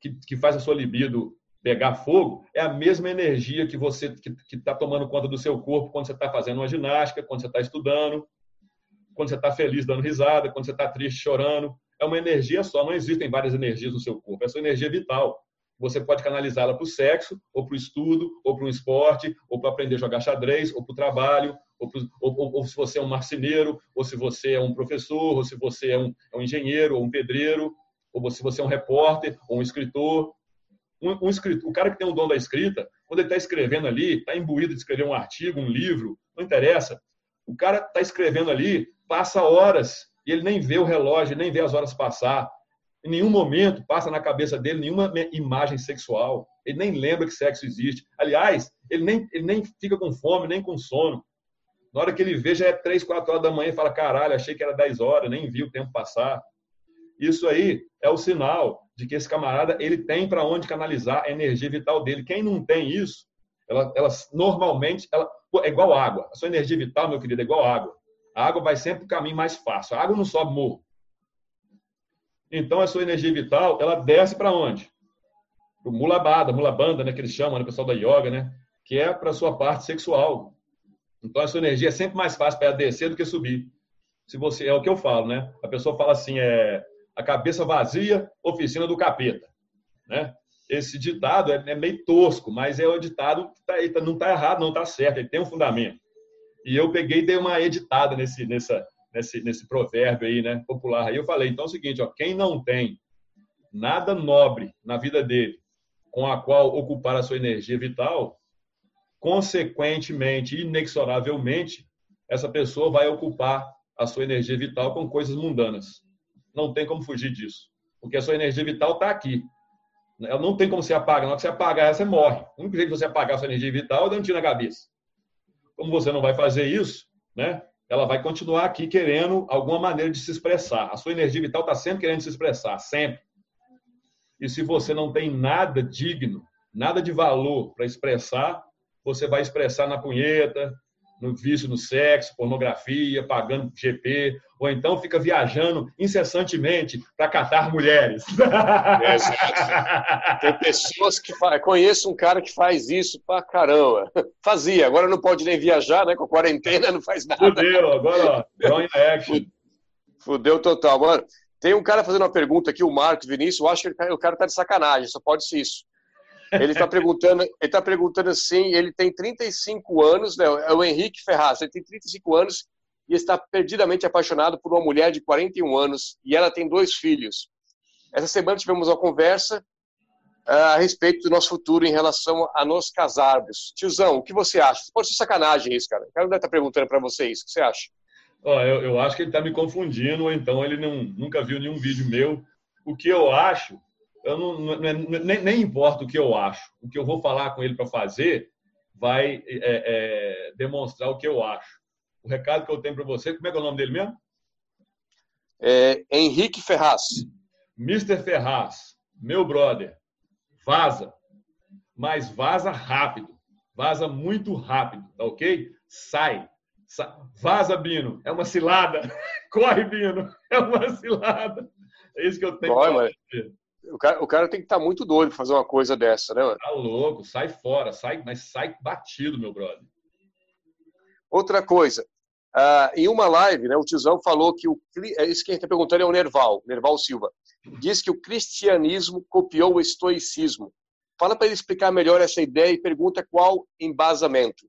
que, que faz a sua libido pegar fogo é a mesma energia que você que está tomando conta do seu corpo quando você está fazendo uma ginástica, quando você está estudando, quando você está feliz dando risada, quando você está triste chorando. É uma energia só, não existem várias energias no seu corpo, é sua energia vital. Você pode canalizá-la para o sexo, ou para o estudo, ou para o esporte, ou para aprender a jogar xadrez, ou para o trabalho, ou, pro, ou, ou, ou, se você é um marceneiro, ou se você é um professor, ou se você é um, é um engenheiro, ou um pedreiro, ou se você é um repórter, ou um escritor um, um escritor, o cara que tem o dom da escrita, quando ele está escrevendo ali, está imbuído de escrever um artigo, um livro, não interessa. O cara está escrevendo ali, passa horas e ele nem vê o relógio, nem vê as horas passar. Em nenhum momento passa na cabeça dele nenhuma imagem sexual. Ele nem lembra que sexo existe. Aliás, ele nem, ele nem fica com fome, nem com sono. Na hora que ele vê, já é três, quatro horas da manhã e fala: caralho, achei que era dez horas, nem vi o tempo passar. Isso aí é o sinal de que esse camarada ele tem para onde canalizar a energia vital dele. Quem não tem isso, ela, ela normalmente ela, é igual água. A sua energia vital, meu querido, é igual água. A água vai sempre o caminho mais fácil. A água não sobe morro. Então, a sua energia vital, ela desce para onde? Para o mulabada, mulabanda, né, que eles chamam, né, o pessoal da yoga, né? Que é para sua parte sexual. Então, a sua energia é sempre mais fácil para descer do que subir. Se você É o que eu falo, né? A pessoa fala assim, é a cabeça vazia, oficina do capeta. Né? Esse ditado é, é meio tosco, mas é o ditado que tá, não está errado, não está certo, ele tem um fundamento. E eu peguei e dei uma editada nesse, nessa, nesse, nesse provérbio aí, né, popular. Aí eu falei, então é o seguinte, ó, quem não tem nada nobre na vida dele com a qual ocupar a sua energia vital, consequentemente, inexoravelmente, essa pessoa vai ocupar a sua energia vital com coisas mundanas. Não tem como fugir disso. Porque a sua energia vital está aqui. Ela não tem como você apagar. Na hora que você apagar, você morre. O único jeito de você apagar a sua energia vital é um tiro na cabeça. Como você não vai fazer isso, né? ela vai continuar aqui querendo alguma maneira de se expressar. A sua energia vital está sempre querendo se expressar, sempre. E se você não tem nada digno, nada de valor para expressar, você vai expressar na punheta, no vício no sexo, pornografia, pagando GP, ou então fica viajando incessantemente para catar mulheres. É, Tem pessoas que fazem. Conheço um cara que faz isso pra caramba. Fazia, agora não pode nem viajar, né? Com a quarentena não faz nada. Fudeu, agora, ó, action. Fudeu total. Mano, tem um cara fazendo uma pergunta aqui, o Marcos Vinícius, eu acho que o cara tá de sacanagem, só pode ser isso. Ele está perguntando, ele tá perguntando assim, ele tem 35 anos, né, é o Henrique Ferraz, ele tem 35 anos e está perdidamente apaixonado por uma mulher de 41 anos e ela tem dois filhos. Essa semana tivemos uma conversa uh, a respeito do nosso futuro em relação a nos casarmos. Tiozão, o que você acha? Pode ser sacanagem isso, cara. O cara deve estar tá perguntando para você isso. O que você acha? Oh, eu, eu, acho que ele está me confundindo, ou então ele não, nunca viu nenhum vídeo meu. O que eu acho eu não, não, é, nem, nem importa o que eu acho. O que eu vou falar com ele para fazer vai é, é, demonstrar o que eu acho. O recado que eu tenho para você, como é que é o nome dele mesmo? É Henrique Ferraz. Mr. Ferraz, meu brother, vaza. Mas vaza rápido. Vaza muito rápido, tá ok? Sai. Sai. Vaza, Bino. É uma cilada. <laughs> Corre, Bino. É uma cilada. É isso que eu tenho Corre, dizer. O cara, o cara tem que estar tá muito doido para fazer uma coisa dessa, né, mano? Tá louco, sai fora, sai, mas sai batido, meu brother. Outra coisa, uh, em uma live, né, o tiozão falou que o. É isso que a gente está perguntando é o Nerval, Nerval Silva. Diz que o cristianismo copiou o estoicismo. Fala para ele explicar melhor essa ideia e pergunta qual embasamento.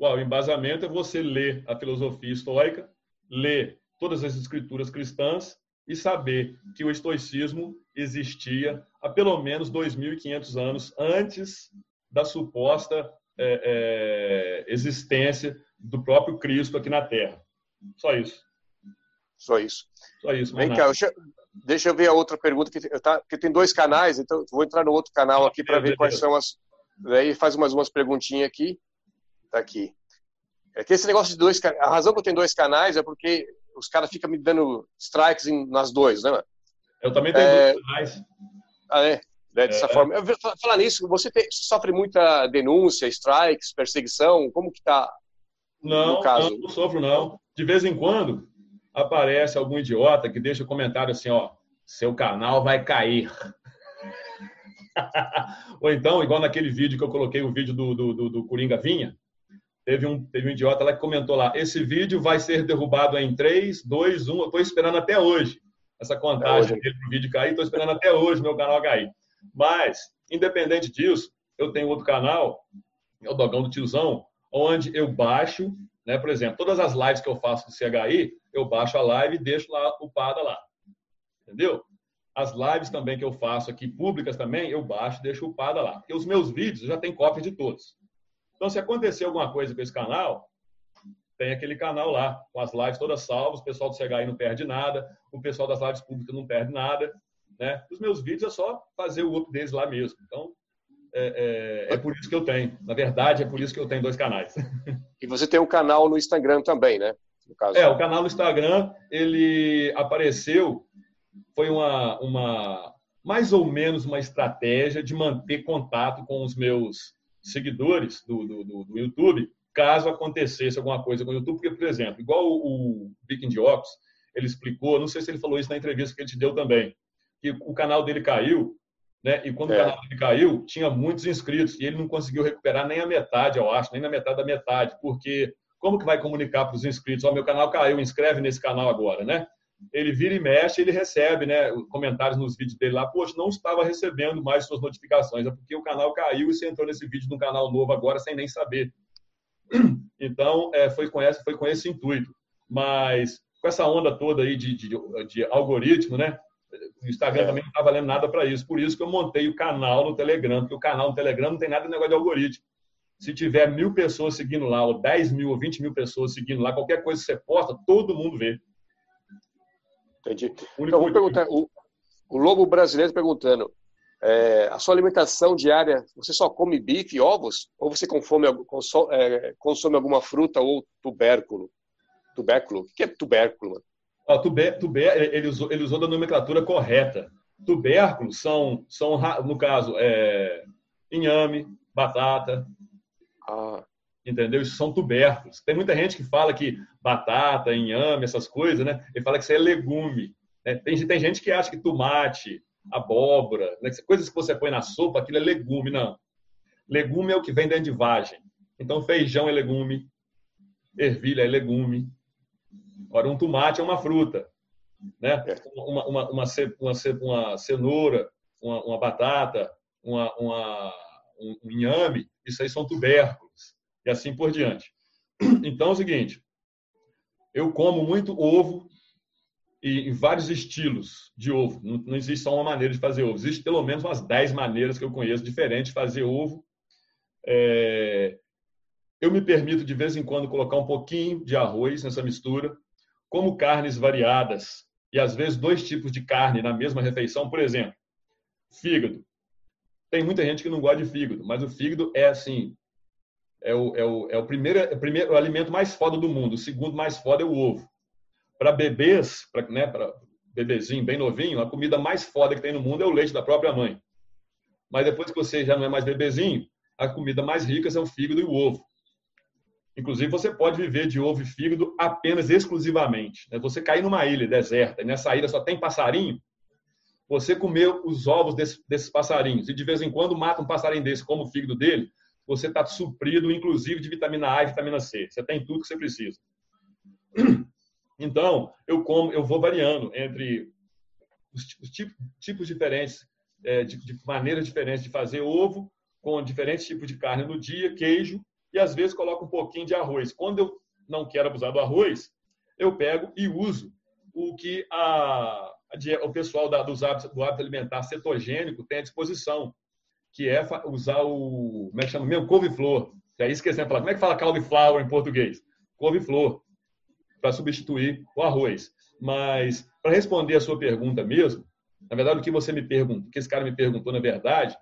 Uau, o embasamento é você ler a filosofia estoica, ler todas as escrituras cristãs e saber que o estoicismo existia há pelo menos 2.500 anos antes da suposta é, é, existência do próprio Cristo aqui na Terra. Só isso. Só isso. Só isso. Vem cá, deixa, deixa, eu ver a outra pergunta, que, tá, porque tem dois canais, então vou entrar no outro canal aqui para ver quais são as. Daí faz umas, umas perguntinhas aqui. Tá aqui. É que esse negócio de dois A razão que eu tenho dois canais é porque os caras ficam me dando strikes em, nas duas, né, mano? Eu também tenho é... canais. Ah, é? é dessa é. forma. Falar nisso, você tem, sofre muita denúncia, strikes, perseguição? Como que tá não, no caso? Não, não sofro, não. De vez em quando aparece algum idiota que deixa um comentário assim, ó, seu canal vai cair. <laughs> Ou então, igual naquele vídeo que eu coloquei, o vídeo do, do, do, do Coringa Vinha, Teve um, teve um idiota lá que comentou lá: esse vídeo vai ser derrubado em 3, 2, 1. Eu estou esperando até hoje essa contagem é dele para o vídeo cair. Estou esperando até hoje meu canal cair. Mas, independente disso, eu tenho outro canal, é o Dogão do Tiozão, onde eu baixo, né, por exemplo, todas as lives que eu faço do CHI, eu baixo a live e deixo lá upada lá. Entendeu? As lives também que eu faço aqui, públicas também, eu baixo e deixo upada lá. Porque os meus vídeos eu já tem cópia de todos. Então, se acontecer alguma coisa com esse canal, tem aquele canal lá, com as lives todas salvas, o pessoal do CHI não perde nada, o pessoal das lives públicas não perde nada. Né? Os meus vídeos é só fazer o outro deles lá mesmo. Então, é, é, é, por isso que eu tenho. Na verdade, é por isso que eu tenho dois canais. E você tem um canal no Instagram também, né? É, o canal no Instagram, ele apareceu, foi uma, uma, mais ou menos uma estratégia de manter contato com os meus seguidores do, do, do, do YouTube, caso acontecesse alguma coisa com o YouTube, porque, por exemplo, igual o, o Viking de Ops, ele explicou, não sei se ele falou isso na entrevista que ele te deu também, que o canal dele caiu, né? E quando é. o canal dele caiu, tinha muitos inscritos e ele não conseguiu recuperar nem a metade, eu acho, nem na metade da metade, porque como que vai comunicar para os inscritos? Ó, oh, meu canal caiu, inscreve nesse canal agora, né? Ele vira e mexe, ele recebe, né, comentários nos vídeos dele lá, poxa, não estava recebendo mais suas notificações, é porque o canal caiu e você entrou nesse vídeo de um canal novo agora sem nem saber. <clears throat> Então, é, foi, com essa, foi com esse intuito. Mas com essa onda toda aí de, de, de algoritmo, né, o Instagram é. também não está valendo nada para isso. Por isso que eu montei o canal no Telegram, porque o canal no Telegram não tem nada de negócio de algoritmo. Se tiver mil pessoas seguindo lá, ou 10 mil, ou 20 mil pessoas seguindo lá, qualquer coisa que você posta, todo mundo vê. Entendi. Então, vou perguntar, o, o Lobo Brasileiro perguntando, é, a sua alimentação diária, você só come bife e ovos? Ou você consome, consome, é, consome alguma fruta ou tubérculo? Tubérculo? O que é tubérculo? Ah, tuber, tuber, ele, usou, ele usou da nomenclatura correta. Tubérculos são, são no caso, é, inhame, batata. Ah. Entendeu? Isso são tubérculos. Tem muita gente que fala que batata, inhame, essas coisas, né? Ele fala que isso é legume. Né? Tem, tem gente que acha que tomate, abóbora, né? coisas que você põe na sopa, aquilo é legume. Não. Legume é o que vem dentro de vagem. Então, feijão é legume, ervilha é legume. Agora, um tomate é uma fruta. Né? É. Uma, uma, uma, uma cenoura, uma, uma batata, uma, uma, um inhame, isso aí são tubérculos. E assim por diante. Então é o seguinte, eu como muito ovo e em vários estilos de ovo. Não, não existe só uma maneira de fazer ovo. Existe pelo menos umas 10 maneiras que eu conheço diferentes de fazer ovo. É... Eu me permito, de vez em quando, colocar um pouquinho de arroz nessa mistura. Como carnes variadas e, às vezes, dois tipos de carne na mesma refeição. Por exemplo, fígado. Tem muita gente que não gosta de fígado, mas o fígado é assim... É o, é o, é o, primeiro, é o primeiro o alimento mais foda do mundo. O segundo mais foda é o ovo para bebês, para né, bebezinho bem novinho, a comida mais foda que tem no mundo é o leite da própria mãe. Mas depois que você já não é mais bebezinho, a comida mais rica são o fígado e o ovo. Inclusive, você pode viver de ovo e fígado apenas exclusivamente. Né? Você cair numa ilha deserta e nessa ilha só tem passarinho, você comer os ovos desse, desses passarinhos e de vez em quando mata um passarinho desse, como o fígado dele, você está suprido, inclusive, de vitamina A e vitamina C. Você tem tudo que você precisa. Então, eu como, eu vou variando entre os, tipos, tipos diferentes, é, de, de maneiras diferentes de fazer ovo, com diferentes tipos de carne no dia, queijo, e às vezes coloco um pouquinho de arroz. Quando eu não quero abusar do arroz, eu pego e uso o que a, a o pessoal da, dos hábitos, do hábito alimentar cetogênico tem à disposição, que é usar o, como é que chama mesmo? Couve-flor. É isso que eles falar. Como é que fala cauliflower em português? Couve-flor para substituir o arroz. Mas, para responder a sua pergunta mesmo, na verdade, o que você me perguntou, o que esse cara me perguntou, na verdade,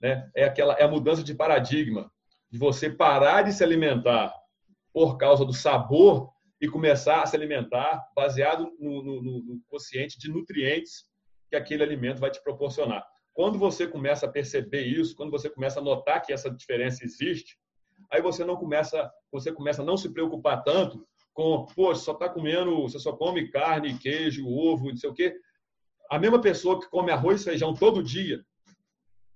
né, é, aquela, é a mudança de paradigma, de você parar de se alimentar por causa do sabor e começar a se alimentar baseado no, no, no consciente de nutrientes que aquele alimento vai te proporcionar. Quando você começa a perceber isso, quando você começa a notar que essa diferença existe, aí você não começa, você começa a não se preocupar tanto com, pô, só está comendo, você só come carne, queijo, ovo, não sei o quê. A mesma pessoa que come arroz e feijão todo dia,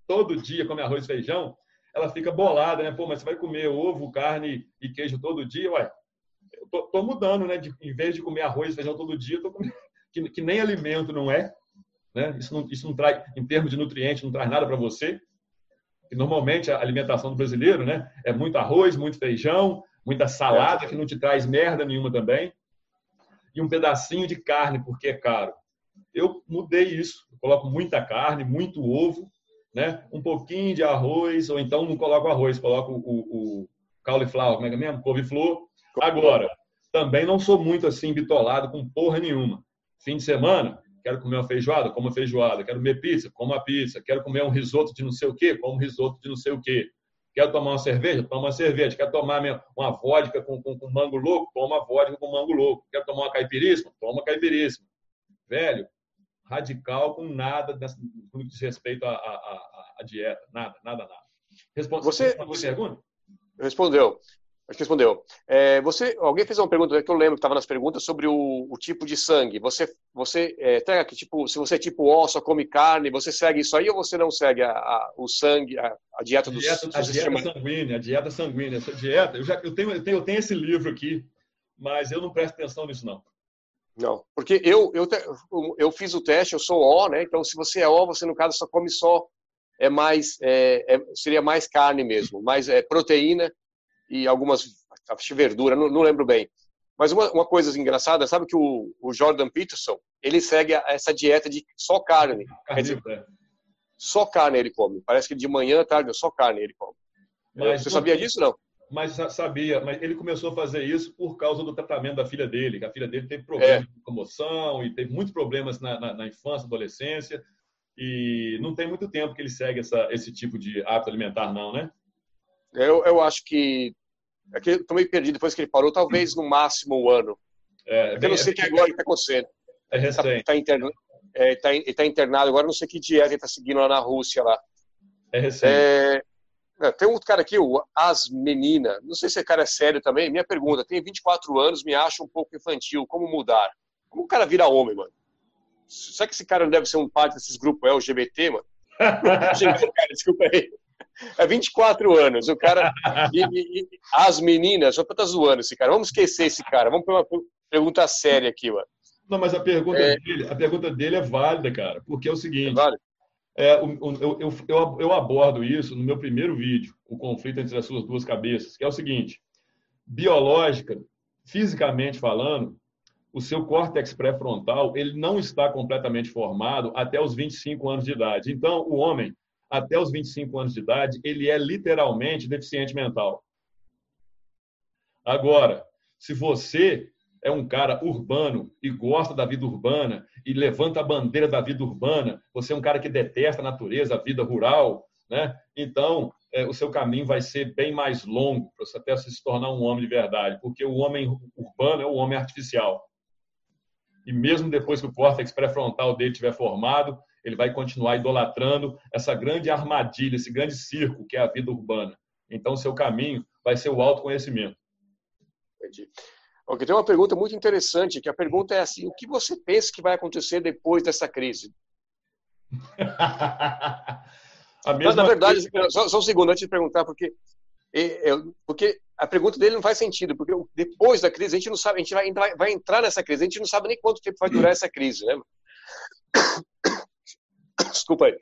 todo dia come arroz e feijão, ela fica bolada, né? Pô, mas você vai comer ovo, carne e queijo todo dia? Ué, eu tô, tô mudando, né? De, em vez de comer arroz e feijão todo dia, tô comendo, <laughs> que, que nem alimento não é, né? Isso não, isso não traz, em termos de nutrientes, não traz nada para você. E normalmente a alimentação do brasileiro, né? É muito arroz, muito feijão, muita salada que não te traz merda nenhuma também, e um pedacinho de carne porque é caro. Eu mudei isso, eu coloco muita carne, muito ovo, né? um pouquinho de arroz, ou então não coloco arroz, coloco o, o, o cauliflower, como é que é mesmo? Couve-flor. Agora, também não sou muito assim bitolado com porra nenhuma. Fim de semana, quero comer uma feijoada, como uma feijoada. Quero comer pizza, como uma pizza. Quero comer um risoto de não sei o quê, como um risoto de não sei o quê. Quer tomar uma cerveja? Toma uma cerveja. Quer tomar uma vodka com, com, com mango louco? Toma vodka com mango louco. Quer tomar uma caipiríssima? Toma caipiríssima. Velho, radical com nada no que diz respeito à, à, à, dieta. Nada, nada, nada. Responde, você, você pergunta? Respondeu. Acho que respondeu. É, você, alguém fez uma pergunta que eu lembro que estava nas perguntas sobre o, o, tipo de sangue. Você, você é, que tipo, se você é tipo O, só come carne, você segue isso aí ou você não segue a, a, o sangue, a, a dieta dos dieta, A dieta sanguínea, a dieta sanguínea. Essa dieta, eu já eu tenho, eu tenho, eu tenho esse livro aqui, mas eu não presto atenção nisso não. Não, porque eu, eu, eu fiz o teste, eu sou O, né? Então, se você é O, você no caso só come só é mais é, é, seria mais carne mesmo, mais é, proteína e algumas acho verdura, não, não, lembro bem. Mas uma, uma coisa engraçada, sabe que o, o, Jordan Peterson, ele segue essa dieta de só carne. Quer dizer, é. só carne ele come. Parece que de manhã, tarde, só carne ele come. Mas, Você sabia disso, não? Mas sabia, mas ele começou a fazer isso por causa do tratamento da filha dele, que a filha dele teve problemas é. de comoção e teve muitos problemas na, na, na, infância, adolescência, e não tem muito tempo que ele segue essa, esse tipo de hábito alimentar, não, né? Eu, eu acho que. É que eu tô meio perdido depois que ele parou, talvez no máximo um ano. É, é eu não sei o é, que agora está acontecendo. É recente. Está tá interna, é, tá, tá internado agora, não sei que dieta ele está seguindo lá na Rússia. lá. É recente. É, É, tem um outro cara aqui, o As Menina. Não sei se esse cara é sério também. Minha pergunta: tem 24 anos, me acha um pouco infantil. Como mudar? Como o cara vira homem, mano? Será que esse cara não deve ser um parte desses grupos LGBT, mano? <laughs> desculpa aí. É 24 anos, o cara. E, e, e as meninas, só tá zoando esse cara. Vamos esquecer esse cara. Vamos para uma pergunta séria aqui, mano. Não, mas a pergunta, é... dele, a pergunta dele é válida, cara, porque é o seguinte. É válido? É, eu, eu, eu, eu, abordo isso no meu primeiro vídeo, o conflito entre as suas duas cabeças, que é o seguinte: biológica, fisicamente falando, o seu córtex pré-frontal ele não está completamente formado até os 25 anos de idade. Então, o homem, até os 25 anos de idade, ele é literalmente deficiente mental. Agora, se você é um cara urbano e gosta da vida urbana e levanta a bandeira da vida urbana, você é um cara que detesta a natureza, a vida rural, né? Então, é, o seu caminho vai ser bem mais longo para você até se tornar um homem de verdade, porque o homem urbano é o homem artificial. E mesmo depois que o córtex pré-frontal dele estiver formado, ele vai continuar idolatrando essa grande armadilha, esse grande circo que é a vida urbana. Então, o seu caminho vai ser o autoconhecimento. Entendi. Ok, tem uma pergunta muito interessante, que a pergunta é assim, o que você pensa que vai acontecer depois dessa crise? <laughs> Mas, na verdade, só, só, um segundo antes de perguntar, porque, porque a pergunta dele não faz sentido, porque depois da crise a gente não sabe, a gente vai, vai entrar nessa crise, a gente não sabe nem quanto tempo vai durar <clears throat> essa crise, né? <laughs> Desculpa aí.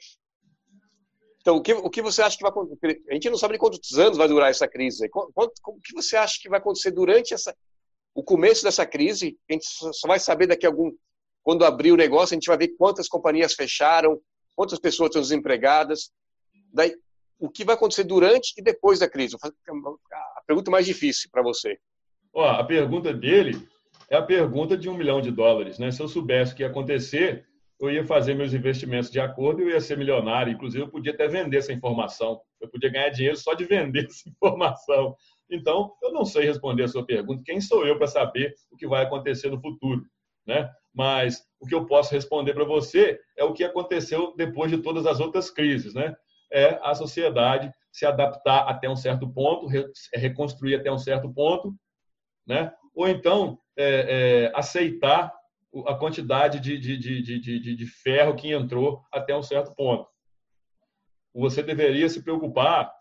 Então, o que, o que você acha que vai acontecer? A gente não sabe quantos anos vai durar essa crise. o que você acha que vai acontecer durante essa, o começo dessa crise, a gente só vai saber daqui a algum. Quando abrir o negócio, a gente vai ver quantas companhias fecharam, quantas pessoas estão desempregadas. Daí, o que vai acontecer durante e depois da crise? A pergunta mais difícil para você. Ó, a pergunta dele é a pergunta de um milhão de dólares. Né? Se eu soubesse o que ia acontecer, eu ia fazer meus investimentos de acordo e eu ia ser milionário. Inclusive, eu podia até vender essa informação. Eu podia ganhar dinheiro só de vender <laughs> essa informação. Então, eu não sei responder a sua pergunta. Quem sou eu para saber o que vai acontecer no futuro? Né? Mas o que eu posso responder para você é o que aconteceu depois de todas as outras crises. Né? É a sociedade se adaptar até um certo ponto, reconstruir até um certo ponto, né? ou então é, é, aceitar a quantidade de, de, de, de, de ferro que entrou até um certo ponto. Você deveria se preocupar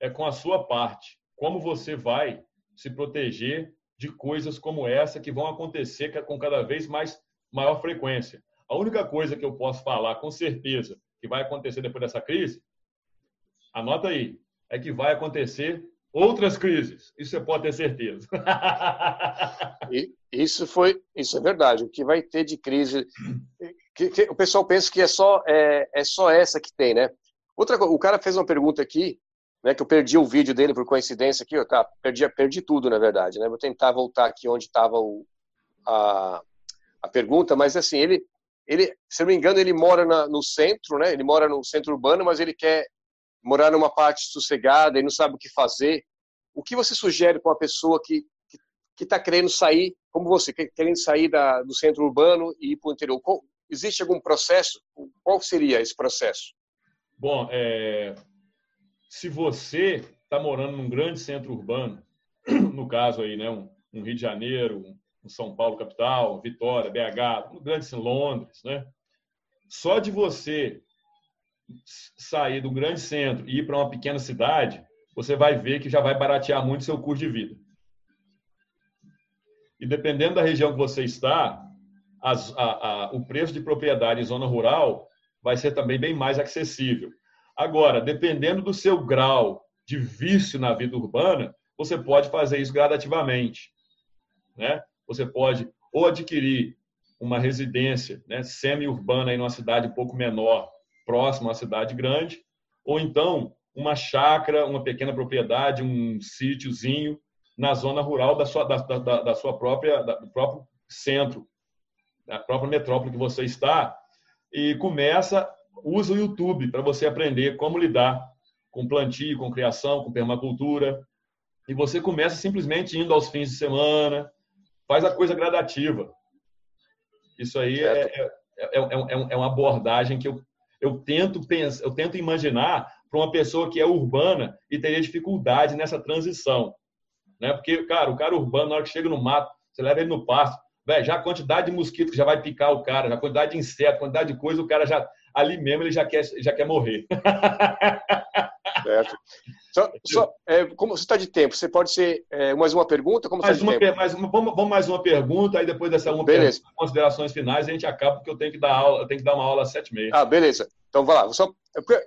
é com a sua parte como você vai se proteger de coisas como essa que vão acontecer com cada vez mais maior frequência. A única coisa que eu posso falar com certeza que vai acontecer depois dessa crise, anota aí, é que vai acontecer outras crises. Isso você pode ter certeza. Isso foi, isso é verdade. O que vai ter de crise, que, que, o pessoal pensa que é só é, é só essa que tem, né? Outra, o cara fez uma pergunta aqui né, que eu perdi o vídeo dele por coincidência aqui, tá, perdi, perdi tudo, na verdade, né? Vou tentar voltar aqui onde estava a, a pergunta, mas assim, ele, ele, se não me engano, ele mora na, no centro, né? Ele mora no centro urbano, mas ele quer morar numa parte sossegada e não sabe o que fazer. O que você sugere para uma pessoa que que está querendo sair, como você, querendo sair da, do centro urbano e ir para o interior? Qual, existe algum processo? Qual seria esse processo? Bom, é, se você está morando num grande centro urbano, <clears throat> no caso aí, né, um, um Rio de Janeiro, um São Paulo capital, Vitória, BH, um grande Londres, né? Só de você sair do grande centro e ir para uma pequena cidade, você vai ver que já vai baratear muito seu custo de vida. E dependendo da região que você está, as, a, a, o preço de propriedade em zona rural vai ser também bem mais acessível. Agora, dependendo do seu grau de vício na vida urbana, você pode fazer isso gradativamente. Né? Você pode ou adquirir uma residência né, semi-urbana em uma cidade um pouco menor, próxima à cidade grande, ou então uma chácara, uma pequena propriedade, um sítiozinho na zona rural da sua, da, da, da sua própria, da, do próprio centro, da própria metrópole que você está, e começa usa o YouTube para você aprender como lidar com plantio, com criação, com permacultura. E você começa simplesmente indo aos fins de semana, faz a coisa gradativa. Isso aí é, é, é, é, uma abordagem que eu, eu, tento pensar, eu tento imaginar para uma pessoa que é urbana e teria dificuldade nessa transição. Né? Porque, cara, o cara urbano, na hora que chega no mato, você leva ele no pasto, velho, já a quantidade de mosquito que já vai picar o cara, já a quantidade de inseto, a quantidade de coisa, o cara já, ali mesmo, ele já quer, já quer morrer. <laughs> Certo. Só, só é, como você está de tempo, você pode ser é, mais uma pergunta? Como mais tá uma, mais uma, vamos, vamos, mais uma pergunta, aí depois dessa uma beleza. pergunta, considerações finais, a gente acaba, porque eu tenho que dar aula, eu tenho que dar uma aula às sete e meia. Ah, beleza. Então, vai lá. Só,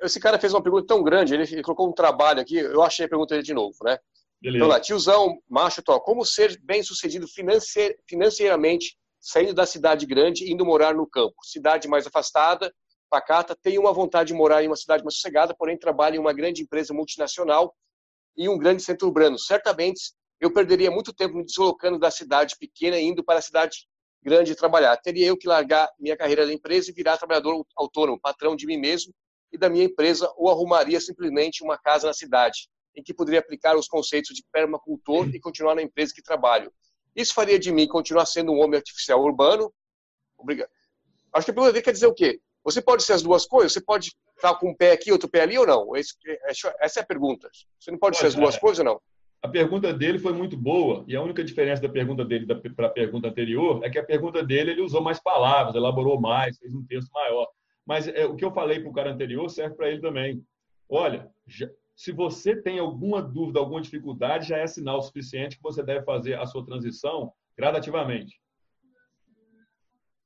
esse cara fez uma pergunta tão grande, ele, ele, colocou um trabalho aqui, eu achei a pergunta dele de novo, né? Beleza. Então lá, tiozão, macho, tó, como ser bem sucedido financeir, financeiramente, saindo da cidade grande e indo morar no campo? Cidade mais afastada, pacata, tenho uma vontade de morar em uma cidade mais sossegada, porém trabalho em uma grande empresa multinacional e um grande centro urbano. Certamente eu perderia muito tempo me deslocando da cidade pequena indo para a cidade grande trabalhar. Teria eu que largar minha carreira da empresa e virar trabalhador autônomo, patrão de mim mesmo e da minha empresa, ou arrumaria simplesmente uma casa na cidade, em que poderia aplicar os conceitos de permacultor e continuar na empresa que trabalho. Isso faria de mim continuar sendo um homem artificial urbano? Obrigado. Acho que a pergunta quer dizer o quê? Você pode ser as duas coisas? Você pode estar com um pé aqui, outro pé ali ou não? Essa é a pergunta. Você não pode, pode ser as duas é. coisas ou não? A pergunta dele foi muito boa e a única diferença da pergunta dele para a pergunta anterior é que a pergunta dele ele usou mais palavras, elaborou mais, fez um texto maior. Mas é, o que eu falei para o cara anterior serve para ele também. Olha, já, se você tem alguma dúvida, alguma dificuldade, já é sinal suficiente que você deve fazer a sua transição gradativamente.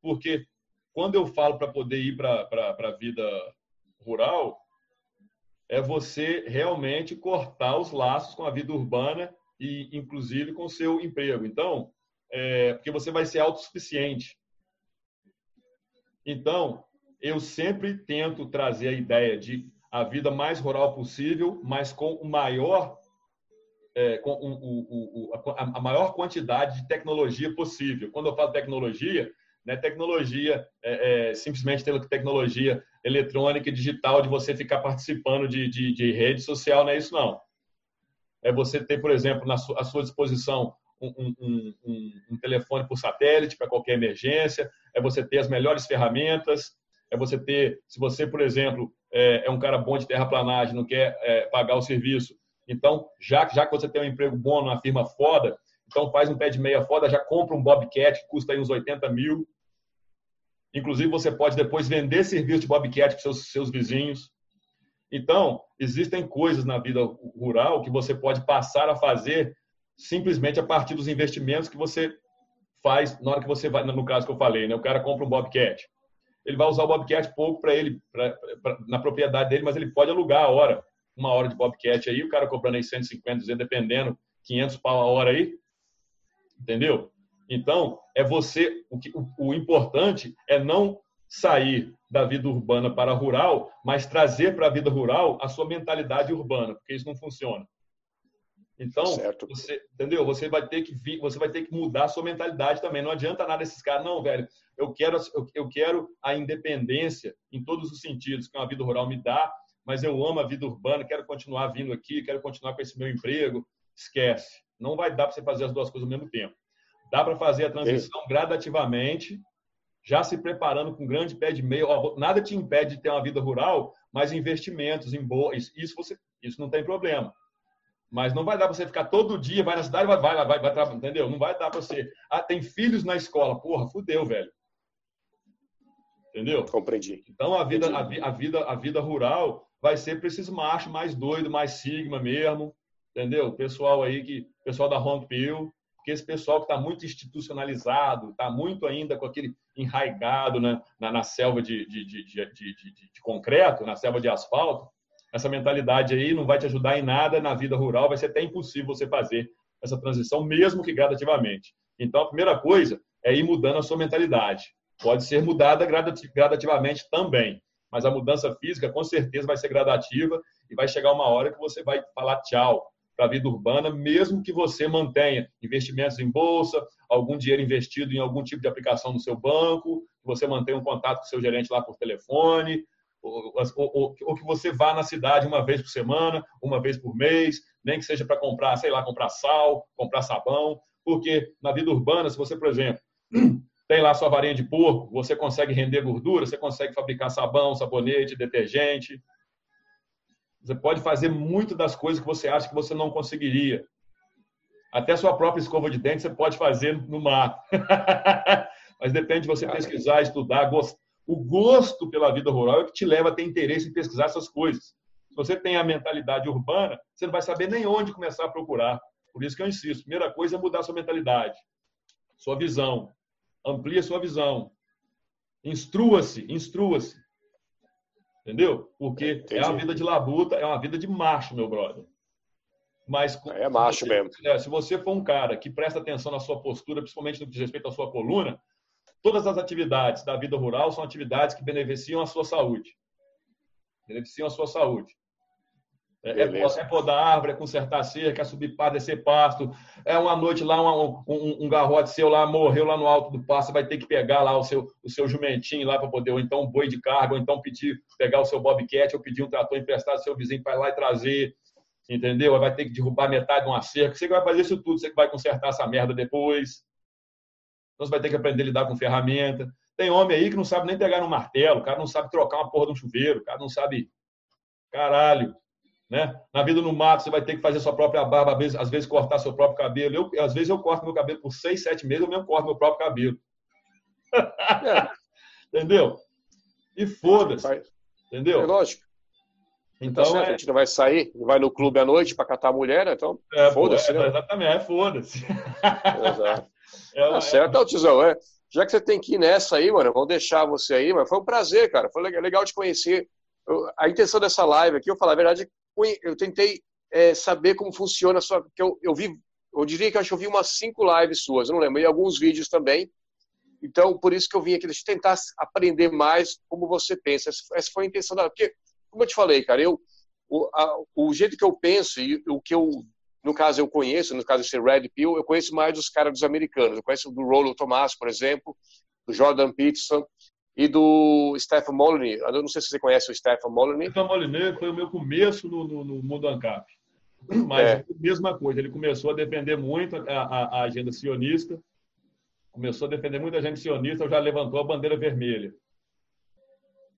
Porque quando eu falo para poder ir para a vida rural, é você realmente cortar os laços com a vida urbana e, inclusive, com o seu emprego. Então, é, porque você vai ser autossuficiente. Então, eu sempre tento trazer a ideia de a vida mais rural possível, mas com o maior é, com o, o, o, a maior quantidade de tecnologia possível. Quando eu falo tecnologia, não é tecnologia, é, é, simplesmente tecnologia eletrônica e digital de você ficar participando de, de, de, rede social, não é isso não. É você ter, por exemplo, na sua, à sua disposição um, um, um, um telefone por satélite para qualquer emergência, é você ter as melhores ferramentas, é você ter, se você, por exemplo, é, é um cara bom de terraplanagem, não quer é, pagar o serviço, então, já, já que você tem um emprego bom numa firma foda, então faz um pé de meia foda, já compra um Bobcat que custa aí uns 80 mil. Inclusive, você pode depois vender serviço de Bobcat para seus, seus vizinhos. Então, existem coisas na vida rural que você pode passar a fazer simplesmente a partir dos investimentos que você faz na hora que você vai, no caso que eu falei, né? O cara compra um Bobcat. Ele vai usar o Bobcat pouco para ele, pra, pra, na propriedade dele, mas ele pode alugar a hora, uma hora de Bobcat aí, o cara cobrando aí 150, 200, dependendo, 500 pau a hora aí, entendeu? Então, é você, o, que, o, o importante é não sair da vida urbana para a rural, mas trazer para a vida rural a sua mentalidade urbana, porque isso não funciona. Então, certo. você, entendeu? Você vai ter que vir, você vai ter que mudar a sua mentalidade também. Não adianta nada esses caras, não, velho. Eu quero, eu, quero a independência em todos os sentidos que uma vida rural me dá, mas eu amo a vida urbana, quero continuar vindo aqui, quero continuar com esse meu emprego. Esquece. Não vai dar para você fazer as duas coisas ao mesmo tempo. Dá para fazer a transição gradativamente, já se preparando com um grande pé de meio. nada te impede de ter uma vida rural, mas investimentos em boa. Isso, você, isso não tem problema. Mas não vai dar para você ficar todo dia, vai na cidade, vai, vai, vai, vai, vai entendeu? Não vai dar para você. Ah, tem filhos na escola. Porra, fudeu, velho. Entendeu? Compreendi. Então a vida, a, a, vida, a vida rural vai ser para esses machos mais doido, mais sigma mesmo, entendeu? O pessoal aí que, pessoal da Pill, porque esse pessoal que está muito institucionalizado, está muito ainda com aquele enraigado na, na, na selva de, de, de, de, concreto, na selva de asfalto, essa mentalidade aí não vai te ajudar em nada na vida rural, vai ser até impossível você fazer essa transição, mesmo que gradativamente. Então, a primeira coisa é ir mudando a sua mentalidade. Pode ser mudada gradativamente também, mas a mudança física com certeza vai ser gradativa e vai chegar uma hora que você vai falar tchau para a vida urbana, mesmo que você mantenha investimentos em bolsa, algum dinheiro investido em algum tipo de aplicação no seu banco, você mantenha um contato com o seu gerente lá por telefone, ou, ou, ou, que você vá na cidade uma vez por semana, uma vez por mês, nem que seja para comprar, sei lá, comprar sal, comprar sabão, porque na vida urbana, se você, por exemplo, <clears throat> tem lá sua varinha de porco, você consegue render gordura, você consegue fabricar sabão, sabonete, detergente, Você pode fazer muito das coisas que você acha que você não conseguiria. Até sua própria escova de dente você pode fazer no mar. <laughs> Mas depende de você pesquisar, estudar. O gosto pela vida rural é o que te leva a ter interesse em pesquisar essas coisas. Se você tem a mentalidade urbana, você não vai saber nem onde começar a procurar. Por isso que eu insisto. Primeira coisa é mudar sua mentalidade, sua visão. Amplie sua visão. Instrua-se, instrua-se. Entendeu? Porque Entendi. é a vida de labuta, é uma vida de macho, meu brother. Mas é macho você, mesmo. É, se você for um cara que presta atenção na sua postura, principalmente no que diz respeito à sua coluna, todas as atividades da vida rural são atividades que beneficiam a sua saúde. Beneficiam a sua saúde. É, é, é podar árvore, é consertar cerca, é subir pasto, descer pasto. É uma noite lá, um, um, um, garrote seu lá morreu lá no alto do pasto, você vai ter que pegar lá o seu, o seu jumentinho lá para poder, ou então um boi de carga, ou então pedir, pegar o seu bobcat, ou pedir um trator emprestado do seu vizinho para ir lá e trazer, entendeu? Vai ter que derrubar metade de uma cerca. Você que vai fazer isso tudo, você que vai consertar essa merda depois. Então você vai ter que aprender a lidar com ferramenta. Tem homem aí que não sabe nem pegar no martelo, o cara não sabe trocar uma porra de um chuveiro, o cara não sabe. Caralho. Né? Na vida no mato, você vai ter que fazer sua própria barba, às vezes, às vezes cortar seu próprio cabelo. Eu, às vezes eu corto meu cabelo por seis, sete meses, eu mesmo corto meu próprio cabelo. É. <laughs> Entendeu? E foda-se. Entendeu? É lógico. Então, então é... a gente não vai sair, não vai no clube à noite para catar a mulher, né? então é, foda-se. É, né? Exatamente, é foda-se. Exato. É, tá certo, é... Tizão. É. Já que você tem que ir nessa aí, mano, vamos deixar você aí, mas foi um prazer, cara. Foi legal te conhecer. Eu, a intenção dessa live aqui, eu falar a verdade, eu tentei é, saber como funciona a sua. Porque eu, eu vi, eu diria que eu acho que eu vi umas cinco lives suas, eu não lembro, e alguns vídeos também. Então, por isso que eu vim aqui, deixa eu tentar aprender mais como você pensa. Essa foi a intenção da. Porque, como eu te falei, cara, eu, o, a, o jeito que eu penso e o que eu, no caso, eu conheço, no caso de ser Red Pill, eu conheço mais dos caras dos americanos. Eu conheço do Rollo Tomás, por exemplo, do Jordan Peterson e do Stephen Molyneux. Eu não sei se você conhece o Stephen Molyneux. Stephen Molyneux foi o meu começo no, no, no mundo ANCAP. Mas é. a mesma coisa, ele começou a defender muito a, a, a, agenda sionista, começou a defender muito a agenda sionista, já levantou a bandeira vermelha.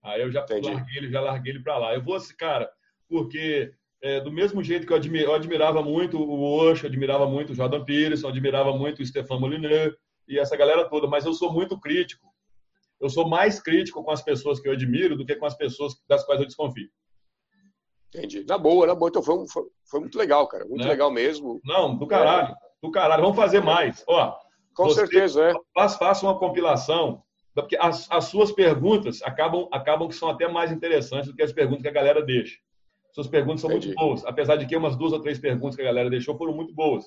Aí eu já Entendi. larguei ele, já larguei ele para lá. Eu vou, cara, porque é, do mesmo jeito que eu, admir, eu admirava muito o Osho, admirava muito o Jordan Peterson, admirava muito o Stefan Molyneux e essa galera toda, mas eu sou muito crítico eu sou mais crítico com as pessoas que eu admiro do que com as pessoas das quais eu desconfio. Entendi. Na boa, na boa. Então foi, foi, foi muito legal, cara. Muito né? legal mesmo. Não, do caralho. Do caralho. Vamos fazer mais. Ó, com certeza, é. Faz, faça uma compilação, porque as, as suas perguntas acabam, acabam que são até mais interessantes do que as perguntas que a galera deixa. Suas perguntas são Entendi. muito boas, apesar de que umas duas ou três perguntas que a galera deixou foram muito boas.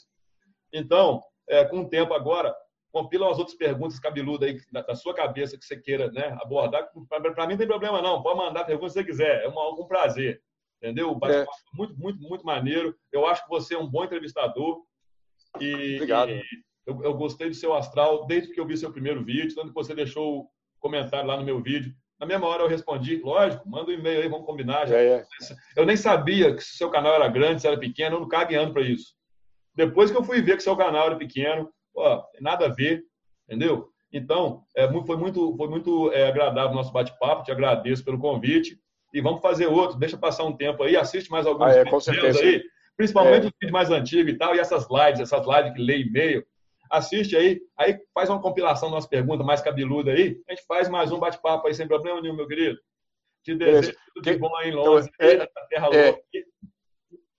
Então, é, com o tempo agora, compila umas outras perguntas cabeludas aí da, da sua cabeça que você queira né, abordar. Para mim não tem problema não, pode mandar perguntas se você quiser, é um, um prazer. Entendeu? É. Muito, muito, muito maneiro. Eu acho que você é um bom entrevistador. E, Obrigado. E eu, eu, gostei do seu astral desde que eu vi seu primeiro vídeo, tanto que você deixou o comentário lá no meu vídeo. Na mesma hora eu respondi, lógico, manda um e-mail aí, vamos combinar. Já. É, é. Eu nem sabia que seu canal era grande, se era pequeno, eu não cagueando para isso. Depois que eu fui ver que seu canal era pequeno, nada a ver, entendeu? Então, é, foi muito, foi muito é, agradável o nosso bate-papo, te agradeço pelo convite. E vamos fazer outro, deixa passar um tempo aí, assiste mais alguns ah, é, vídeos aí, principalmente é. os vídeos mais antigos e tal, e essas lives, essas lives que lê e-mail. Assiste aí, aí faz uma compilação das perguntas mais cabeluda aí, a gente faz mais um bate-papo aí sem problema nenhum, meu querido. Te desejo tudo de bom aí em Londres, então, é, terra é, louca.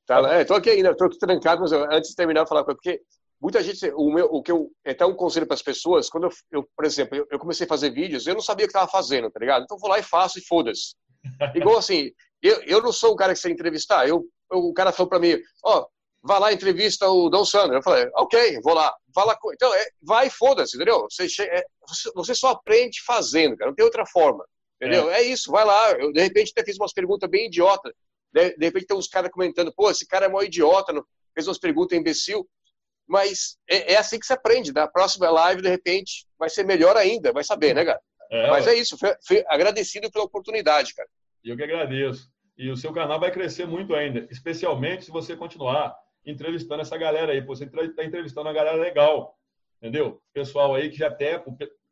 Tá, é, tô aqui ainda, tô aqui trancado, mas antes de terminar, eu falar porque muita gente, o, meu, o que eu, até um conselho para as pessoas, quando eu, eu por exemplo, eu, eu, comecei a fazer vídeos, eu não sabia o que estava fazendo, tá ligado? Então vou lá e faço e foda-se. Igual assim, eu, eu não sou o cara que você entrevistar, eu, eu o cara falou para mim, ó, oh, vai lá entrevista o Dom Sandro. Eu falei, ok, vou lá. Vai lá. Então, é, vai foda-se, entendeu? Você, é, você, só aprende fazendo, cara, não tem outra forma. Entendeu? É, é isso, vai lá. Eu, de repente, até fiz umas perguntas bem idiotas. De, de repente, tem uns caras comentando, pô, esse cara é mó idiota, não, fez umas perguntas imbecil mas é, é, assim que se aprende. Na próxima live, de repente, vai ser melhor ainda, vai saber, né, cara? É, mas é isso, fui, fui agradecido pela oportunidade, cara. Eu que agradeço. E o seu canal vai crescer muito ainda, especialmente se você continuar entrevistando essa galera aí. Você está entrevistando uma galera legal, entendeu? Pessoal aí que já até,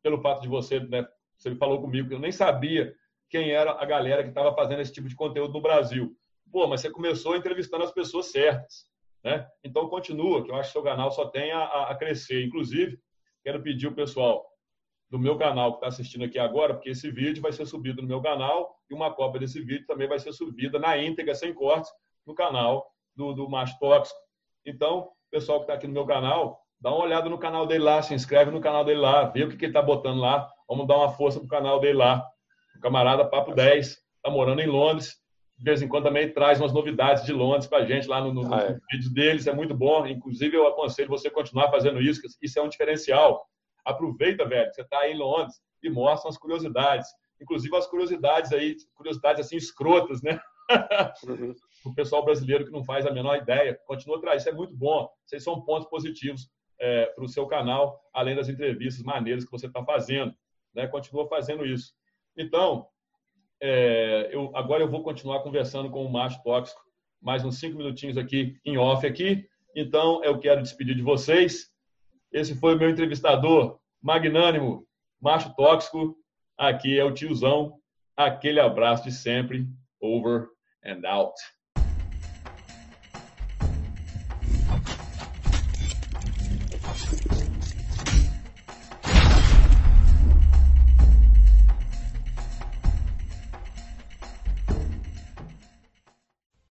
pelo fato de você, né, você falou comigo, que eu nem sabia quem era a galera que estava fazendo esse tipo de conteúdo no Brasil. Pô, mas você começou entrevistando as pessoas certas. Né? Então, continua, que eu acho que seu canal só tem a, a crescer. Inclusive, quero pedir o pessoal do meu canal que está assistindo aqui agora, porque esse vídeo vai ser subido no meu canal e uma cópia desse vídeo também vai ser subida na íntegra, sem cortes, no canal do, do Macho Tóxico. Então, pessoal que está aqui no meu canal, dá uma olhada no canal dele lá, se inscreve no canal dele lá, vê o que, que ele está botando lá. Vamos dar uma força pro canal dele lá. O camarada Papo 10 está morando em Londres. De vez em quando também traz umas novidades de Londres para a gente lá no, no, ah, é. vídeos dele. Isso é muito bom. Inclusive, eu aconselho você continuar fazendo isso, isso é um diferencial. Aproveita, velho, você está aí em Londres e mostra as curiosidades. Inclusive as curiosidades aí, curiosidades assim escrotas, né? Uhum. <laughs> o pessoal brasileiro que não faz a menor ideia. Continua atrás, isso é muito bom. Vocês são pontos positivos é, para o seu canal, além das entrevistas maneiras que você está fazendo. Né? Continua fazendo isso. Então, é, eu, agora eu vou continuar conversando com o Macho Tóxico mais uns cinco minutinhos aqui em off aqui. Então, eu quero despedir de vocês. Esse foi o meu entrevistador magnânimo, Macho Tóxico. Aqui é o tiozão. Aquele abraço de sempre. Over and out.